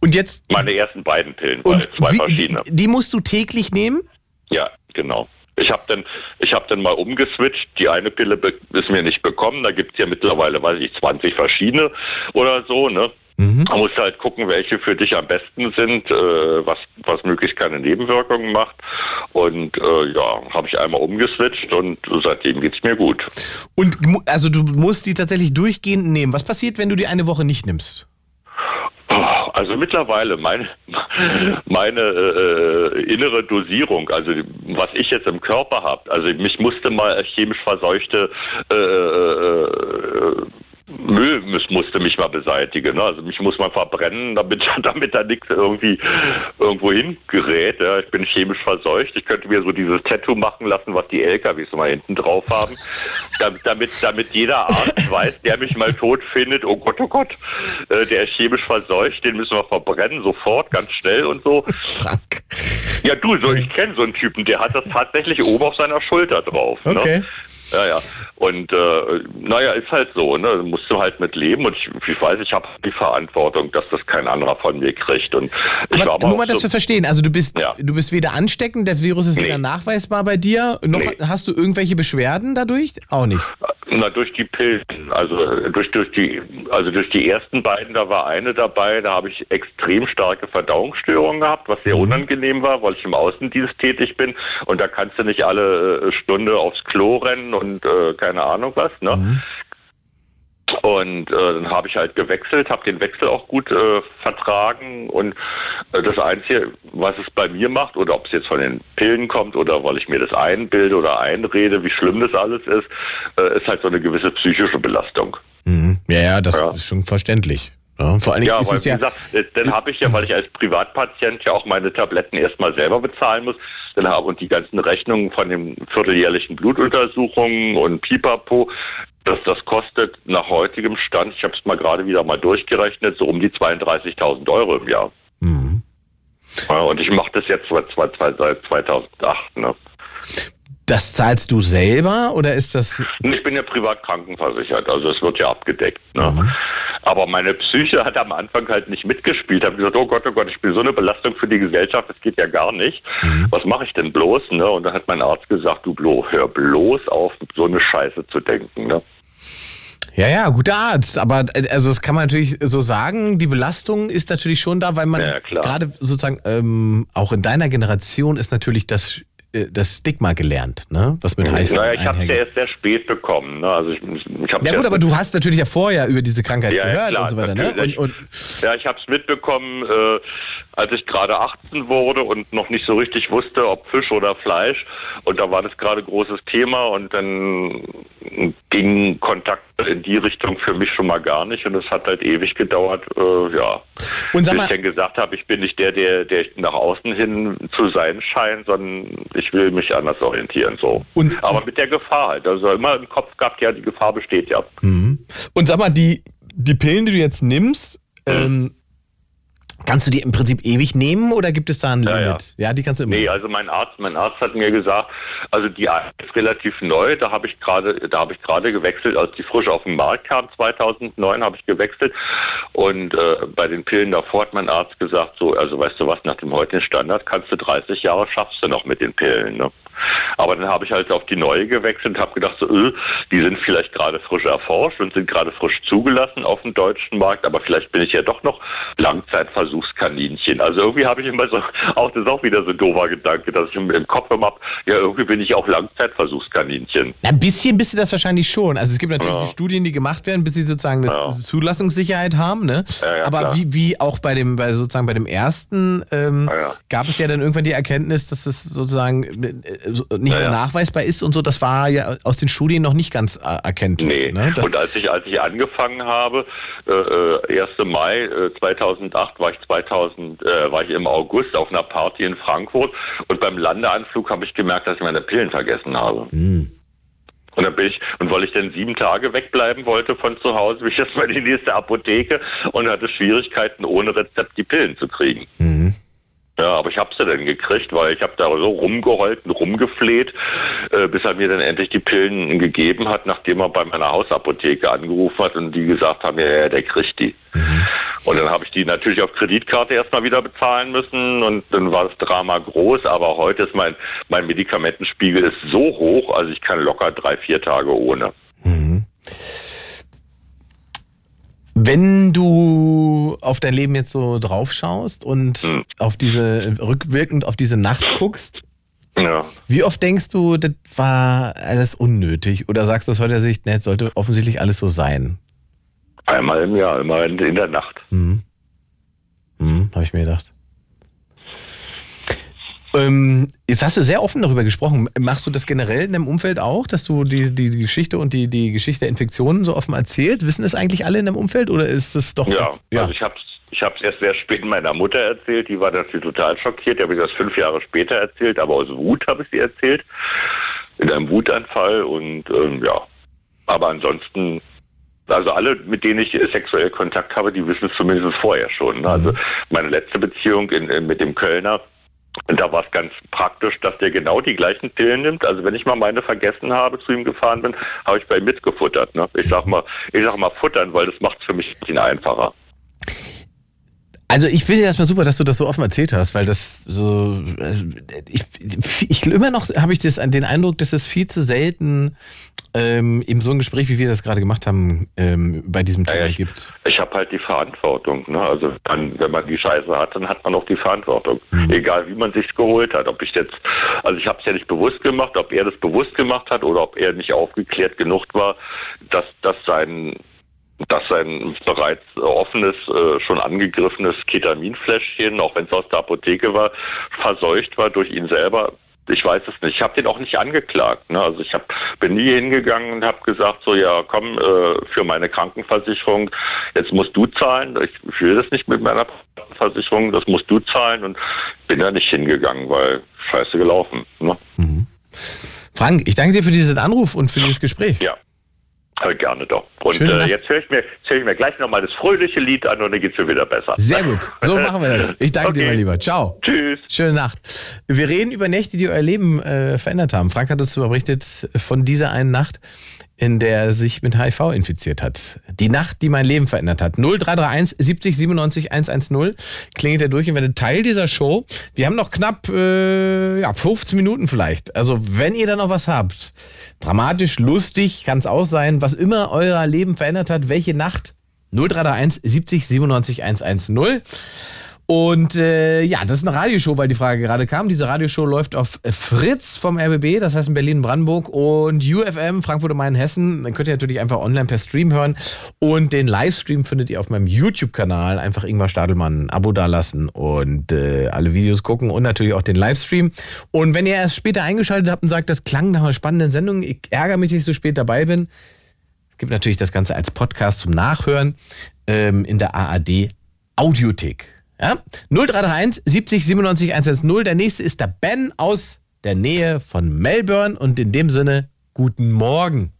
Und jetzt? Meine ersten beiden Pillen, und zwei wie, verschiedene. Die, die musst du täglich nehmen? Ja, genau. Ich habe dann, ich habe dann mal umgeswitcht. Die eine Pille ist mir nicht bekommen. Da gibt es ja mittlerweile, weiß ich, 20 verschiedene oder so. Ne? Mhm. Man muss halt gucken, welche für dich am besten sind, äh, was, was möglichst keine Nebenwirkungen macht. Und äh, ja, habe ich einmal umgeswitcht und seitdem geht es mir gut. Und also du musst die tatsächlich durchgehend nehmen. Was passiert, wenn du die eine Woche nicht nimmst? Also mittlerweile meine, meine äh, innere Dosierung, also was ich jetzt im Körper habe, also mich musste mal chemisch verseuchte äh, äh, Müll musste mich mal beseitigen. Ne? Also mich muss man verbrennen, damit, damit da nichts irgendwie irgendwo hingerät. Ja? Ich bin chemisch verseucht. Ich könnte mir so dieses Tattoo machen lassen, was die LKWs mal hinten drauf haben. damit, damit jeder Arzt weiß, der mich mal tot findet, oh Gott, oh Gott, äh, der ist chemisch verseucht, den müssen wir verbrennen, sofort, ganz schnell und so. Frank. Ja, du, so, ich kenne so einen Typen, der hat das tatsächlich oben auf seiner Schulter drauf. Ne? Okay. Ne? Ja, ja. Und äh, naja, ist halt so, ne? Musst du halt mit leben. Und ich, ich weiß, ich habe die Verantwortung, dass das kein anderer von mir kriegt. Und ich Aber war nur mal das so, zu verstehen. Also du bist, ja. du bist weder ansteckend, der Virus ist nee. weder nachweisbar bei dir. Noch nee. hast du irgendwelche Beschwerden dadurch? Auch nicht. Na, durch die Pillen. Also durch, durch die, also durch die ersten beiden, da war eine dabei, da habe ich extrem starke Verdauungsstörungen gehabt, was sehr mhm. unangenehm war, weil ich im Außendienst tätig bin. Und da kannst du nicht alle äh, Stunde aufs Klo rennen und äh, keine Ahnung was. Ne? Mhm. Und äh, dann habe ich halt gewechselt, habe den Wechsel auch gut äh, vertragen. Und äh, das Einzige, was es bei mir macht, oder ob es jetzt von den Pillen kommt oder weil ich mir das einbilde oder einrede, wie schlimm das alles ist, äh, ist halt so eine gewisse psychische Belastung. Mhm. Ja, ja, das ja. ist schon verständlich. Ja, vor allen Dingen ja, ist weil, es ja. Gesagt, äh, dann habe ich ja, weil ich als Privatpatient ja auch meine Tabletten erstmal selber bezahlen muss, dann habe und die ganzen Rechnungen von den vierteljährlichen Blutuntersuchungen und Pipapo, dass das kostet nach heutigem Stand, ich habe es mal gerade wieder mal durchgerechnet, so um die 32.000 Euro im Jahr. Mhm. Ja, und ich mache das jetzt seit 2008. Ne? Das zahlst du selber oder ist das? Ich bin ja privat krankenversichert, also es wird ja abgedeckt. Ne? Mhm. Aber meine Psyche hat am Anfang halt nicht mitgespielt. Ich habe gesagt, oh Gott, oh Gott, ich bin so eine Belastung für die Gesellschaft, das geht ja gar nicht. Mhm. Was mache ich denn bloß? Ne? Und dann hat mein Arzt gesagt, du Blo, hör bloß auf, so eine Scheiße zu denken. Ne? Ja, ja, guter Arzt. Aber äh, also das kann man natürlich so sagen, die Belastung ist natürlich schon da, weil man ja, gerade sozusagen ähm, auch in deiner Generation ist natürlich das das Stigma gelernt, ne? Was mit HIV Naja, ich habe es erst sehr spät bekommen. Ne? Also ich, ich ja gut, aber du hast natürlich ja vorher über diese Krankheit ja, gehört klar, und so weiter, ne? Und, und ja, ich habe es mitbekommen, äh, als ich gerade 18 wurde und noch nicht so richtig wusste, ob Fisch oder Fleisch. Und da war das gerade großes Thema und dann ging Kontakt in die Richtung für mich schon mal gar nicht und es hat halt ewig gedauert, äh, ja. Und sag mal, bis ich dann gesagt habe, ich bin nicht der, der, der nach außen hin zu sein scheint, sondern ich will mich anders orientieren, so. Und, Aber mit der Gefahr halt. Also immer im Kopf gehabt, ja, die Gefahr besteht ja. Mhm. Und sag mal, die, die Pillen, die du jetzt nimmst, mhm. ähm, Kannst du die im Prinzip ewig nehmen oder gibt es da ein ja, Limit? Ja. ja. die kannst du immer. Nee, also mein Arzt, mein Arzt hat mir gesagt, also die ist relativ neu, da habe ich gerade, da habe ich gerade gewechselt, als die frisch auf den Markt kam 2009, habe ich gewechselt und äh, bei den Pillen davor hat mein Arzt gesagt, so, also weißt du was, nach dem heutigen Standard kannst du 30 Jahre schaffst du noch mit den Pillen. Ne? Aber dann habe ich halt auf die neue gewechselt und habe gedacht, so, öh, die sind vielleicht gerade frisch erforscht und sind gerade frisch zugelassen auf dem deutschen Markt, aber vielleicht bin ich ja doch noch Langzeitversuch Selbstversuchskaninchen. Also irgendwie habe ich immer so, auch das ist auch wieder so ein doofer Gedanke, dass ich im Kopf immer habe, ja, irgendwie bin ich auch Langzeitversuchskaninchen. Ein bisschen bist du das wahrscheinlich schon. Also es gibt natürlich ja. die Studien, die gemacht werden, bis sie sozusagen eine ja. Zulassungssicherheit haben. Ne? Ja, Aber wie, wie auch bei dem, bei sozusagen bei dem ersten, ähm, gab es ja dann irgendwann die Erkenntnis, dass das sozusagen äh, nicht mehr nachweisbar ist und so. Das war ja aus den Studien noch nicht ganz äh, erkenntlich. Nee. Ne? Und als ich, als ich angefangen habe, äh, 1. Äh, Mai äh, 2008 war ich 2000, äh, war ich im August auf einer Party in Frankfurt und beim Landeanflug habe ich gemerkt, dass ich meine Pillen vergessen habe. Mhm. Und dann bin ich, und weil ich dann sieben Tage wegbleiben wollte von zu Hause, bin ich erstmal in die nächste Apotheke und hatte Schwierigkeiten, ohne Rezept die Pillen zu kriegen. Mhm. Ja, aber ich habe sie dann gekriegt, weil ich habe da so rumgeholten, rumgefleht, äh, bis er mir dann endlich die Pillen gegeben hat, nachdem er bei meiner Hausapotheke angerufen hat und die gesagt haben, ja, ja der kriegt die. Mhm. Und dann habe ich die natürlich auf Kreditkarte erstmal wieder bezahlen müssen und dann war das Drama groß, aber heute ist mein, mein Medikamentenspiegel ist so hoch, also ich kann locker drei, vier Tage ohne. Mhm. Wenn du auf dein Leben jetzt so drauf schaust und mhm. auf diese, rückwirkend auf diese Nacht guckst, ja. wie oft denkst du, das war alles unnötig? Oder sagst du aus heutiger Sicht, ne, sollte offensichtlich alles so sein? Einmal im Jahr, immer in, der Nacht. Mhm. Mhm, Habe ich mir gedacht. Ähm, jetzt hast du sehr offen darüber gesprochen. Machst du das generell in deinem Umfeld auch, dass du die, die, Geschichte und die, die Geschichte der Infektionen so offen erzählst? Wissen es eigentlich alle in deinem Umfeld oder ist es doch. Ja, ja. also ich habe ich habe es erst sehr spät meiner Mutter erzählt, die war natürlich total schockiert. Die habe ich das fünf Jahre später erzählt, aber aus Wut habe ich sie erzählt. In einem Wutanfall und ähm, ja. Aber ansonsten, also alle, mit denen ich sexuell Kontakt habe, die wissen es zumindest vorher schon. Ne? Also mhm. meine letzte Beziehung in, in, mit dem Kölner, und da war es ganz praktisch, dass der genau die gleichen Pillen nimmt. Also wenn ich mal meine vergessen habe, zu ihm gefahren bin, habe ich bei ihm mitgefuttert. Ne? Ich sag mal, ich sag mal futtern, weil das macht es für mich ein bisschen einfacher. Also ich finde erstmal super, dass du das so offen erzählt hast, weil das so also ich, ich immer noch habe ich das den Eindruck, dass es viel zu selten ähm, eben so ein Gespräch, wie wir das gerade gemacht haben, ähm, bei diesem Thema naja, ich, gibt. Ich habe halt die Verantwortung. Ne? Also dann, wenn man die Scheiße hat, dann hat man auch die Verantwortung. Mhm. Egal wie man sich geholt hat. Ob ich jetzt, also ich habe es ja nicht bewusst gemacht, ob er das bewusst gemacht hat oder ob er nicht aufgeklärt genug war, dass, dass sein dass sein bereits offenes, äh, schon angegriffenes Ketaminfläschchen, auch wenn es aus der Apotheke war, verseucht war durch ihn selber. Ich weiß es nicht. Ich habe den auch nicht angeklagt. Ne? Also ich hab, bin nie hingegangen und habe gesagt, so ja, komm, äh, für meine Krankenversicherung, jetzt musst du zahlen. Ich will das nicht mit meiner Versicherung, das musst du zahlen und bin da nicht hingegangen, weil scheiße gelaufen. Ne? Mhm. Frank, ich danke dir für diesen Anruf und für dieses Gespräch. Ja. Gerne doch. Und äh, jetzt höre ich, mir, hör ich mir gleich nochmal das fröhliche Lied an und dann geht es mir wieder besser. Sehr gut. So machen wir das. Ich danke okay. dir, mein Lieber. Ciao. Tschüss. Schöne Nacht. Wir reden über Nächte, die euer Leben äh, verändert haben. Frank hat uns berichtet von dieser einen Nacht in der er sich mit HIV infiziert hat. Die Nacht, die mein Leben verändert hat. 0331 70 97 110 klingelt er durch und werdet Teil dieser Show. Wir haben noch knapp äh, ja, 15 Minuten vielleicht. Also wenn ihr da noch was habt, dramatisch, lustig, kann es auch sein, was immer euer Leben verändert hat, welche Nacht? 0331 70 97 110. Und äh, ja, das ist eine Radioshow, weil die Frage gerade kam. Diese Radioshow läuft auf Fritz vom RBB, das heißt in Berlin-Brandenburg und UFM Frankfurt und Main-Hessen. Dann könnt ihr natürlich einfach online per Stream hören. Und den Livestream findet ihr auf meinem YouTube-Kanal. Einfach Ingmar Stadelmann ein Abo dalassen und äh, alle Videos gucken und natürlich auch den Livestream. Und wenn ihr erst später eingeschaltet habt und sagt, das klang nach einer spannenden Sendung, ich ärgere mich, dass ich so spät dabei bin. Es gibt natürlich das Ganze als Podcast zum Nachhören ähm, in der ARD Audiothek. Ja? 0331 70 97 110. Der nächste ist der Ben aus der Nähe von Melbourne und in dem Sinne guten Morgen.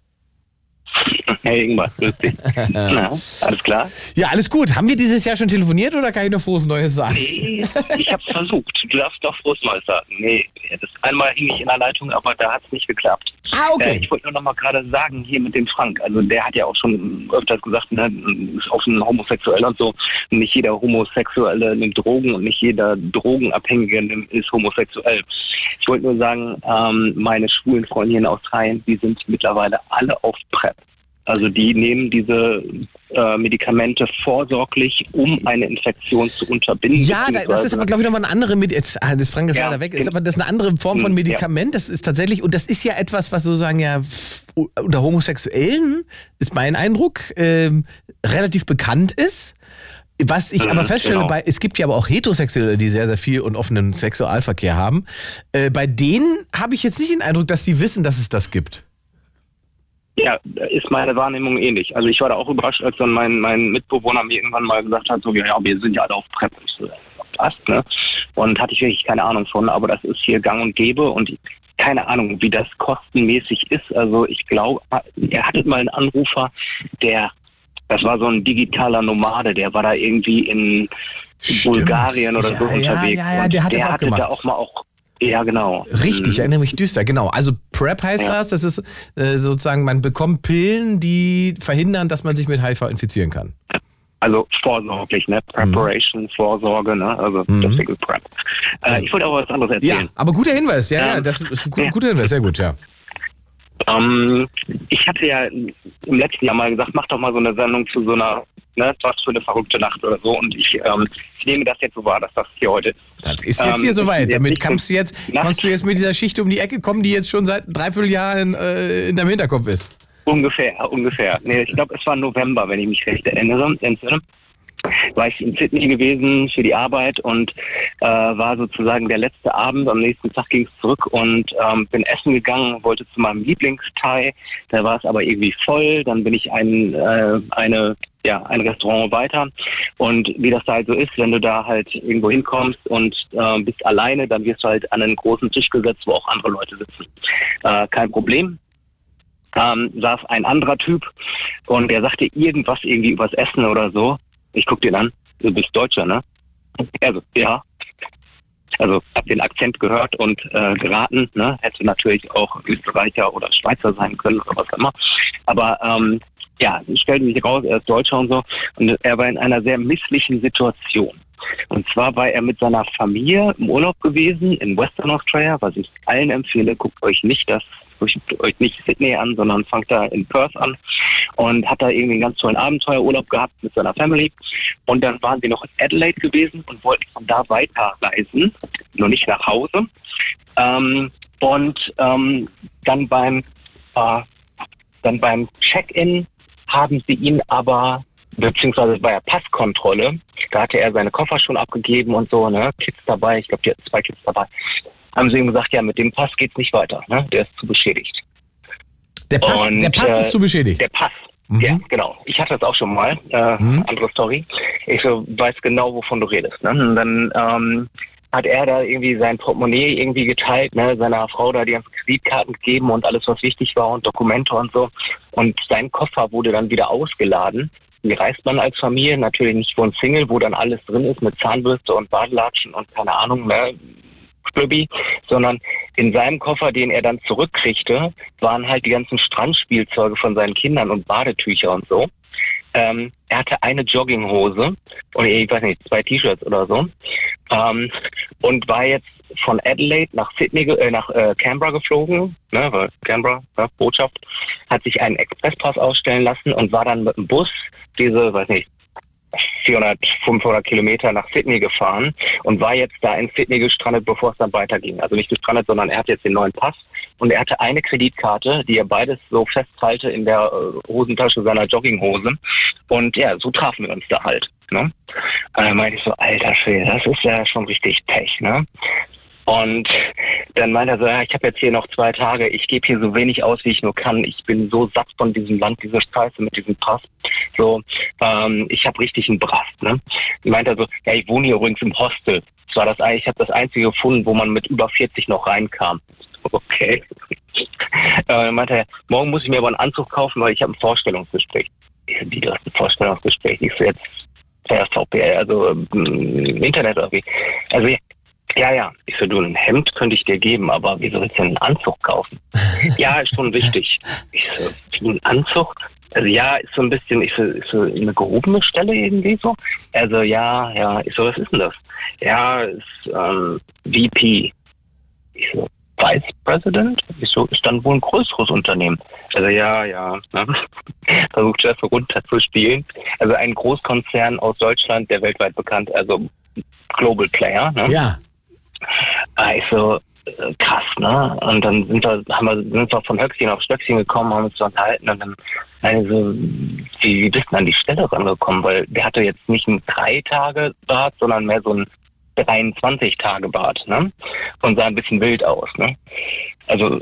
Hey Ingmar, grüß dich. Na, alles klar? Ja, alles gut. Haben wir dieses Jahr schon telefoniert oder kann ich noch frohes Neues sagen? Nee, ich hab's versucht. Du darfst doch frohes Neues sagen. Nee, das einmal hing ich in der Leitung, aber da hat's nicht geklappt. Ah, okay. Äh, ich wollte nur noch mal gerade sagen, hier mit dem Frank, also der hat ja auch schon öfters gesagt, ne, ist auch ein Homosexueller und so. Nicht jeder Homosexuelle nimmt Drogen und nicht jeder Drogenabhängige ist homosexuell. Ich wollte nur sagen, ähm, meine schwulen Freunde hier in Australien, die sind mittlerweile alle auf PrEP. Also die nehmen diese äh, Medikamente vorsorglich, um eine Infektion zu unterbinden. Ja, das ist aber, glaube ich, nochmal eine andere Medi jetzt, ah, das Frank ist ja, leider weg, ist aber das eine andere Form von hm, Medikament. Ja. Das ist tatsächlich, und das ist ja etwas, was sozusagen ja unter Homosexuellen, ist mein Eindruck, ähm, relativ bekannt ist. Was ich aber mhm, feststelle, genau. bei, es gibt ja aber auch Heterosexuelle, die sehr, sehr viel und offenen Sexualverkehr haben. Äh, bei denen habe ich jetzt nicht den Eindruck, dass sie wissen, dass es das gibt. Ja, ist meine Wahrnehmung ähnlich. Also ich war da auch überrascht, als dann mein, mein Mitbewohner mir irgendwann mal gesagt hat, so, ja, wir sind ja alle auf PrEP. Passt, ne? Und hatte ich wirklich keine Ahnung von, aber das ist hier gang und gäbe und keine Ahnung, wie das kostenmäßig ist. Also ich glaube, er hatte mal einen Anrufer, der das war so ein digitaler Nomade, der war da irgendwie in Stimmt. Bulgarien oder ja, so unterwegs. Ja, ja, der hat der das auch hatte gemacht. da auch mal auch ja, genau. Richtig, ich erinnere mich düster, genau. Also PrEP heißt ja. das, das ist äh, sozusagen, man bekommt Pillen, die verhindern, dass man sich mit HIV infizieren kann. Also vorsorglich, ne? Preparation, mhm. Vorsorge, ne? Also mhm. deswegen PrEP. Äh, ich wollte auch was anderes erzählen. Ja, aber guter Hinweis, ja, ja, das ist ein guter Hinweis, sehr gut, ja. Ähm, ich hatte ja im letzten Jahr mal gesagt, mach doch mal so eine Sendung zu so einer, ne, was für eine verrückte Nacht oder so. Und ich, ähm, ich nehme das jetzt so wahr, dass das hier heute. Das ist jetzt hier ähm, soweit. Damit kannst du jetzt, kannst du jetzt mit dieser Schicht um die Ecke kommen, die jetzt schon seit dreiviertel Jahren äh, in deinem Hinterkopf ist. Ungefähr, ungefähr. Nee, ich glaube, es war November, wenn ich mich recht erinnere. War ich in Sydney gewesen für die Arbeit und äh, war sozusagen der letzte Abend. Am nächsten Tag ging es zurück und ähm, bin essen gegangen, wollte zu meinem Lieblingsteil. Da war es aber irgendwie voll. Dann bin ich ein, äh, eine ja, ein Restaurant weiter. Und wie das da halt so ist, wenn du da halt irgendwo hinkommst und äh, bist alleine, dann wirst du halt an einen großen Tisch gesetzt, wo auch andere Leute sitzen. Äh, kein Problem. Ähm, saß ein anderer Typ und der sagte irgendwas irgendwie übers Essen oder so. Ich guck den an, du bist Deutscher, ne? Also, ja. Also, hab den Akzent gehört und äh, geraten, ne? Hätte natürlich auch Österreicher oder Schweizer sein können oder was immer. Aber ähm, ja, stellte sich raus, er ist Deutscher und so. Und er war in einer sehr misslichen Situation. Und zwar war er mit seiner Familie im Urlaub gewesen in Western Australia, was ich allen empfehle. Guckt euch nicht das euch nicht Sydney an, sondern fangt da in Perth an und hat da irgendwie einen ganz tollen Abenteuerurlaub gehabt mit seiner Family. Und dann waren sie noch in Adelaide gewesen und wollten von da weiterreisen, nur nicht nach Hause. Ähm, und ähm, dann beim äh, dann beim Check-in haben sie ihn aber beziehungsweise bei der Passkontrolle, da hatte er seine Koffer schon abgegeben und so, ne, Kids dabei, ich glaube, die hat zwei Kids dabei haben sie ihm gesagt, ja, mit dem Pass geht's nicht weiter. Ne? Der ist zu beschädigt. Der Pass, und, der Pass äh, ist zu beschädigt? Der Pass, mhm. ja, genau. Ich hatte das auch schon mal, äh, mhm. andere Story. Ich so, weiß genau, wovon du redest. Ne? Und dann ähm, hat er da irgendwie sein Portemonnaie irgendwie geteilt, ne, seiner Frau da die ganzen Kreditkarten gegeben und alles, was wichtig war und Dokumente und so. Und sein Koffer wurde dann wieder ausgeladen. Wie reist man als Familie? Natürlich nicht von Single, wo dann alles drin ist mit Zahnbürste und Badelatschen und keine Ahnung, ne, Schlübbi, sondern in seinem Koffer, den er dann zurückkriegte, waren halt die ganzen Strandspielzeuge von seinen Kindern und Badetücher und so. Ähm, er hatte eine Jogginghose und ich weiß nicht, zwei T-Shirts oder so ähm, und war jetzt von Adelaide nach Sydney, äh, nach äh, Canberra geflogen, ne, weil Canberra, ja, Botschaft, hat sich einen Expresspass ausstellen lassen und war dann mit dem Bus diese, weiß nicht, 400, 500 Kilometer nach Sydney gefahren und war jetzt da in Sydney gestrandet, bevor es dann weiterging. Also nicht gestrandet, sondern er hat jetzt den neuen Pass und er hatte eine Kreditkarte, die er beides so festhalte in der äh, Hosentasche seiner Jogginghose. Und ja, so trafen wir uns da halt. Ne? Da meinte ich so, alter Schwede, das ist ja schon richtig Pech. Ne? Und dann meinte er so, ja, ich habe jetzt hier noch zwei Tage, ich gebe hier so wenig aus, wie ich nur kann. Ich bin so satt von diesem Land, dieser Scheiße mit diesem Pass. So, ähm, ich habe richtig einen Brast. Ne? Meinte er so, ja, ich wohne hier übrigens im Hostel. Das war das, ich habe das einzige gefunden, wo man mit über 40 noch reinkam. Okay. äh, meinte er, morgen muss ich mir aber einen Anzug kaufen, weil ich habe ein Vorstellungsgespräch. Wie, du hast ein Vorstellungsgespräch? Ich so, jetzt per VPL, also im Internet irgendwie. Also ja, ja. Ich so, du, ein Hemd könnte ich dir geben, aber wieso willst du einen Anzug kaufen? ja, ist schon wichtig. Ich so, ein Anzug? Also ja, ist so ein bisschen, ich so, ist so eine gehobene Stelle irgendwie so. Also ja, ja. Ich so, was ist denn das? Ja, ist ähm, VP. Ich so, Vice President? Ich so, ist dann wohl ein größeres Unternehmen. Also ja, ja. Ne? Versucht Chef runterzuspielen. Also ein Großkonzern aus Deutschland, der weltweit bekannt, also Global Player. Ne? Ja. Also krass, ne? Und dann sind wir, haben wir, sind wir von Höchstchen auf Stöckchen gekommen, haben uns unterhalten und dann also, wie, wie bist du an die Stelle rangekommen? Weil der hatte jetzt nicht ein drei Tage Bad, sondern mehr so ein 23 Tage Bad, ne? Und sah ein bisschen wild aus, ne? Also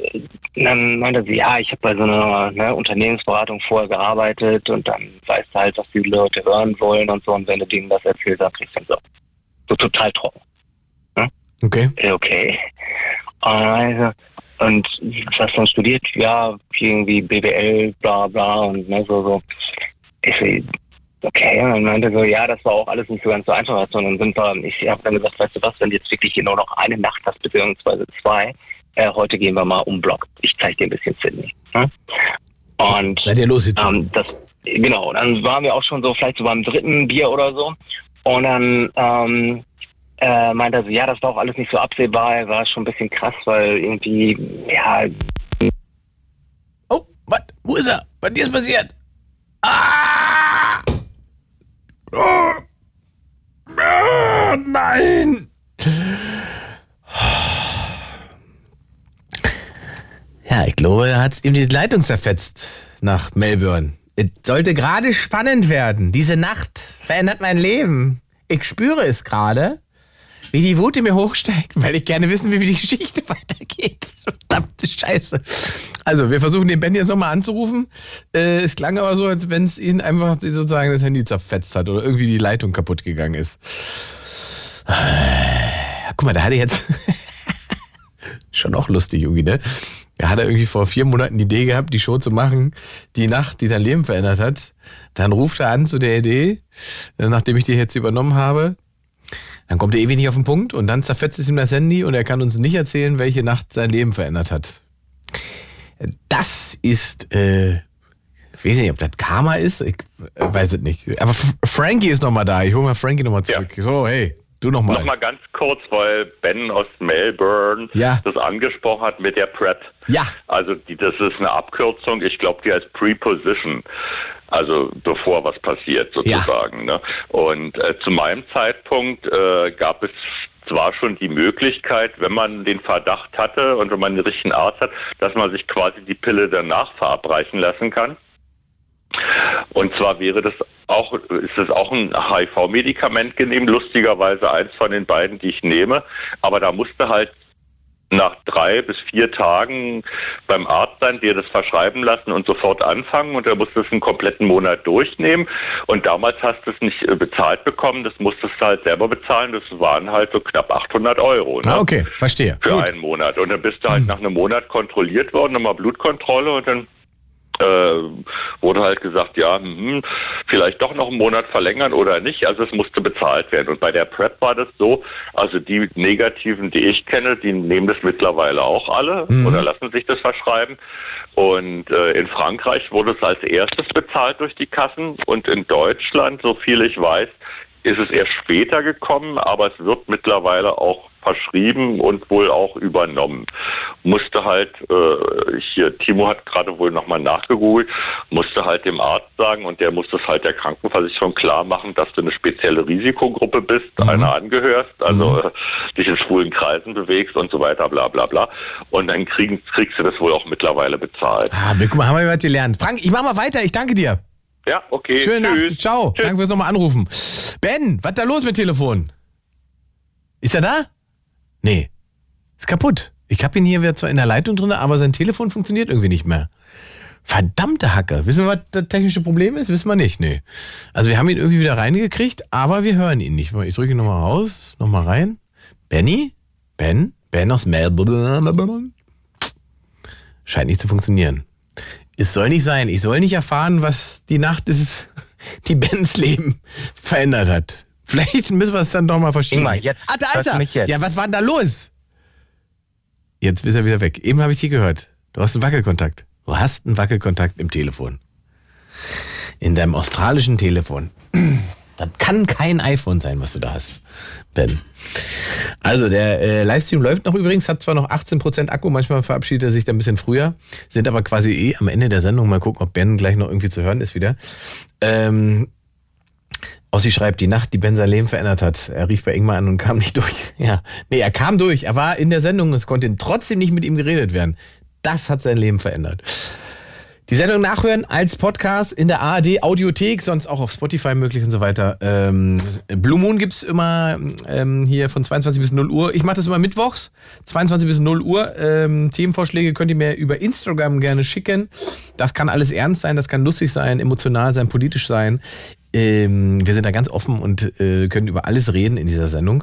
dann meinte sie, ja, ich habe bei so einer ne, Unternehmensberatung vorher gearbeitet und dann weißt du halt, was die Leute hören wollen und so und wenn du denen das erzählst, dann kriegst du so. So total trocken. Okay. Okay. Also, und was dann studiert? Ja, irgendwie BWL, bla bla und ne, so, so. Ich okay, und dann meinte so, ja, das war auch alles nicht so ganz so einfach. Und dann sind wir, ich habe dann gesagt, weißt du was, wenn du jetzt wirklich hier nur noch eine Nacht hast, beziehungsweise zwei, äh, heute gehen wir mal um Block. Ich zeige dir ein bisschen Sydney. Ne? Und Seid ihr los jetzt? ähm, das, genau, dann waren wir auch schon so vielleicht so beim dritten Bier oder so. Und dann ähm, äh, meinte er so, ja, das war auch alles nicht so absehbar, war schon ein bisschen krass, weil irgendwie, ja. Oh, was? Wo ist er? Was ist passiert? Ah! Oh! oh nein! Ja, ich glaube, er hat ihm die Leitung zerfetzt nach Melbourne. Es sollte gerade spannend werden. Diese Nacht verändert mein Leben. Ich spüre es gerade wie die Wut in mir hochsteigt, weil ich gerne wissen will, wie die Geschichte weitergeht. Verdammte Scheiße. Also, wir versuchen den Ben jetzt nochmal anzurufen. Äh, es klang aber so, als wenn es ihn einfach sozusagen das Handy zerfetzt hat oder irgendwie die Leitung kaputt gegangen ist. Äh, guck mal, da hatte jetzt schon auch lustig irgendwie, ne? Da hat er irgendwie vor vier Monaten die Idee gehabt, die Show zu machen, die Nacht, die dein Leben verändert hat. Dann ruft er an zu der Idee, nachdem ich die jetzt übernommen habe. Dann kommt er ewig nicht auf den Punkt und dann zerfetzt es ihm das Handy und er kann uns nicht erzählen, welche Nacht sein Leben verändert hat. Das ist, äh, ich weiß nicht, ob das Karma ist, ich weiß es nicht. Aber Frankie ist nochmal da. Ich hole mal Frankie nochmal zurück. Ja. So, hey. Du nochmal. Nochmal ganz kurz, weil Ben aus Melbourne ja. das angesprochen hat mit der PrEP. Ja. Also die, das ist eine Abkürzung, ich glaube, die heißt Preposition. Also bevor was passiert sozusagen. Ja. Ne? Und äh, zu meinem Zeitpunkt äh, gab es zwar schon die Möglichkeit, wenn man den Verdacht hatte und wenn man den richtigen Arzt hat, dass man sich quasi die Pille danach verabreichen lassen kann. Und zwar wäre das auch, ist es auch ein HIV-Medikament genehm, lustigerweise eins von den beiden, die ich nehme. Aber da musste halt nach drei bis vier Tagen beim Arzt sein, dir das verschreiben lassen und sofort anfangen und er musste es einen kompletten Monat durchnehmen und damals hast du es nicht äh, bezahlt bekommen, das musstest du halt selber bezahlen, das waren halt so knapp 800 Euro. Ne? Ah, okay, verstehe. Für Gut. einen Monat und dann bist du halt hm. nach einem Monat kontrolliert worden, nochmal Blutkontrolle und dann äh, wurde halt gesagt, ja, hm, vielleicht doch noch einen Monat verlängern oder nicht. Also es musste bezahlt werden. Und bei der PrEP war das so, also die Negativen, die ich kenne, die nehmen das mittlerweile auch alle mhm. oder lassen sich das verschreiben. Und äh, in Frankreich wurde es als erstes bezahlt durch die Kassen und in Deutschland, so viel ich weiß, ist es erst später gekommen, aber es wird mittlerweile auch verschrieben und wohl auch übernommen. Musste halt, äh, hier, Timo hat gerade wohl nochmal nachgegoogelt, musste halt dem Arzt sagen und der musste es halt der Krankenversicherung klar machen, dass du eine spezielle Risikogruppe bist, mhm. einer angehörst, also mhm. äh, dich in schwulen Kreisen bewegst und so weiter, bla bla bla. Und dann kriegen, kriegst du das wohl auch mittlerweile bezahlt. Ah, guck mal, haben wir was gelernt. Frank, ich mach mal weiter, ich danke dir. Ja, okay. Schöne Tschüss. Nacht. Ciao. Tschüss. Danke fürs nochmal anrufen. Ben, was ist da los mit Telefon? Ist er da? Nee. Ist kaputt. Ich habe ihn hier wieder zwar in der Leitung drin, aber sein Telefon funktioniert irgendwie nicht mehr. Verdammte Hacke. Wissen wir, was das technische Problem ist? Wissen wir nicht. Nee. Also wir haben ihn irgendwie wieder reingekriegt, aber wir hören ihn nicht. Ich drücke ihn nochmal raus, nochmal rein. Benny? Ben? Ben aus Melbourne? Scheint nicht zu funktionieren. Es soll nicht sein. Ich soll nicht erfahren, was die Nacht ist, die Bens Leben verändert hat. Vielleicht müssen wir es dann doch mal verstehen. Ingmar, jetzt. Ah, da ist er. Ja, was war denn da los? Jetzt ist er wieder weg. Eben habe ich dich gehört. Du hast einen Wackelkontakt. Du hast einen Wackelkontakt im Telefon. In deinem australischen Telefon. Das kann kein iPhone sein, was du da hast, Ben. Also der äh, Livestream läuft noch übrigens, hat zwar noch 18% Akku, manchmal verabschiedet er sich da ein bisschen früher, sind aber quasi eh am Ende der Sendung. Mal gucken, ob Ben gleich noch irgendwie zu hören ist wieder. Ähm, Ossi schreibt, die Nacht, die Ben sein Leben verändert hat. Er rief bei Ingmar an und kam nicht durch. Ja, nee, er kam durch. Er war in der Sendung, es konnte trotzdem nicht mit ihm geredet werden. Das hat sein Leben verändert. Die Sendung nachhören als Podcast in der ARD Audiothek, sonst auch auf Spotify möglich und so weiter. Ähm, Blue Moon gibt's immer ähm, hier von 22 bis 0 Uhr. Ich mache das immer mittwochs, 22 bis 0 Uhr. Ähm, Themenvorschläge könnt ihr mir über Instagram gerne schicken. Das kann alles ernst sein, das kann lustig sein, emotional sein, politisch sein. Ähm, wir sind da ganz offen und äh, können über alles reden in dieser Sendung.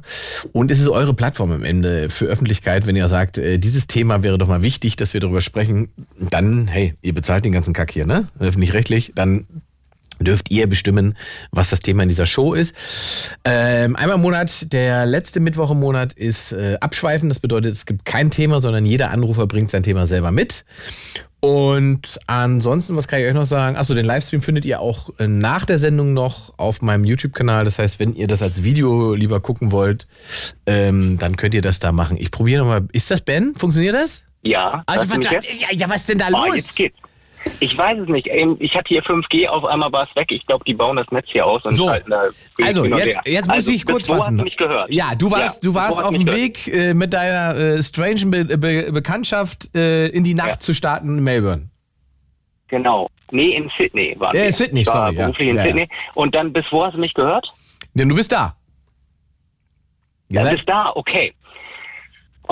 Und es ist eure Plattform am Ende für Öffentlichkeit, wenn ihr sagt, äh, dieses Thema wäre doch mal wichtig, dass wir darüber sprechen, dann, hey, ihr bezahlt den ganzen Kack hier, ne? Öffentlich-rechtlich, dann dürft ihr bestimmen, was das Thema in dieser Show ist. Ähm, einmal im Monat, der letzte Mittwoch im Monat ist äh, Abschweifen. Das bedeutet, es gibt kein Thema, sondern jeder Anrufer bringt sein Thema selber mit. Und ansonsten, was kann ich euch noch sagen? Achso, den Livestream findet ihr auch äh, nach der Sendung noch auf meinem YouTube-Kanal. Das heißt, wenn ihr das als Video lieber gucken wollt, ähm, dann könnt ihr das da machen. Ich probiere nochmal. Ist das Ben? Funktioniert das? Ja. Also, was, ja, ja, was ist denn da oh, los? Jetzt geht's. Ich weiß es nicht. Ich hatte hier 5G, auf einmal war es weg. Ich glaube, die bauen das Netz hier aus. Und so, halt, also jetzt, jetzt muss also, ich kurz. Hast du mich gehört? Ja, du warst, Ja, du warst auf dem Weg äh, mit deiner äh, strangen Be Be Bekanntschaft äh, in die Nacht zu starten in Melbourne. Genau. Nee, in Sydney war Ja, Sydney, Ich war sorry, ja. beruflich in Ja, ja. Sydney. Und dann, bis wo hast du mich gehört? Denn du bist da. Ja, Ja, bis da, okay.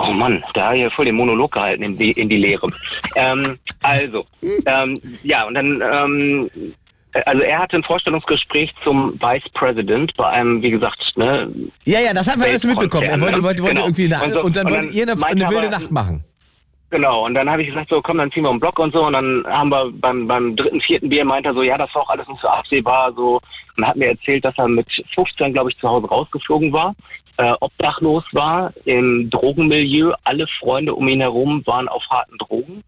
Oh Mann, da habe ich ja voll den Monolog gehalten in die, in die Leere. ähm, also, ähm, ja, und dann, ähm, also er hatte ein Vorstellungsgespräch zum Vice President bei einem, wie gesagt, ne, Ja, ja, das haben wir alles mitbekommen. Er wollte, wollte, wollte Genau. irgendwie eine, Und so- und dann wollt ihr eine, eine wilde aber- Nacht machen. Genau, und dann habe ich gesagt, so komm, dann ziehen wir einen Block und so. Und dann haben wir beim, beim dritten, vierten Bier meint er so, ja, das war auch alles nicht so absehbar. So. Und hat mir erzählt, dass er mit 15, glaube ich, zu Hause rausgeflogen war, äh, obdachlos war, im Drogenmilieu. Alle Freunde um ihn herum waren auf harten Drogen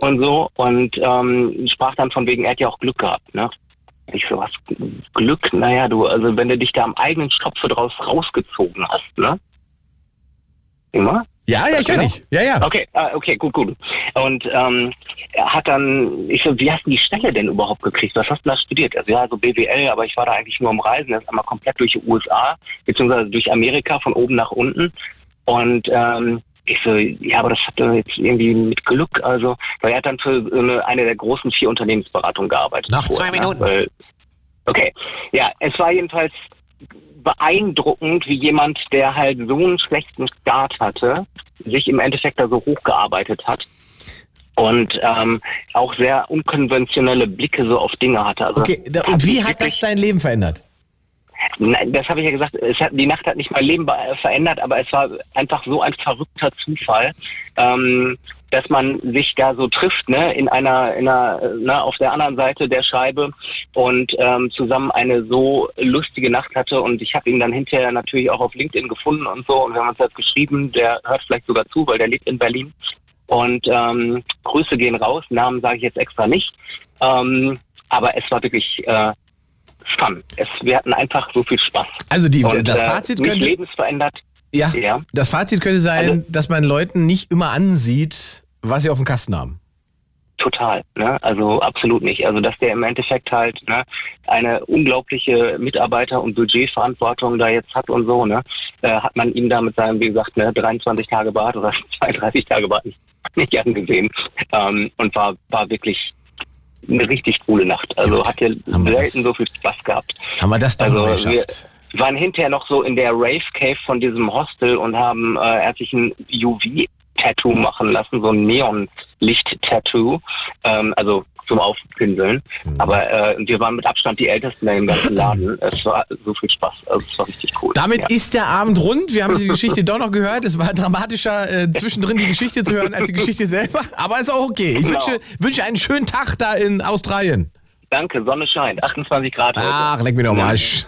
und so. Und ähm, sprach dann von wegen, er hat ja auch Glück gehabt. Ne? Ich so, was Glück? Naja, du, also wenn du dich da am eigenen Stopfe draus rausgezogen hast, ne? Immer? Ja, ja, ich höre dich. Ja, ja. Okay, ah, okay, gut, gut. Und ähm, er hat dann, ich so, wie hast du die Stelle denn überhaupt gekriegt? Was hast du da studiert? Also ja, so BWL, aber ich war da eigentlich nur am Reisen, erst einmal komplett durch die USA, beziehungsweise durch Amerika, von oben nach unten. Und ähm, ich so, ja, aber das hat er jetzt irgendwie mit Glück, also, weil er hat dann für so eine, eine der großen vier Unternehmensberatungen gearbeitet. Nach zwei vorher, Minuten. Ne? Weil, okay, ja, es war jedenfalls beeindruckend, wie jemand, der halt so einen schlechten Start hatte, sich im Endeffekt da so hochgearbeitet hat und ähm, auch sehr unkonventionelle Blicke so auf Dinge hatte. Also Okay, und wie hat das dein Leben verändert? Nein, das habe ich ja gesagt. Es hat, die Nacht hat nicht mein Leben be- verändert, aber es war einfach so ein verrückter Zufall, ähm, dass man sich da so trifft, ne, in einer, in einer, äh, ne, auf der anderen Seite der Scheibe und ähm, zusammen eine so lustige Nacht hatte. Und ich habe ihn dann hinterher natürlich auch auf LinkedIn gefunden und so. Und wir haben uns das geschrieben. Der hört vielleicht sogar zu, weil der lebt in Berlin. Und ähm, Grüße gehen raus. Namen sage ich jetzt extra nicht. Ähm, aber es war wirklich äh, fun. Es, wir hatten einfach so viel Spaß. Also die, Und, das äh, Fazit mich könnte, lebensverändert. ja, Ja. das Fazit könnte sein, Also- dass man Leuten nicht immer ansieht, was sie auf dem Kasten haben. Total, ne? Also absolut nicht. Also dass der im Endeffekt halt ne, eine unglaubliche Mitarbeiter- und Budgetverantwortung da jetzt hat und so, ne, äh, hat man ihm da mit seinem, wie gesagt, ne, 23 Tage Bart oder 32 Tage Bart nicht, nicht angesehen ähm, und war war wirklich eine richtig coole Nacht. Also Gut. hat ja selten so viel Spaß gehabt. Haben wir das doch Also mal wir geschafft? waren hinterher noch so in der Rave Cave von diesem Hostel und haben, äh, er hat sich ein UV-Tattoo machen lassen, so ein Neon-Licht-Tattoo, ähm, also zum Aufpinseln. Mhm. Aber äh, wir waren mit Abstand die Ältesten in dem ganzen Laden. Es war so viel Spaß, also es war richtig cool. Damit ja. ist der Abend rund. Wir haben diese Geschichte doch noch gehört. Es war dramatischer, äh, zwischendrin die Geschichte zu hören, als die Geschichte selber. Aber ist auch okay. Ich Genau. wünsche, wünsche einen schönen Tag da in Australien. Danke, Sonne scheint, 28 Grad heute. Ach, leck mir doch Arsch.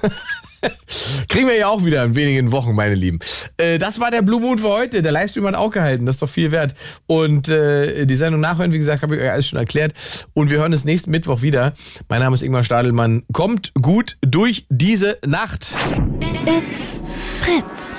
Kriegen wir ja auch wieder in wenigen Wochen, meine Lieben. Äh, das war der Blue Moon für heute. Der Livestream hat auch gehalten. Das ist doch viel wert. Und äh, die Sendung nachhören, wie gesagt, habe ich euch alles schon erklärt. Und wir hören uns nächsten Mittwoch wieder. Mein Name ist Ingmar Stadelmann. Kommt gut durch diese Nacht. It's Fritz.